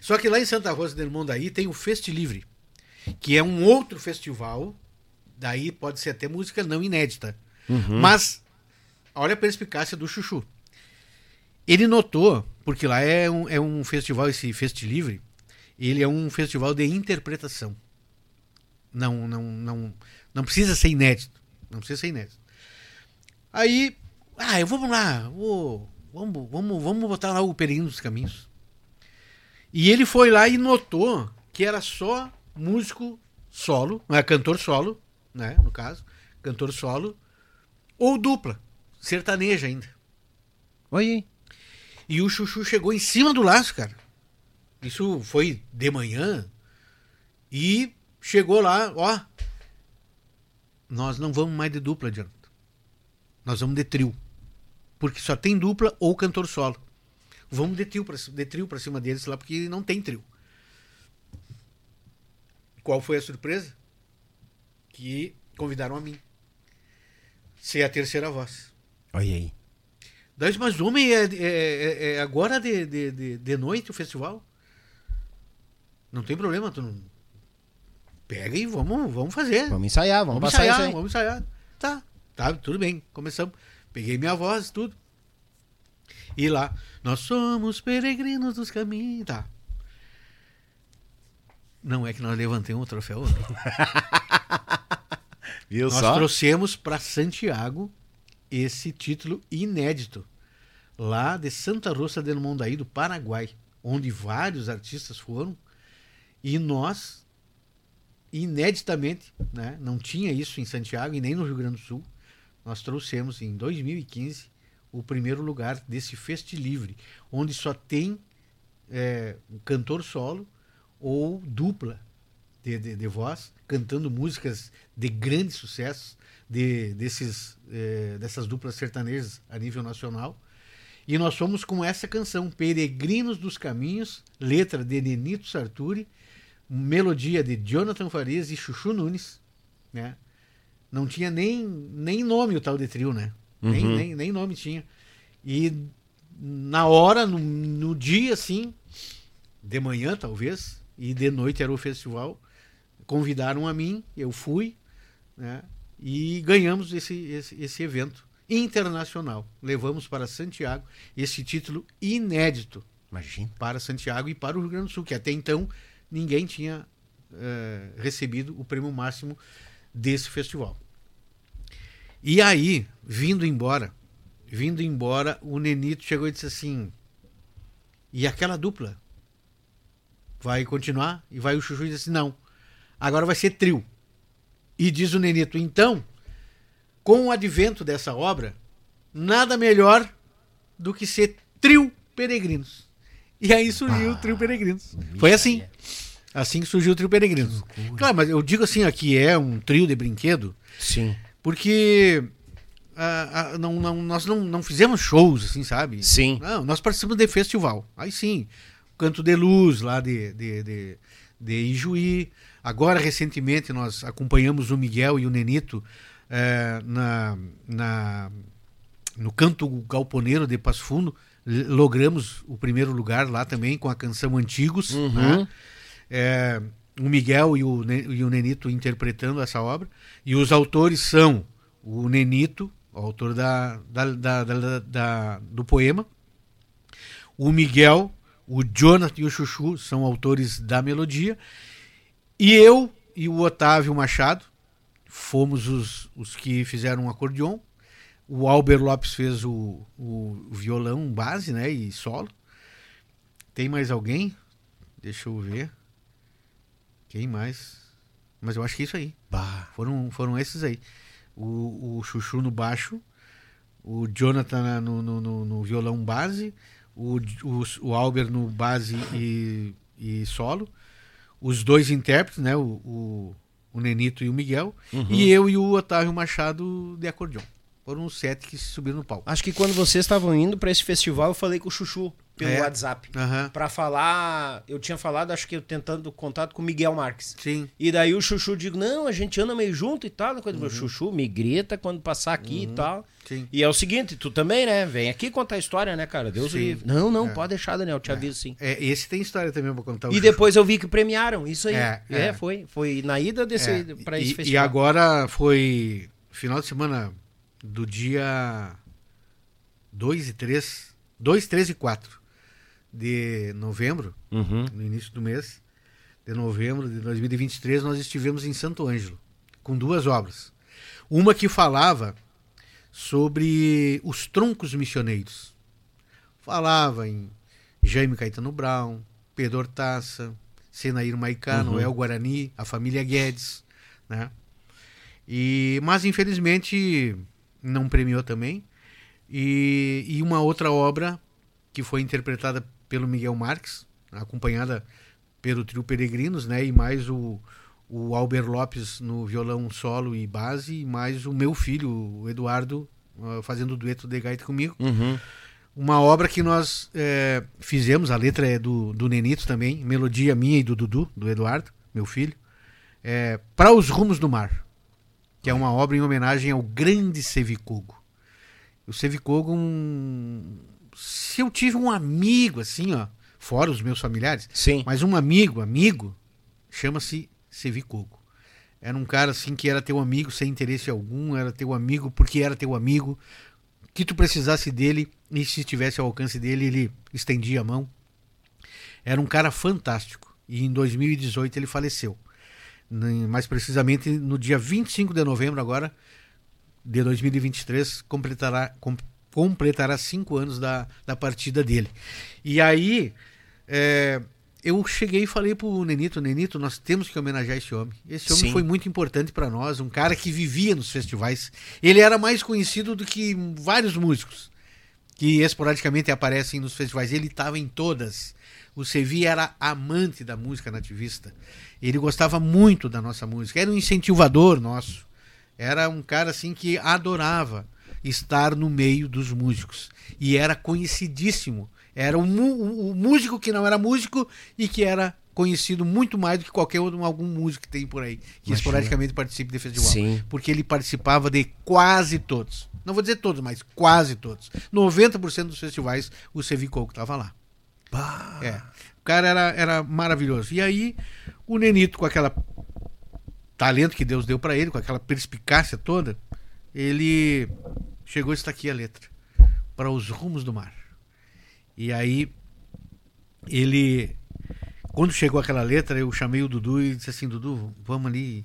[SPEAKER 3] Só que lá em Santa Rosa del Mondaí tem o Festi Livre, que é um outro festival, daí pode ser até música não inédita. Mas olha a perspicácia do Chuchu. Ele notou, porque lá é um, é um festival, esse Festi Livre, ele é um festival de interpretação. Não, não, não, não precisa ser inédito. Não precisa ser inédito. Aí, ah, eu vamos lá, vou, vamos, vamos, vamos botar lá o Peregrino dos Caminhos. E ele foi lá e notou que era só músico solo, não é cantor solo, né, no caso, cantor solo ou dupla, sertaneja ainda.
[SPEAKER 1] Oi.
[SPEAKER 3] E o Chuchu chegou em cima do laço, cara. Isso foi de manhã. E chegou lá, ó. Nós não vamos mais de dupla, Jonathan. Nós vamos de trio. Porque só tem dupla ou cantor solo. Vamos de trio pra, de trio pra cima deles lá, porque não tem trio. Qual foi a surpresa? Que convidaram a mim. Ser a terceira voz.
[SPEAKER 1] Olha aí.
[SPEAKER 3] Daí, mas homem, é, é- é- é agora de, de, de, de noite o festival? Não tem problema, tu não, pega e vamos, vamos fazer.
[SPEAKER 1] Vamos ensaiar, vamos,
[SPEAKER 3] Vamos
[SPEAKER 1] passar
[SPEAKER 3] ensaiar, vamos ensaiar. Tá, tá, tudo bem. Começamos. Peguei minha voz, tudo. E lá, nós somos peregrinos dos caminhos. Tá. Não é que nós levantemos o troféu.
[SPEAKER 1] Viu
[SPEAKER 3] nós
[SPEAKER 1] só?
[SPEAKER 3] trouxemos para Santiago esse título inédito. Lá de Santa Rosa del Mondaí, do Paraguai, onde vários artistas foram. E nós, ineditamente, né, não tinha isso em Santiago e nem no Rio Grande do Sul, nós trouxemos em 2015 o primeiro lugar desse Feste Livre, onde só tem é, um cantor solo ou dupla de, de, de voz cantando músicas de grandes sucessos de, desses, é, dessas duplas sertanejas a nível nacional. E nós fomos com essa canção, Peregrinos dos Caminhos, letra de Nenito Sarturi, melodia de Jonathan Farias e Chuchu Nunes, né? Não tinha nem, nem nome o tal de trio, né? Nem,
[SPEAKER 1] Uhum.
[SPEAKER 3] nem, nem nome tinha. E na hora, no, no dia, assim, de manhã talvez, e de noite era o festival, convidaram a mim, eu fui, né? E ganhamos esse, esse, esse evento internacional. Levamos para Santiago esse título inédito
[SPEAKER 1] Imagina.
[SPEAKER 3] para Santiago e para o Rio Grande do Sul, que até então ninguém tinha eh, recebido o prêmio máximo desse festival. E aí, vindo embora, vindo embora, o Nenito chegou e disse assim: e aquela dupla? Vai continuar? E vai o Chuchu e disse assim: não, agora vai ser trio. E diz o Nenito: então, com o advento dessa obra, nada melhor do que ser trio peregrinos. E aí surgiu o trio peregrinos. Foi assim. Assim que surgiu o trio peregrinos. Claro, mas eu digo assim, aqui é um trio de brinquedo,
[SPEAKER 1] Sim.
[SPEAKER 3] porque ah, ah, não, não- nós não, não fizemos shows, assim, sabe?
[SPEAKER 1] Sim.
[SPEAKER 3] Não, nós participamos de festival. Aí sim, Canto de Luz, lá de, de, de, de Ijuí. Agora, recentemente, nós acompanhamos o Miguel e o Nenito eh, na, na, no Canto Galponeiro de Passo Fundo. Logramos o primeiro lugar lá também com a canção Antigos. né? É, o Miguel e o, e o Nenito interpretando essa obra. E os autores são o Nenito, o autor da, da, da- da- da- do poema, o Miguel, o Jonathan e o Chuchu são autores da melodia, e eu e o Otávio Machado fomos os, os que fizeram o acordeon. O Albert Lopes fez o, o violão base né, e solo. Tem mais alguém? Deixa eu ver. Quem mais? Mas eu acho que é isso aí.
[SPEAKER 1] Bah.
[SPEAKER 3] Foram, foram esses aí. O, o Chuchu no baixo, o Jonathan na- no, no, no- no violão base, o, o, o Albert no base e, e solo, os dois intérpretes, né? O, o, o Nenito e o Miguel, e eu e o Otávio Machado de acordeon. Foram os sete que subiram no palco.
[SPEAKER 1] Acho que quando vocês estavam indo pra esse festival, eu falei com o Chuchu pelo
[SPEAKER 3] É.
[SPEAKER 1] WhatsApp.
[SPEAKER 3] Aham.
[SPEAKER 1] Pra falar. Eu tinha falado, acho que eu tentando contato com o Miguel Marques.
[SPEAKER 3] Sim.
[SPEAKER 1] E daí o Chuchu digo, não, a gente anda meio junto e tal. Coisa.
[SPEAKER 3] Uhum.
[SPEAKER 1] Chuchu, me grita quando passar aqui e tal.
[SPEAKER 3] Sim.
[SPEAKER 1] E é o seguinte, tu também, né? Vem aqui contar a história, né, cara? Deus livre. Não, não,
[SPEAKER 3] É.
[SPEAKER 1] pode deixar, Daniel, te aviso sim.
[SPEAKER 3] É, esse tem história também pra contar. o
[SPEAKER 1] E depois eu vi que premiaram, isso aí.
[SPEAKER 3] É,
[SPEAKER 1] É,
[SPEAKER 3] é.
[SPEAKER 1] foi. Foi na ida desse,
[SPEAKER 3] É,
[SPEAKER 1] pra esse
[SPEAKER 3] e,
[SPEAKER 1] festival.
[SPEAKER 3] e agora foi final de semana do dia 2 e 3, 2, 3 e 4 de novembro,
[SPEAKER 1] Uhum.
[SPEAKER 3] no início do mês de novembro de 2023, nós estivemos em Santo Ângelo com duas obras. Uma que falava sobre os troncos missioneiros. Falava em Jaime Caetano Brown, Pedro Hortaça, Senair Maicá, Noel Guarani, a família Guedes, né? E, mas infelizmente não premiou também. E, e uma outra obra que foi interpretada pelo Miguel Marques, acompanhada pelo trio Peregrinos, né? E mais o, o Albert Lopes no violão solo e base, e mais o meu filho, o Eduardo, ah, fazendo dueto de gaita comigo.
[SPEAKER 1] Uhum.
[SPEAKER 3] Uma obra que nós eh, fizemos, a letra é do, do Nenito também, melodia minha e do Dudu, do Eduardo, meu filho, é, Para os Rumos do Mar, que é uma obra em homenagem ao grande Sevicogo. O Sevicogo, um, se eu tive um amigo assim, ó, fora os meus familiares,
[SPEAKER 1] Sim.
[SPEAKER 3] mas um amigo, amigo, chama-se Sevicoco. Era um cara assim que era teu amigo sem interesse algum, era teu amigo porque era teu amigo, que tu precisasse dele e se estivesse ao alcance dele, ele estendia a mão. Era um cara fantástico. E em 2018 ele faleceu. Mais precisamente no dia 25 de novembro agora de 2023 completará com, completará cinco anos da, da partida dele. E aí é, eu cheguei e falei pro Nenito, Nenito, nós temos que homenagear esse homem. Esse homem Sim. foi muito importante para nós, um cara que vivia nos festivais. Ele era mais conhecido do que vários músicos que esporadicamente aparecem nos festivais. Ele estava em todas. O Sevi era amante da música nativista. Ele gostava muito da nossa música. Era um incentivador nosso. Era um cara assim que adorava estar no meio dos músicos. E era conhecidíssimo. Era o, o músico que não era músico e que era conhecido muito mais do que qualquer outro, algum músico que tem por aí, que Imagina. esporadicamente participe de festival. Sim. Porque ele participava de quase todos. Não vou dizer todos, mas quase todos. 90% dos festivais o Sevicoco estava lá. Bah. É. O cara era, era maravilhoso. E aí, o Nenito, com aquela talento que Deus deu para ele, com aquela perspicácia toda, ele chegou está aqui a letra para os rumos do mar. E aí ele quando chegou aquela letra, eu chamei o Dudu e disse assim: Dudu, vamos ali,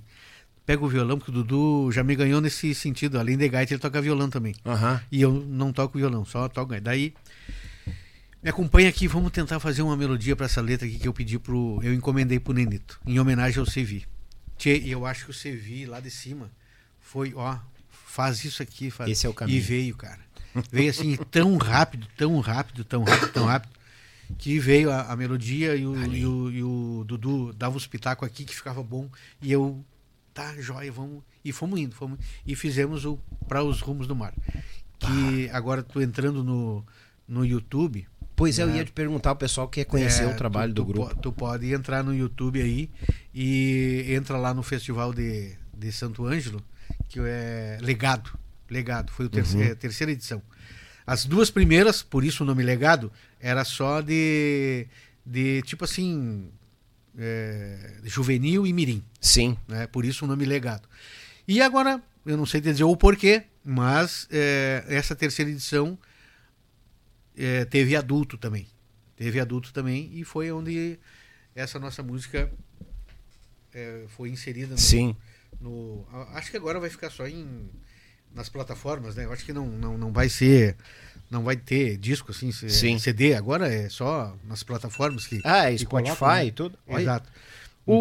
[SPEAKER 3] pega o violão, porque o Dudu já me ganhou nesse sentido. Além de gaita, ele toca violão também.
[SPEAKER 1] Uhum.
[SPEAKER 3] E eu não toco violão, só toco gaita. Daí, me acompanha aqui, vamos tentar fazer uma melodia para essa letra aqui que eu pedi pro. Eu encomendei pro Nenito, em homenagem ao Sevi. E eu acho que o Sevi lá de cima foi, ó, faz isso aqui, faz.
[SPEAKER 1] Esse é o caminho.
[SPEAKER 3] E veio, cara. Veio assim tão rápido, tão rápido, tão rápido, tão rápido que veio a, a melodia e o, e o, e, o, Dudu dava os pitacos aqui que ficava bom e eu tá joia vamos e fomos indo fomos e fizemos o para os rumos do mar que agora tu entrando no, no YouTube
[SPEAKER 1] Pois é, eu né? ia te perguntar o pessoal que quer conhecer é, o trabalho
[SPEAKER 3] tu,
[SPEAKER 1] do grupo.
[SPEAKER 3] Tu pode entrar no YouTube aí e entra lá no Festival de, de Santo Ângelo, que é Legado. Legado, foi a terceira, uhum. É, terceira edição. As duas primeiras, por isso o nome Legado, era só de, de tipo assim, é, juvenil e mirim.
[SPEAKER 1] Sim.
[SPEAKER 3] Né? Por isso o nome Legado. E agora, eu não sei dizer o porquê, mas é, essa terceira edição é, teve adulto também. Teve adulto também e foi onde essa nossa música é, foi inserida no,
[SPEAKER 1] Sim.
[SPEAKER 3] no. Acho que agora vai ficar só em nas plataformas, né? Eu acho que não, não, não vai ser. Não vai ter disco assim, Sim. CD, agora é só nas plataformas que.
[SPEAKER 1] Ah, é Spotify colocam, né? e tudo.
[SPEAKER 3] Exato.
[SPEAKER 1] Uma,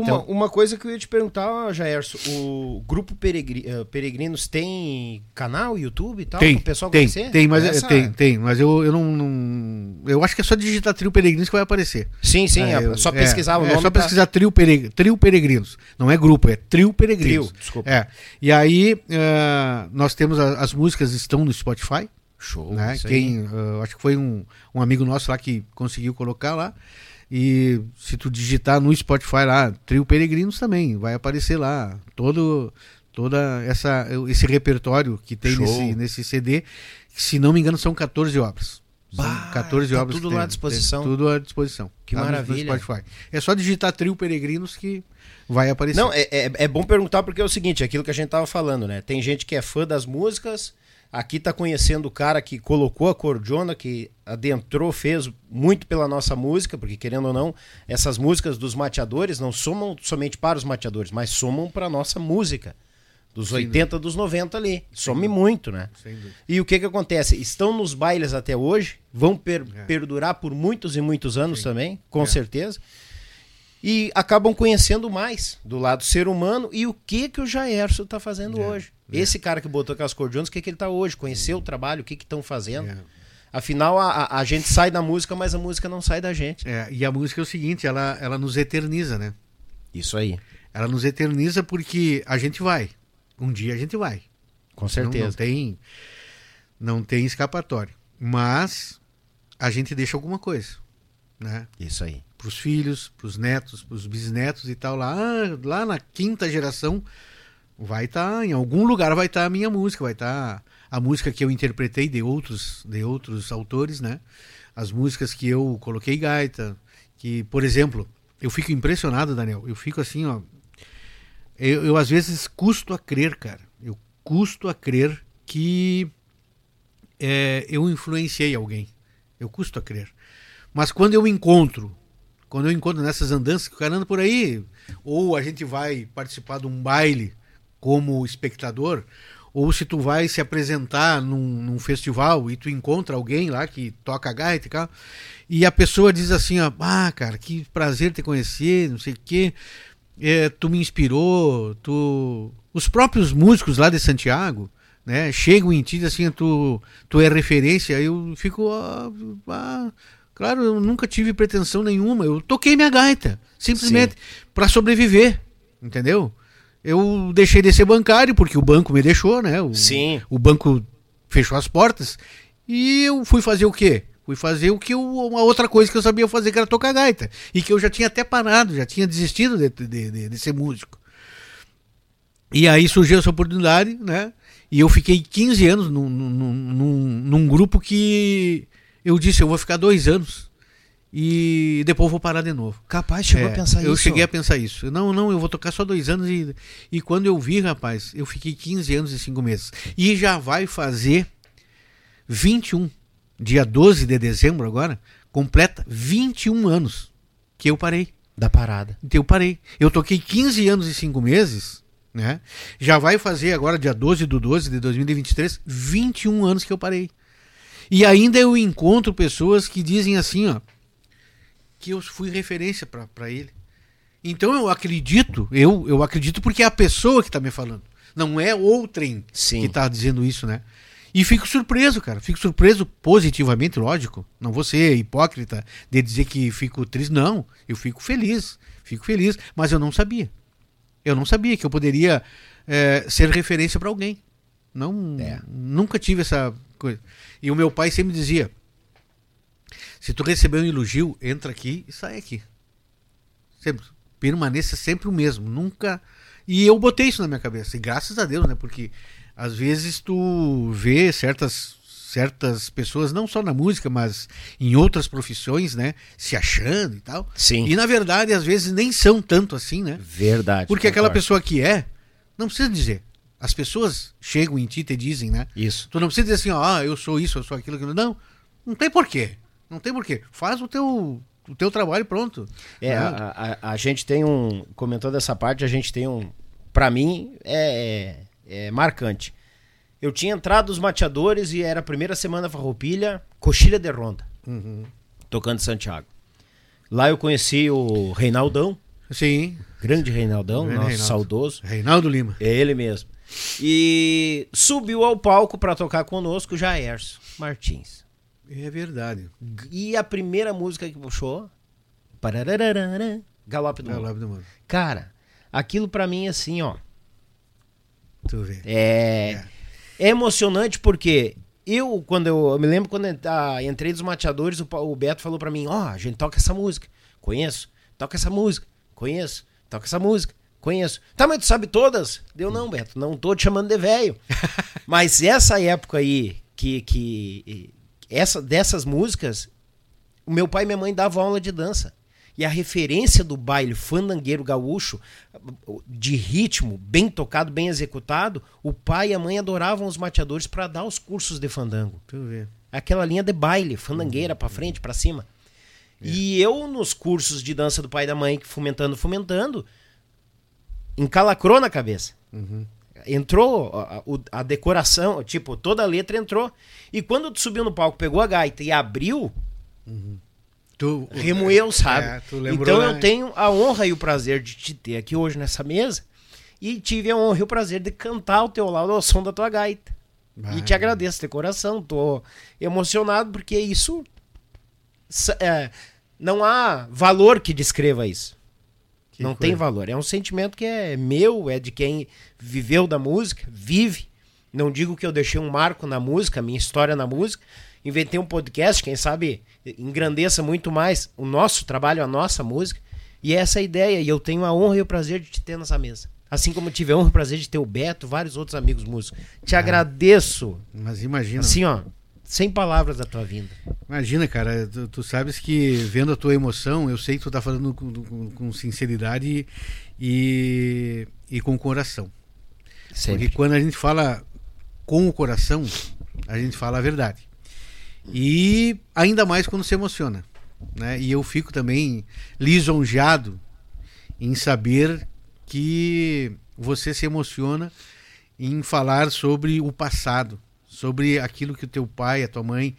[SPEAKER 1] então, uma coisa que eu ia te perguntar, Jairson, o Grupo Peregri, uh, Peregrinos tem canal, YouTube e tal?
[SPEAKER 3] Tem, o pessoal tem, conhecer? Tem, mas, Essa... tem, tem, mas eu, eu não, não, Eu acho que é só digitar Trio Peregrinos que vai aparecer.
[SPEAKER 1] Sim, sim, é, é só pesquisar
[SPEAKER 3] é,
[SPEAKER 1] o nome.
[SPEAKER 3] É só pesquisar Trio, Pereg, Trio Peregrinos. Não é grupo, é Trio Peregrinos. Trio,
[SPEAKER 1] desculpa.
[SPEAKER 3] É. E aí, uh, nós temos a, as músicas estão no Spotify.
[SPEAKER 1] Show.
[SPEAKER 3] Né? Quem, uh, acho que foi um, um amigo nosso lá que conseguiu colocar lá. E se tu digitar no Spotify lá, Trio Peregrinos também, vai aparecer lá todo toda essa esse repertório que tem nesse, nesse CD, que, se não me engano são 14 obras.
[SPEAKER 1] São bah, 14 tá obras. Tudo lá à disposição.
[SPEAKER 3] tudo à disposição.
[SPEAKER 1] Que tá maravilha.
[SPEAKER 3] Spotify. É só digitar Trio Peregrinos que vai aparecer.
[SPEAKER 1] Não, é, é, é, bom perguntar porque é o seguinte, aquilo que a gente tava falando, né? Tem gente que é fã das músicas, Aqui está conhecendo o cara que colocou a cordiona, que adentrou, fez muito pela nossa música, porque querendo ou não, essas músicas dos mateadores não somam somente para os mateadores, mas somam para a nossa música. Dos Sim, 80, né? dos 90 ali. Some muito, né? E o que que acontece? Estão nos bailes até hoje, vão per é. perdurar por muitos e muitos anos Sim. também, com é. certeza e acabam conhecendo mais do lado ser humano e o que que o Jairson está fazendo é, hoje. É. Esse cara que botou aquelas cordionas, o que que ele está hoje? Conhecer o trabalho, o que que estão fazendo. É. Afinal, a, a, gente sai da música, mas a música não sai da gente.
[SPEAKER 3] É, e a música é o seguinte, ela, ela nos eterniza, né?
[SPEAKER 1] Isso aí.
[SPEAKER 3] Ela nos eterniza porque a gente vai. Um dia a gente vai.
[SPEAKER 1] Com certeza.
[SPEAKER 3] Não, não tem, não tem escapatório. Mas a gente deixa alguma coisa, né?
[SPEAKER 1] Isso aí
[SPEAKER 3] para os filhos, para os netos, para os bisnetos e tal lá, ah, lá na quinta geração vai estar tá, em algum lugar vai estar tá a minha música, vai estar tá a música que eu interpretei de outros de outros autores, né? As músicas que eu coloquei gaita, que por exemplo, eu fico impressionado, Daniel, eu fico assim, ó, eu, eu às vezes custo a crer, cara. Eu custo a crer que é, eu influenciei alguém. Eu custo a crer. Mas quando eu encontro, quando eu encontro nessas andanças que o cara por aí, ou a gente vai participar de um baile como espectador, ou se tu vai se apresentar num, num festival e tu encontra alguém lá que toca gaita e tal, e a pessoa diz assim, ó, ah, cara, que prazer te conhecer, não sei o quê, é, tu me inspirou, tu... Os próprios músicos lá de Santiago, né, chegam em ti assim, tu, tu é referência, eu fico, ah, claro, eu nunca tive pretensão nenhuma, eu toquei minha gaita, simplesmente para sobreviver, entendeu? Eu deixei de ser bancário, porque o banco me deixou, né? O,
[SPEAKER 1] Sim.
[SPEAKER 3] O banco fechou as portas. E eu fui fazer o quê? Fui fazer o que eu, uma outra coisa que eu sabia fazer, que era tocar gaita. E que eu já tinha até parado, já tinha desistido de, de, de, de ser músico. E aí surgiu essa oportunidade, né? E eu fiquei 15 anos num, num, num, num grupo que eu disse, eu vou ficar dois anos e depois vou parar de novo.
[SPEAKER 1] Capaz, chegou
[SPEAKER 3] É,
[SPEAKER 1] a pensar
[SPEAKER 3] eu
[SPEAKER 1] isso.
[SPEAKER 3] cheguei a pensar isso. Não, não, eu vou tocar só dois anos e, e quando eu vi, rapaz, eu fiquei 15 anos e 5 meses. E já vai fazer 21, dia 12 de dezembro agora, completa 21 anos que eu parei.
[SPEAKER 1] Da parada.
[SPEAKER 3] Então eu parei. Eu toquei 15 anos e 5 meses, né? Já vai fazer agora, dia 12 do 12 de 2023, 21 anos que eu parei. E ainda eu encontro pessoas que dizem assim, ó, que eu fui referência para ele. Então eu acredito, eu, eu acredito porque é a pessoa que tá me falando. Não é outrem
[SPEAKER 1] Sim.
[SPEAKER 3] que tá dizendo isso, né? E fico surpreso, cara. Fico surpreso positivamente, lógico. Não vou ser hipócrita de dizer que fico triste. Não, eu fico feliz. Fico feliz. Mas eu não sabia. Eu não sabia que eu poderia eh, ser referência para alguém. Não,
[SPEAKER 1] É.
[SPEAKER 3] Nunca tive essa coisa. E o meu pai sempre dizia: se tu receber um elogio, entra aqui e sai aqui. Sempre. Permaneça sempre o mesmo. Nunca. E eu botei isso na minha cabeça. E graças a Deus, né? Porque às vezes tu vê certas certas pessoas, não só na música, mas em outras profissões, né? Se achando e tal.
[SPEAKER 1] Sim.
[SPEAKER 3] E na verdade, às vezes nem são tanto assim, né?
[SPEAKER 1] Verdade.
[SPEAKER 3] Porque aquela
[SPEAKER 1] concordo.
[SPEAKER 3] pessoa que é, não precisa dizer. As pessoas chegam em ti e te dizem, né?
[SPEAKER 1] Isso.
[SPEAKER 3] Tu não precisa dizer assim, ó, ah, eu sou isso, eu sou aquilo, aquilo. Não, não tem porquê. Não tem porquê. Faz o teu, o teu trabalho pronto.
[SPEAKER 1] É,
[SPEAKER 3] Né?
[SPEAKER 1] a, a, a gente tem um. Comentou dessa parte, a gente tem um. Pra mim, é, é, é marcante. Eu tinha entrado os mateadores e era a primeira semana farroupilha, coxilha de ronda,
[SPEAKER 3] Uhum.
[SPEAKER 1] tocando Santiago. Lá eu conheci o Reinaldão,
[SPEAKER 3] Sim,
[SPEAKER 1] grande Reinaldão,
[SPEAKER 3] Grande
[SPEAKER 1] nosso
[SPEAKER 3] Reinaldo.
[SPEAKER 1] saudoso.
[SPEAKER 3] Reinaldo Lima.
[SPEAKER 1] É ele mesmo. E subiu ao palco pra tocar conosco o Jaerson Martins.
[SPEAKER 3] É verdade.
[SPEAKER 1] E a primeira música que puxou. Galope do
[SPEAKER 3] É o
[SPEAKER 1] Mundo. Cara, aquilo pra mim assim, ó.
[SPEAKER 3] Tu vê.
[SPEAKER 1] É, é emocionante porque eu, quando eu, eu me lembro quando eu ah, entrei dos mateadores, o, o Beto falou pra mim: Ó, a gente toca essa música. Conheço. Toca essa música. Conheço. Toca essa música. Conheço. Tá, mas tu sabe todas? Deu não, Beto. Não tô te chamando de velho. mas essa época aí, que, que essa, dessas músicas, o meu pai e minha mãe davam aula de dança. E a referência do baile fandangueiro gaúcho, de ritmo, bem tocado, bem executado, o pai e a mãe adoravam os mateadores para dar os cursos de fandango. Aquela linha de baile, fandangueira, pra frente, pra cima. E eu, nos cursos de dança do pai e da mãe, fomentando, fomentando, encalacrou na cabeça. Entrou a, a- a decoração, tipo, toda a letra entrou. E quando tu subiu no palco, pegou a gaita e abriu,
[SPEAKER 3] Tu,
[SPEAKER 1] remoeu, sabe?
[SPEAKER 3] É, tu lembrou,
[SPEAKER 1] então
[SPEAKER 3] né?
[SPEAKER 1] eu tenho a honra e o prazer de te ter aqui hoje nessa mesa. E tive a honra e o prazer de cantar ao teu lado ao som da tua gaita. E te
[SPEAKER 3] Vai.
[SPEAKER 1] agradeço de coração, tô emocionado porque isso é, não há valor que descreva isso.
[SPEAKER 3] Que
[SPEAKER 1] não
[SPEAKER 3] coisa.
[SPEAKER 1] tem valor. É um sentimento que é meu, é de quem viveu da música, vive. Não digo que eu deixei um marco na música, minha história na música. Inventei um podcast, quem sabe engrandeça muito mais o nosso trabalho, a nossa música. E é essa a ideia. E eu tenho a honra e o prazer de te ter nessa mesa. Assim como eu tive a honra e o prazer de ter o Beto, vários outros amigos músicos. Te agradeço.
[SPEAKER 3] Mas imagina.
[SPEAKER 1] Assim, ó, sem palavras da tua vinda.
[SPEAKER 3] Imagina, cara, tu, tu, sabes que vendo a tua emoção, eu sei que tu tá falando com, com, com sinceridade e, e com coração. Sempre. Porque quando a gente fala com o coração, a gente fala a verdade. E ainda mais quando se emociona. Né? E eu fico também lisonjeado em saber que você se emociona em falar sobre o passado, sobre aquilo que o teu pai, a tua mãe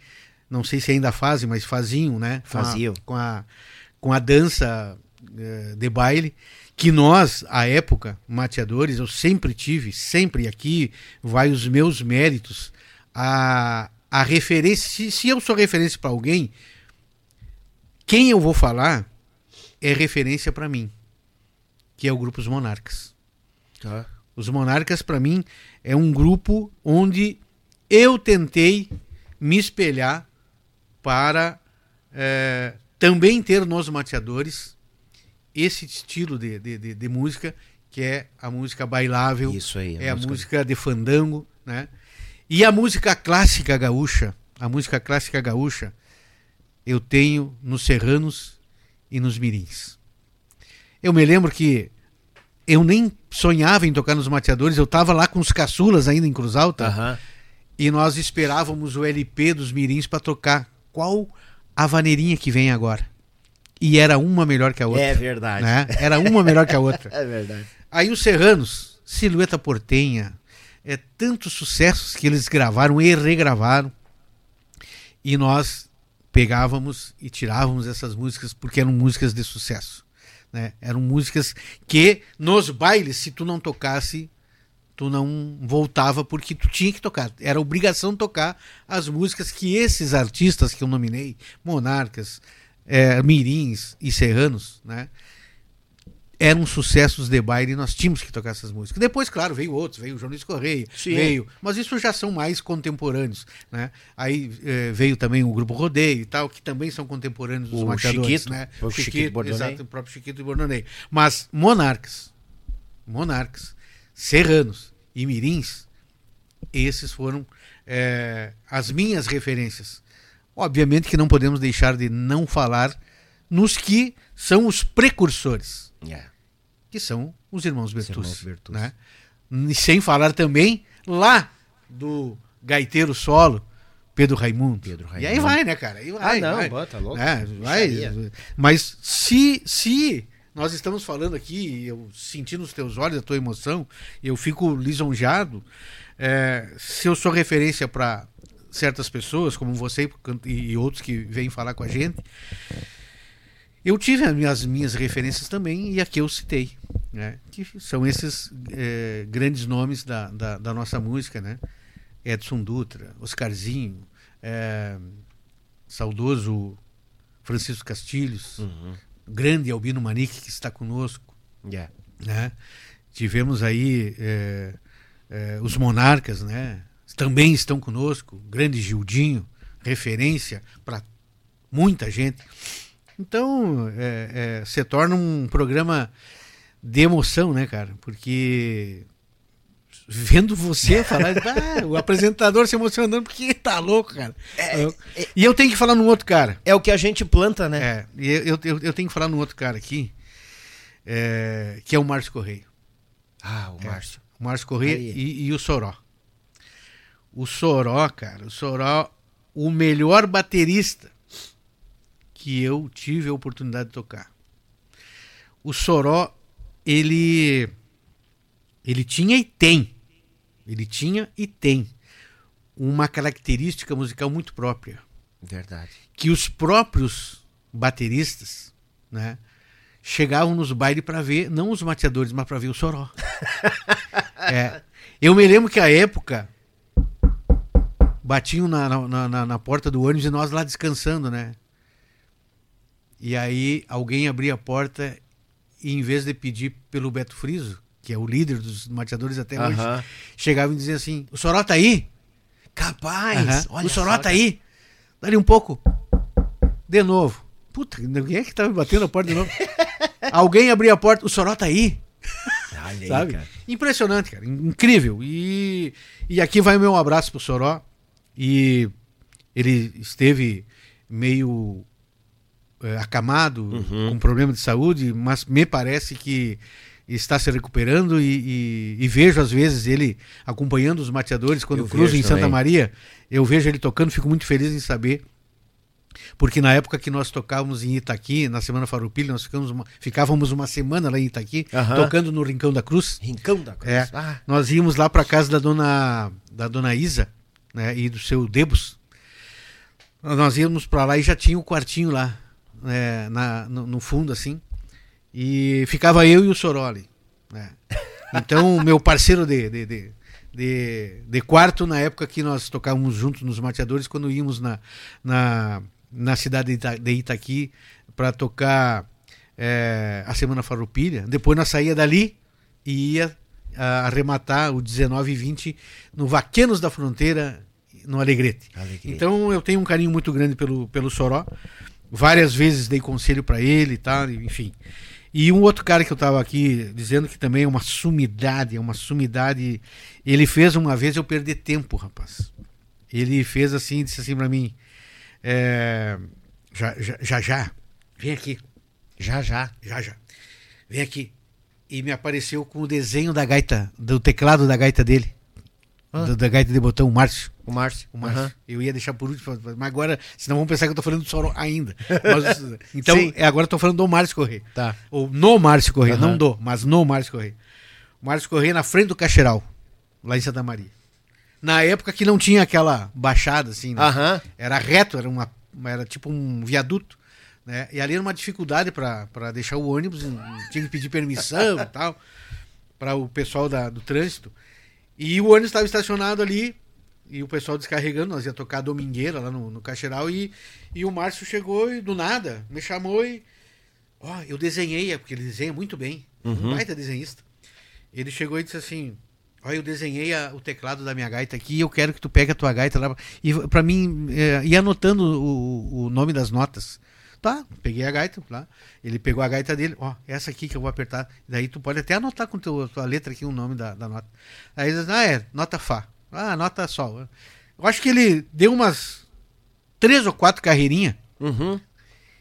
[SPEAKER 3] não sei se ainda fazem, mas faziam, né?
[SPEAKER 1] Faziam.
[SPEAKER 3] Com a, com a, dança uh, de baile, que nós, à época, mateadores, eu sempre tive, sempre aqui vai os meus méritos, a, a referência, se, se eu sou referência para alguém, quem eu vou falar é referência para mim, que é o grupo Os Monarcas. Ah. Os Monarcas, para mim, é um grupo onde eu tentei me espelhar para é, também ter nos mateadores esse estilo de, de, de, de, música que é a música bailável,
[SPEAKER 1] Isso aí,
[SPEAKER 3] a é música... a música de fandango, né? E a música clássica gaúcha, a música clássica gaúcha, eu tenho nos serranos e nos mirins. Eu me lembro que eu nem sonhava em tocar nos mateadores, eu estava lá com os caçulas ainda em Cruz Alta.
[SPEAKER 1] Uhum.
[SPEAKER 3] E nós esperávamos o LP dos mirins para tocar qual a vaneirinha que vem agora. E era uma melhor que a outra.
[SPEAKER 1] É verdade.
[SPEAKER 3] Né? Era uma melhor que a outra.
[SPEAKER 1] é verdade.
[SPEAKER 3] Aí os Serranos, Silhueta Portenha, é tantos sucessos que eles gravaram e regravaram. E nós pegávamos e tirávamos essas músicas porque eram músicas de sucesso. Né? Eram músicas que nos bailes, se tu não tocasse, tu não voltava porque tu tinha que tocar. Era obrigação tocar as músicas que esses artistas que eu nominei, Monarcas, é, Mirins e Serranos, né? Eram sucessos de baile e nós tínhamos que tocar essas músicas. Depois, claro, veio outros, veio o João Luiz Correia, Sim. veio, mas isso já são mais contemporâneos, né? Aí é, veio também o grupo Rodeio e tal, que também são contemporâneos dos
[SPEAKER 1] o
[SPEAKER 3] Chiquito,
[SPEAKER 1] né?
[SPEAKER 3] O
[SPEAKER 1] Chiquito, Chiquito
[SPEAKER 3] exato, o próprio Chiquito e Bordonei. Mas Monarcas, Monarcas, Serranos e Mirins, esses foram é, as minhas referências. Obviamente que não podemos deixar de não falar nos que são os precursores,
[SPEAKER 1] yeah. É.
[SPEAKER 3] que são os irmãos Bertus. Né? E sem falar também lá do gaiteiro solo, Pedro Raimundo.
[SPEAKER 1] Pedro Raimundo.
[SPEAKER 3] E aí vai, né, cara? Aí vai,
[SPEAKER 1] ah, não,
[SPEAKER 3] vai,
[SPEAKER 1] bota louco.
[SPEAKER 3] Né? Vai, mas se, se nós estamos falando aqui, eu senti nos teus olhos a tua emoção, eu fico lisonjado. É, se eu sou referência para certas pessoas, como você e outros que vêm falar com a gente, eu tive as minhas, minhas referências também, e aqui eu citei, né, que são esses é, grandes nomes da, da, da, nossa música, né? Edson Dutra, Oscarzinho, é, saudoso Francisco Castilhos,
[SPEAKER 1] uhum
[SPEAKER 3] grande Albino Manique, que está conosco.
[SPEAKER 1] Yeah.
[SPEAKER 3] Né? Tivemos aí é, é, os monarcas, né? também estão conosco. Grande Gildinho, referência para muita gente. Então, é, é, se torna um programa de emoção, né, cara? Porque vendo você falar, ah, o apresentador se emocionando porque tá louco, cara. É, é, e eu tenho que falar num outro cara.
[SPEAKER 1] É o que a gente planta, né?
[SPEAKER 3] É, eu, eu, eu tenho que falar num outro cara aqui, é, que é o Márcio Correia.
[SPEAKER 1] Ah, o
[SPEAKER 3] é,
[SPEAKER 1] Márcio.
[SPEAKER 3] o Márcio Correia e, e, o Soró. O Soró, cara, o Soró, o melhor baterista que eu tive a oportunidade de tocar. O Soró, ele ele tinha e tem ele tinha e tem uma característica musical muito própria.
[SPEAKER 1] Verdade.
[SPEAKER 3] Que os próprios bateristas, né, chegavam nos bailes para ver, não os mateadores, mas para ver o Soró. é. Eu me lembro que a época batiam na, na, na, na, porta do ônibus e nós lá descansando, né? E aí alguém abria a porta e em vez de pedir pelo Beto Friso, que é o líder dos mateadores até uh -huh. hoje, chegava e dizia assim: O Soró tá aí?
[SPEAKER 1] Capaz!
[SPEAKER 3] Uh -huh. o Soró tá aí? Dali um pouco. De novo. Puta, quem é que tá me batendo a porta de novo? Alguém abria a porta, o Soró tá aí?
[SPEAKER 1] Aí, Sabe? Cara.
[SPEAKER 3] Impressionante, cara. Incrível. E, e aqui vai o meu abraço pro Soró. E ele esteve meio é, acamado, uhum. com problema de saúde, mas me parece que está se recuperando e, e, e, vejo às vezes ele acompanhando os mateadores quando cruzo em Santa também. Maria. Eu vejo ele tocando, fico muito feliz em saber. Porque na época que nós tocávamos em Itaqui, na Semana Farroupilha, nós ficamos uma, ficávamos uma semana lá em Itaqui, uhum. tocando no Rincão da Cruz.
[SPEAKER 1] Rincão da Cruz.
[SPEAKER 3] É, ah. Nós íamos lá para casa da dona, da dona Isa né, e do seu Debus. Nós íamos para lá e já tinha o um quartinho lá, né, na, no, no fundo assim. E ficava eu e o Soroli. Né? Então, meu parceiro de, de, de, de, de quarto, na época que nós tocávamos juntos nos Mateadores, quando íamos na, na, na cidade de Itaqui para tocar é, a Semana Farroupilha. Depois nós saía dali e ia a, arrematar o 19 e 20 no Vaquenos da Fronteira, no Alegrete. Alegrete. Então eu tenho um carinho muito grande pelo, pelo Soró. Várias vezes dei conselho para ele e tal, enfim. E um outro cara que eu estava aqui dizendo que também é uma sumidade, é uma sumidade. Ele fez uma vez eu perder tempo, rapaz. Ele fez assim, disse assim para mim: é, já, já, já, já, vem aqui. Já, já, já, já. Vem aqui. E me apareceu com o desenho da gaita, do teclado da gaita dele. Ah. Da, da, gaita de botão, Márcio.
[SPEAKER 1] O Márcio.
[SPEAKER 3] O Márcio. Uhum. Eu ia deixar por último, mas agora, senão vão pensar que eu tô falando do Soro ainda. Mas, então, é, agora eu tô falando do Márcio Correia.
[SPEAKER 1] Tá.
[SPEAKER 3] Ou no Márcio Correia, uhum. não do, mas no Márcio Correia. O Márcio Correia na frente do Cacheral, lá em Santa Maria. Na época que não tinha aquela baixada, assim, né?
[SPEAKER 1] uhum.
[SPEAKER 3] Era reto, era, uma, era tipo um viaduto. Né? E ali era uma dificuldade para deixar o ônibus, tinha que pedir permissão e tal, para o pessoal da, do trânsito. E o ônibus estava estacionado ali, e o pessoal descarregando, nós ia tocar domingueira lá no, no Caixeral, e, e o Márcio chegou e do nada me chamou e. Ó, oh, eu desenhei, é porque ele desenha muito bem. Uhum. Um baita desenhista. Ele chegou e disse assim: Olha, eu desenhei a, o teclado da minha gaita aqui eu quero que tu pegue a tua gaita lá. E para mim, é, ir anotando o, o nome das notas. Tá, peguei a gaita lá. Ele pegou a gaita dele, ó, essa aqui que eu vou apertar. Daí tu pode até anotar com teu, tua letra aqui o nome da, da nota. Aí ele diz, ah, é, nota Fá. Ah, nota Sol. Eu acho que ele deu umas três ou quatro carreirinhas
[SPEAKER 1] uhum.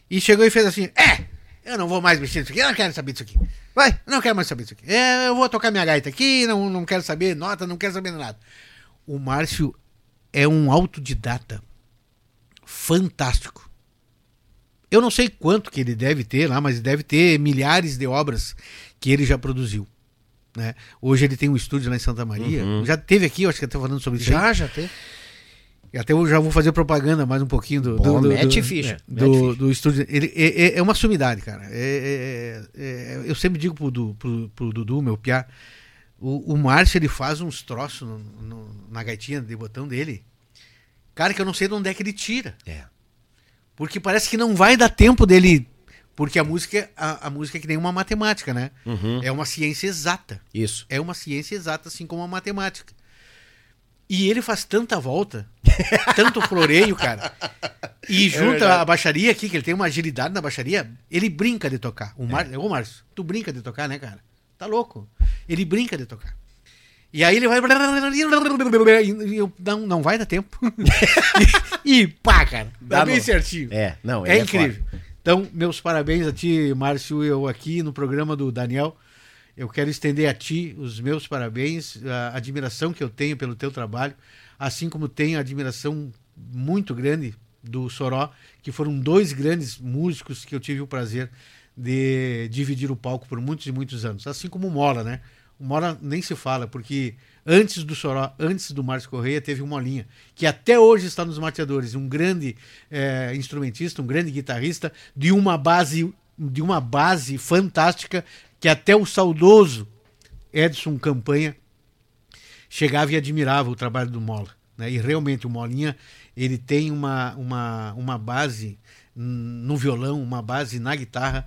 [SPEAKER 3] e chegou e fez assim: É, eu não vou mais mexer nisso aqui, eu não quero saber disso aqui. Vai, não quero mais saber disso aqui. É, eu vou tocar minha gaita aqui, não, não quero saber nota, não quero saber nada. O Márcio é um autodidata fantástico. Eu não sei quanto que ele deve ter lá, mas deve ter milhares de obras que ele já produziu. Né? Hoje ele tem um estúdio lá em Santa Maria. Uhum. Já teve aqui, eu acho que até falando sobre isso.
[SPEAKER 1] Já, já teve.
[SPEAKER 3] E até eu já vou fazer propaganda mais um pouquinho do.
[SPEAKER 1] Bom,
[SPEAKER 3] do,
[SPEAKER 1] do, do, ficha.
[SPEAKER 3] É, do, do, estúdio. Ele é, é, é, uma sumidade, cara. É, é, é, eu sempre digo pro, do, pro, pro Dudu, meu piá, o, o Márcio ele faz uns troços no, no, na gaitinha de botão dele. Cara, que eu não sei de onde é que ele tira.
[SPEAKER 1] É.
[SPEAKER 3] Porque parece que não vai dar tempo dele. Porque a música, a, a música é que nem uma matemática, né?
[SPEAKER 1] Uhum.
[SPEAKER 3] É uma ciência exata.
[SPEAKER 1] Isso.
[SPEAKER 3] É uma ciência exata, assim como a matemática. E ele faz tanta volta, tanto floreio, cara. E é junta é a baixaria aqui, que ele tem uma agilidade na baixaria, ele brinca de tocar. O Mar... É. Ô, Márcio, tu brinca de tocar, né, cara? Tá louco? Ele brinca de tocar. E aí ele vai. Não, não vai dar tempo. e, pá, cara. Dá, bem certinho.
[SPEAKER 1] É, não,
[SPEAKER 3] é, é incrível. Então, meus parabéns a ti, Márcio, eu aqui no programa do Daniel. Eu quero estender a ti os meus parabéns, a admiração que eu tenho pelo teu trabalho, assim como tenho a admiração muito grande do Soró, que foram dois grandes músicos que eu tive o prazer de dividir o palco por muitos e muitos anos. Assim como o Mola, né? O Mola nem se fala, porque antes do Soró, antes do Márcio Correia, teve o Molinha, que até hoje está nos mateadores, um grande é, instrumentista, um grande guitarrista, de uma base de uma base fantástica que até o saudoso Edson Campanha chegava e admirava o trabalho do Mola. Né? E realmente o Molinha ele tem uma, uma, uma base no violão, uma base na guitarra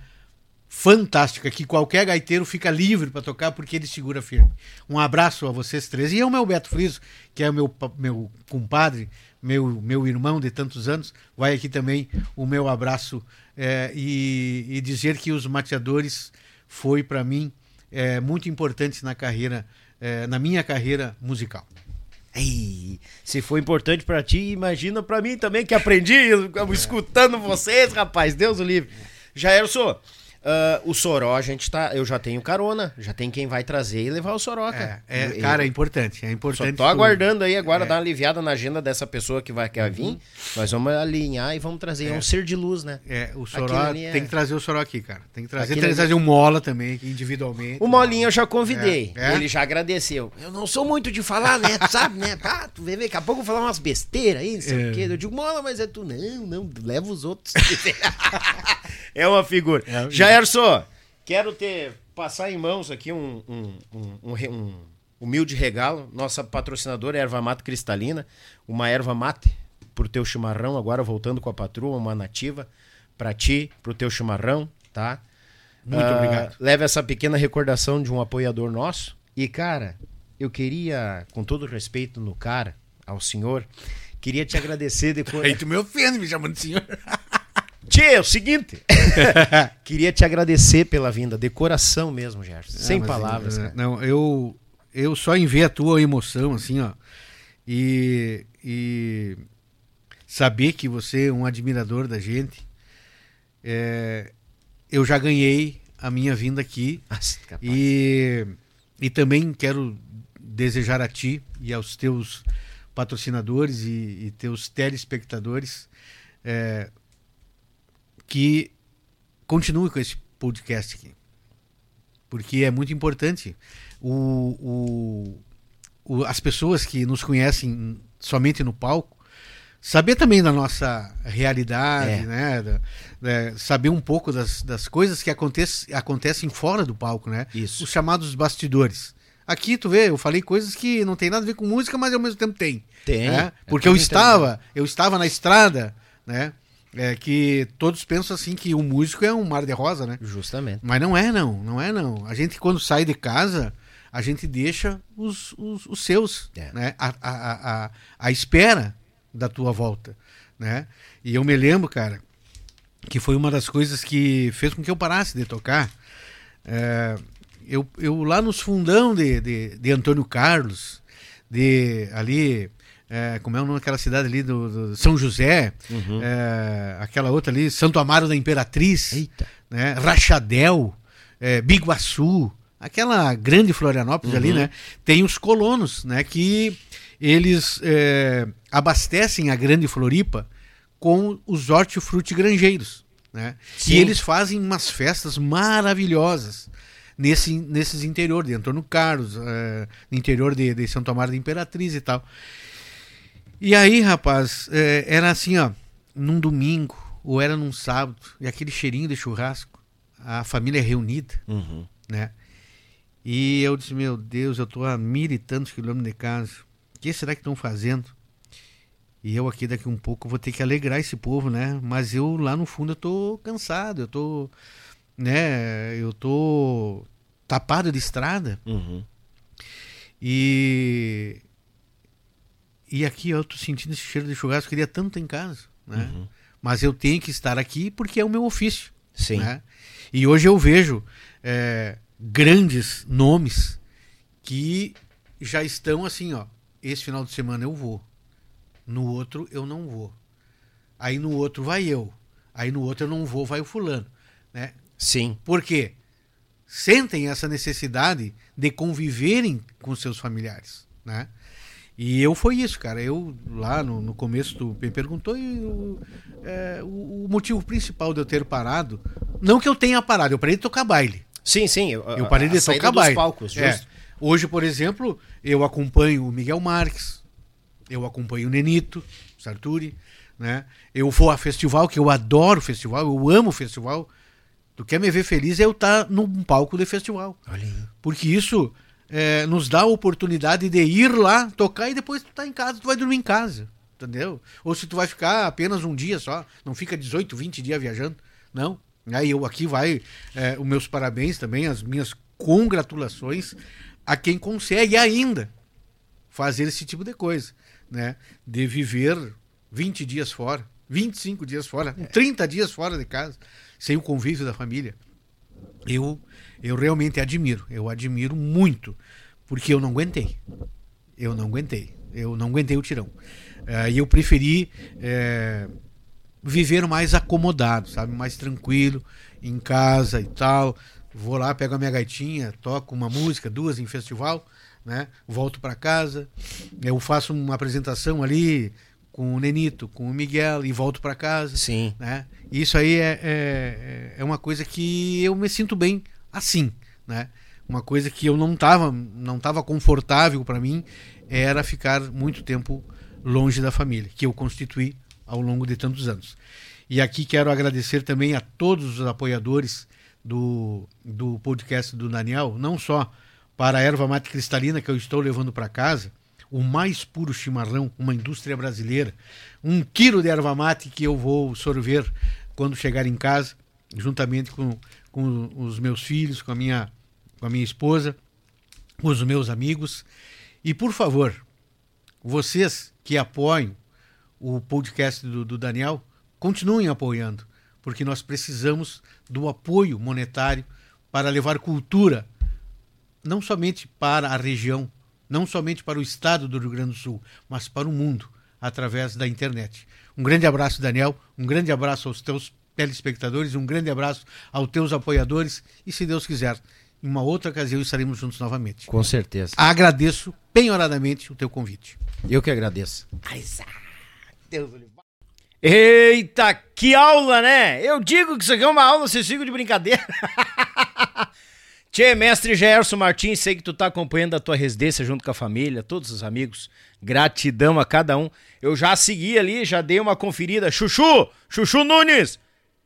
[SPEAKER 3] fantástica, que qualquer gaiteiro fica livre para tocar porque ele segura firme. Um abraço a vocês três. E é o meu Beto Friso, que é o meu, meu compadre, meu, meu irmão de tantos anos. Vai aqui também o meu abraço é, e, e, dizer que os mateadores foi para mim é, muito importante na carreira, é, na minha carreira musical.
[SPEAKER 1] Ei, se foi importante pra ti, imagina pra mim também que aprendi escutando vocês, rapaz. Deus o livre. Jairson, Uh, o Soró, a gente tá. Eu já tenho carona, já tem quem vai trazer e levar o Soroca.
[SPEAKER 3] É, é cara, é importante. É importante.
[SPEAKER 1] Só tô aguardando aí agora é. dar uma aliviada na agenda dessa pessoa que vai quer vir. Uhum. Nós vamos alinhar e vamos trazer. É, é um ser de luz, né?
[SPEAKER 3] É, o Soró é tem que trazer o Soró aqui, cara. Tem que trazer, tem que trazer um Mola também, individualmente.
[SPEAKER 1] O Molinho eu já convidei. É, Ele já agradeceu. Eu não sou muito de falar, né? Tu sabe, né? Ah, tu vê, daqui a pouco eu vou falar umas besteiras aí, não sei o quê. Eu digo, Mola, mas é tu. Não, não, leva os outros. é uma figura. É, Jairson, quero ter passar em mãos aqui um, um, um, um humilde regalo. Nossa patrocinadora é Erva Mate Cristalina, uma erva mate pro teu chimarrão, agora voltando com a patroa, uma nativa para ti, pro teu chimarrão, tá?
[SPEAKER 3] Muito uh, obrigado.
[SPEAKER 1] Leva essa pequena recordação de um apoiador nosso. E, cara, eu queria, com todo respeito no cara, ao senhor, queria te agradecer depois.
[SPEAKER 3] Aí tu me ofende me chamando de senhor.
[SPEAKER 1] Tchê, é o seguinte. Queria te agradecer pela vinda, decoração mesmo, Gerson. Sem palavras.
[SPEAKER 3] É, não, eu, eu só enviei a tua emoção, assim, ó. E, e saber que você é um admirador da gente. É, eu já ganhei a minha vinda aqui. Nossa, e, e também quero desejar a ti e aos teus patrocinadores e, e teus telespectadores é, que continue com esse podcast aqui. Porque é muito importante. O, o, o, as pessoas que nos conhecem somente no palco, saber também da nossa realidade, é. né? Da, da, saber um pouco das, das coisas que acontece, acontecem fora do palco, né?
[SPEAKER 1] Isso.
[SPEAKER 3] Os chamados bastidores. Aqui, tu vê, eu falei coisas que não tem nada a ver com música, mas ao mesmo tempo tem.
[SPEAKER 1] Tem.
[SPEAKER 3] Né? Porque eu estava, eu estava na estrada, né? É que todos pensam assim que o músico é um mar de rosa, né?
[SPEAKER 1] Justamente.
[SPEAKER 3] Mas não é, não. Não é, não. A gente, quando sai de casa, a gente deixa os, os, os seus, é. né? A, a, a, a espera da tua volta, né? E eu me lembro, cara, que foi uma das coisas que fez com que eu parasse de tocar. É, eu, eu lá nos fundão de, de, de Antônio Carlos, de ali é, como é o nome daquela cidade ali do, do São José, uhum. é, aquela outra ali, Santo Amaro da Imperatriz, Eita. Né, Rachadel, é, Biguaçu, aquela grande Florianópolis uhum. ali, né? Tem os colonos, né? Que eles é, abastecem a grande Floripa com os hortifruti granjeiros, né? Sim. E eles fazem umas festas maravilhosas nesse, nesses interior de Antônio Carlos, é, interior de, de Santo Amaro da Imperatriz e tal. E aí, rapaz, é, era assim, ó, num domingo, ou era num sábado, e aquele cheirinho de churrasco, a família reunida, uhum. né? E eu disse, meu Deus, eu tô a mil e tantos quilômetros de casa. O que será que estão fazendo? E eu aqui daqui um pouco vou ter que alegrar esse povo, né? Mas eu lá no fundo eu tô cansado, eu tô, né? Eu tô tapado de estrada. Uhum. E e aqui eu tô sentindo esse cheiro de churrasco, queria tanto em casa, né? Uhum. Mas eu tenho que estar aqui porque é o meu ofício.
[SPEAKER 1] Sim.
[SPEAKER 3] Né? E hoje eu vejo é, grandes nomes que já estão assim, ó. Esse final de semana eu vou. No outro eu não vou. Aí no outro vai eu. Aí no outro eu não vou, vai o fulano, né?
[SPEAKER 1] Sim.
[SPEAKER 3] Por quê? Sentem essa necessidade de conviverem com seus familiares, né? E eu foi isso, cara. Eu lá no, no começo tu me perguntou e eu, é, o, o, motivo principal de eu ter parado, não que eu tenha parado, eu parei de tocar baile.
[SPEAKER 1] Sim, sim.
[SPEAKER 3] Eu, eu parei de tocar baile. Palcos, é. Hoje, por exemplo, eu acompanho o Miguel Marques, eu acompanho o Nenito, Sarturi, né? Eu vou a festival, que eu adoro festival, eu amo festival. Tu quer me ver feliz é eu estar tá num palco de festival.
[SPEAKER 1] Olha aí.
[SPEAKER 3] Porque isso é, nos dá a oportunidade de ir lá, tocar e depois tu tá em casa, tu vai dormir em casa. Entendeu? Ou se tu vai ficar apenas um dia só, não fica 18, 20 dias viajando. Não. Aí eu aqui vai é, os meus parabéns também, as minhas congratulações a quem consegue ainda fazer esse tipo de coisa, né? De viver 20 dias fora, 25 dias fora, 30 dias fora de casa, sem o convívio da família. Eu eu realmente admiro, eu admiro muito, porque eu não aguentei. Eu não aguentei. Eu não aguentei o tirão. É, e eu preferi é, viver mais acomodado, sabe? Mais tranquilo, em casa e tal. Vou lá, pego a minha gaitinha, toco uma música, duas em festival, né? Volto para casa, eu faço uma apresentação ali com o Nenito, com o Miguel e volto para casa.
[SPEAKER 1] Sim.
[SPEAKER 3] Né? Isso aí é, é, é uma coisa que eu me sinto bem assim, né? Uma coisa que eu não estava não tava confortável para mim era ficar muito tempo longe da família, que eu constituí ao longo de tantos anos. E aqui quero agradecer também a todos os apoiadores do, do podcast do Daniel, não só para a erva mate cristalina que eu estou levando para casa, o mais puro chimarrão, uma indústria brasileira, um quilo de erva mate que eu vou sorver quando chegar em casa, juntamente com, com os meus filhos, com a minha, com a minha esposa, com os meus amigos. E por favor, vocês que apoiam o podcast do, do Daniel, continuem apoiando, porque nós precisamos do apoio monetário para levar cultura não somente para a região, não somente para o estado do Rio Grande do Sul, mas para o mundo, através da internet. Um grande abraço, Daniel, um grande abraço aos teus telespectadores, um grande abraço aos teus apoiadores e, se Deus quiser, em uma outra ocasião estaremos juntos novamente.
[SPEAKER 1] Com certeza.
[SPEAKER 3] Agradeço penhoradamente o teu convite.
[SPEAKER 1] Eu que agradeço. Eita, que aula, né? Eu digo que isso aqui é uma aula, vocês ficam de brincadeira. Tchê, mestre Gerson Martins, sei que tu tá acompanhando a tua residência junto com a família, todos os amigos. Gratidão a cada um. Eu já segui ali, já dei uma conferida. Chuchu! Chuchu Nunes!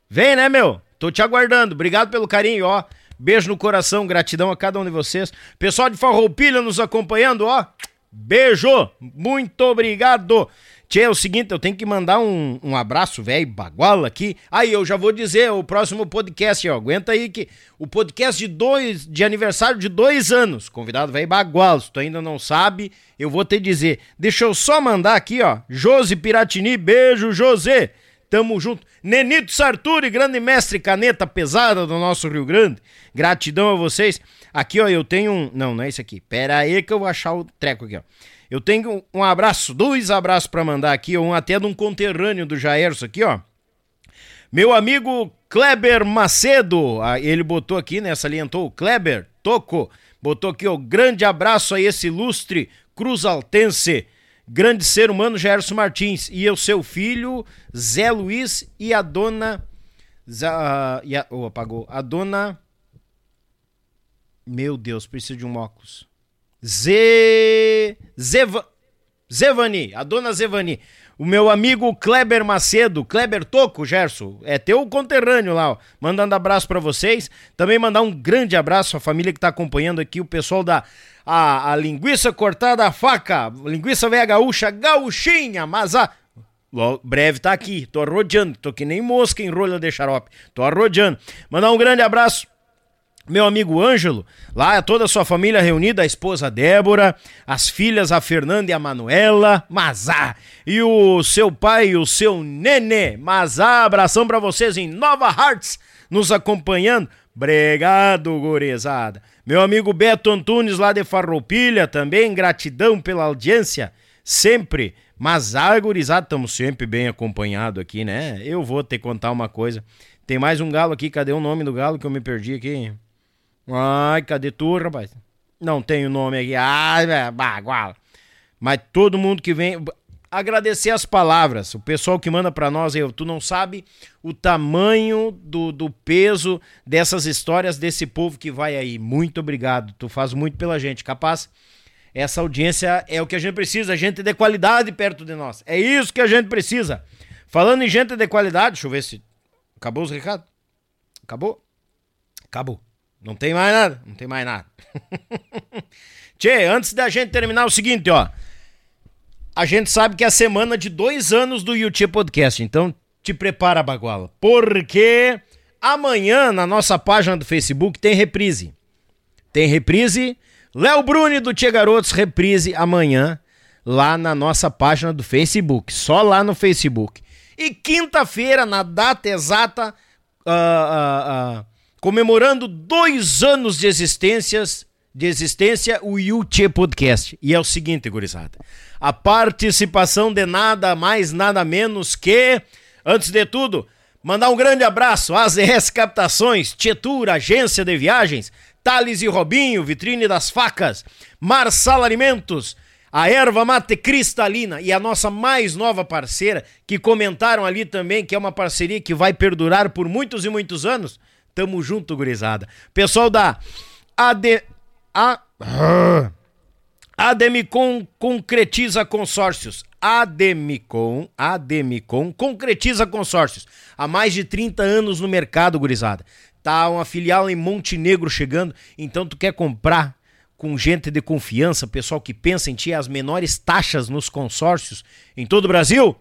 [SPEAKER 1] Vem, né, meu? Tô te aguardando. Obrigado pelo carinho, ó. Beijo no coração, gratidão a cada um de vocês. Pessoal de Farroupilha nos acompanhando, ó. Beijo! Muito obrigado! Tchê, é o seguinte, eu tenho que mandar um, um abraço, velho, baguala aqui. Aí eu já vou dizer, o próximo podcast, ó, aguenta aí que o podcast de dois, de aniversário de dois anos, convidado velho baguala, se tu ainda não sabe, eu vou te dizer. Deixa eu só mandar aqui, ó, Josi Piratini, beijo, José. Tamo junto. Nenito Sarturi, grande mestre caneta pesada do nosso Rio Grande. Gratidão a vocês. Aqui, ó, eu tenho um. Não, não é esse aqui. Pera aí que eu vou achar o treco aqui, ó. Eu tenho um abraço, dois abraços para mandar aqui, um até de um conterrâneo do Jairson aqui, ó. Meu amigo Kleber Macedo, ah, ele botou aqui, né, salientou, Kleber Toco, botou aqui, ó, grande abraço a esse ilustre cruzaltense, grande ser humano Jairson Martins, e o seu filho Zé Luiz e a dona... Zá, e a, oh, apagou. A dona... Meu Deus, preciso de um óculos. Zeva... Zevani, a dona Zevani. O meu amigo Kleber Macedo, Kleber Toco, Gerson, é teu conterrâneo lá, ó, mandando abraço para vocês. Também mandar um grande abraço à família que tá acompanhando aqui, o pessoal da a, a linguiça cortada a faca, linguiça velha gaúcha, gauchinha, mas a breve tá aqui, tô arrodeando, tô que nem mosca em rolha de xarope, tô arrodeando. Mandar um grande abraço meu amigo Ângelo, lá toda a sua família reunida, a esposa Débora, as filhas a Fernanda e a Manuela, Mazá, e o seu pai e o seu nenê, Mazá, abração para vocês em Nova Hearts, nos acompanhando. Obrigado, gurizada. Meu amigo Beto Antunes, lá de Farroupilha, também, gratidão pela audiência, sempre. Mazá, gurizada, estamos sempre bem acompanhados aqui, né? Eu vou te contar uma coisa. Tem mais um galo aqui, cadê o nome do galo que eu me perdi aqui? Ai, cadê tu, rapaz? Não tem o nome aqui. Ai, baguala. Mas todo mundo que vem. Agradecer as palavras. O pessoal que manda para nós, eu, tu não sabe o tamanho do, do peso dessas histórias desse povo que vai aí. Muito obrigado. Tu faz muito pela gente. Capaz, essa audiência é o que a gente precisa. Gente de qualidade perto de nós. É isso que a gente precisa. Falando em gente de qualidade, deixa eu ver se. Acabou os recados? Acabou? Acabou. Não tem mais nada? Não tem mais nada. Tchê, antes da gente terminar, o seguinte, ó. A gente sabe que é a semana de dois anos do YouTube Podcast, então te prepara, Baguala. Porque amanhã, na nossa página do Facebook, tem reprise. Tem reprise. Léo Bruni do Tia Garotos, reprise amanhã, lá na nossa página do Facebook. Só lá no Facebook. E quinta-feira, na data exata, uh, uh, uh, comemorando dois anos de existências de existência o Yuchê Podcast. E é o seguinte, gurizada. A participação de nada mais, nada menos que, antes de tudo, mandar um grande abraço às AZS Captações, Tietur, Agência de Viagens, Thales e Robinho, Vitrine das Facas, Marsala Alimentos, a erva mate cristalina e a nossa mais nova parceira, que comentaram ali também que é uma parceria que vai perdurar por muitos e muitos anos. Tamo junto, gurizada. Pessoal da AD. A... Ademicon concretiza consórcios. Ademicon, Ademicon concretiza consórcios. Há mais de 30 anos no mercado, gurizada. Tá uma filial em Montenegro chegando, então tu quer comprar com gente de confiança, pessoal que pensa em ti, as menores taxas nos consórcios em todo o Brasil?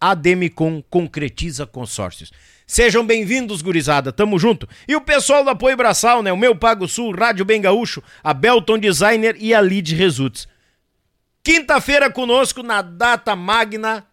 [SPEAKER 1] A Demicon concretiza consórcios. Sejam bem-vindos, gurizada, tamo junto. E o pessoal do Apoio Braçal, né? O Meu Pago Sul, Rádio Bem Gaúcho, a Belton Designer e a Lead Results. Quinta-feira conosco na data magna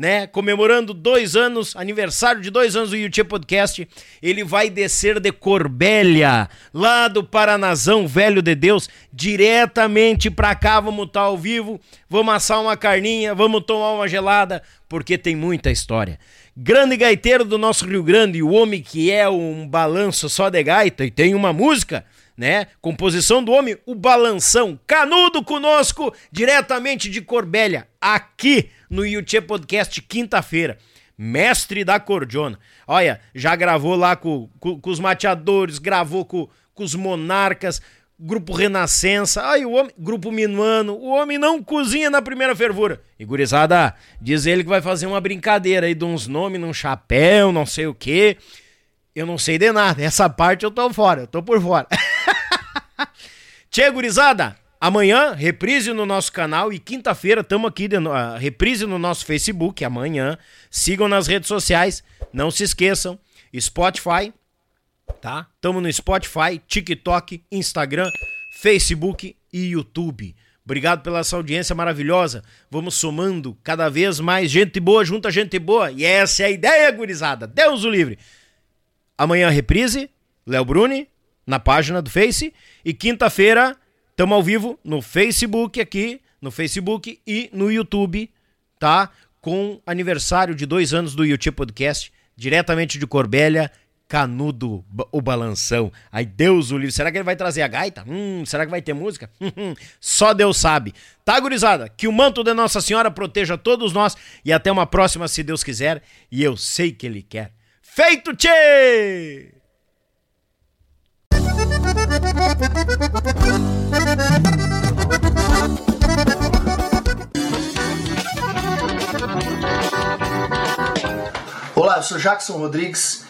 [SPEAKER 1] né? Comemorando dois anos, aniversário de dois anos do YouTube Podcast. Ele vai descer de Corbélia, lá do Paranazão Velho de Deus, diretamente pra cá. Vamos estar tá ao vivo, vamos assar uma carninha, vamos tomar uma gelada, porque tem muita história. Grande gaiteiro do nosso Rio Grande, o homem que é um balanço só de gaita e tem uma música né? Composição do homem, o Balanção. Canudo conosco, diretamente de Corbélia, aqui no YouTube Podcast, quinta-feira. Mestre da cordiona. Olha, já gravou lá com, com, com os mateadores, gravou com, com os monarcas, Grupo Renascença, ai, o homem, Grupo Minuano, o homem não cozinha na primeira fervura. E gurizada, diz ele que vai fazer uma brincadeira aí de uns nomes num chapéu, não sei o quê. Eu não sei de nada, essa parte eu tô fora, eu tô por fora. Tchê, gurizada, amanhã, reprise no nosso canal e quinta-feira estamos aqui, de, uh, reprise no nosso Facebook, amanhã. Sigam nas redes sociais, não se esqueçam, Spotify, tá? Estamos no Spotify, TikTok, Instagram, Facebook e YouTube. Obrigado pela essa audiência maravilhosa. Vamos somando cada vez mais gente boa junto a gente boa. E essa é a ideia, gurizada. Deus o livre. Amanhã reprise, Léo Bruni, na página do Face. E quinta-feira, estamos ao vivo no Facebook aqui, no Facebook e no YouTube, tá? Com aniversário de dois anos do YouTube Podcast, diretamente de Corbélia, Canudo, o balanção. Ai, Deus o livre. Será que ele vai trazer a gaita? Hum, será que vai ter música? Só Deus sabe. Tá, gurizada? Que o manto de Nossa Senhora proteja todos nós e até uma próxima, se Deus quiser. E eu sei que Ele quer. Feito, tchê!
[SPEAKER 4] Olá, eu sou Jackson Rodrigues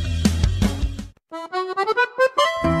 [SPEAKER 1] O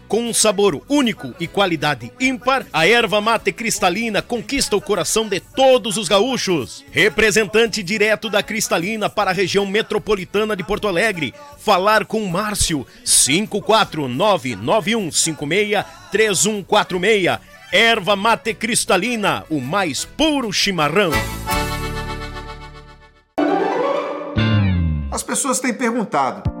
[SPEAKER 1] com um sabor único e qualidade ímpar, a erva mate cristalina conquista o coração de todos os gaúchos. Representante direto da Cristalina para a região metropolitana de Porto Alegre. Falar com Márcio 54991563146. Erva mate cristalina, o mais puro chimarrão.
[SPEAKER 2] As pessoas têm perguntado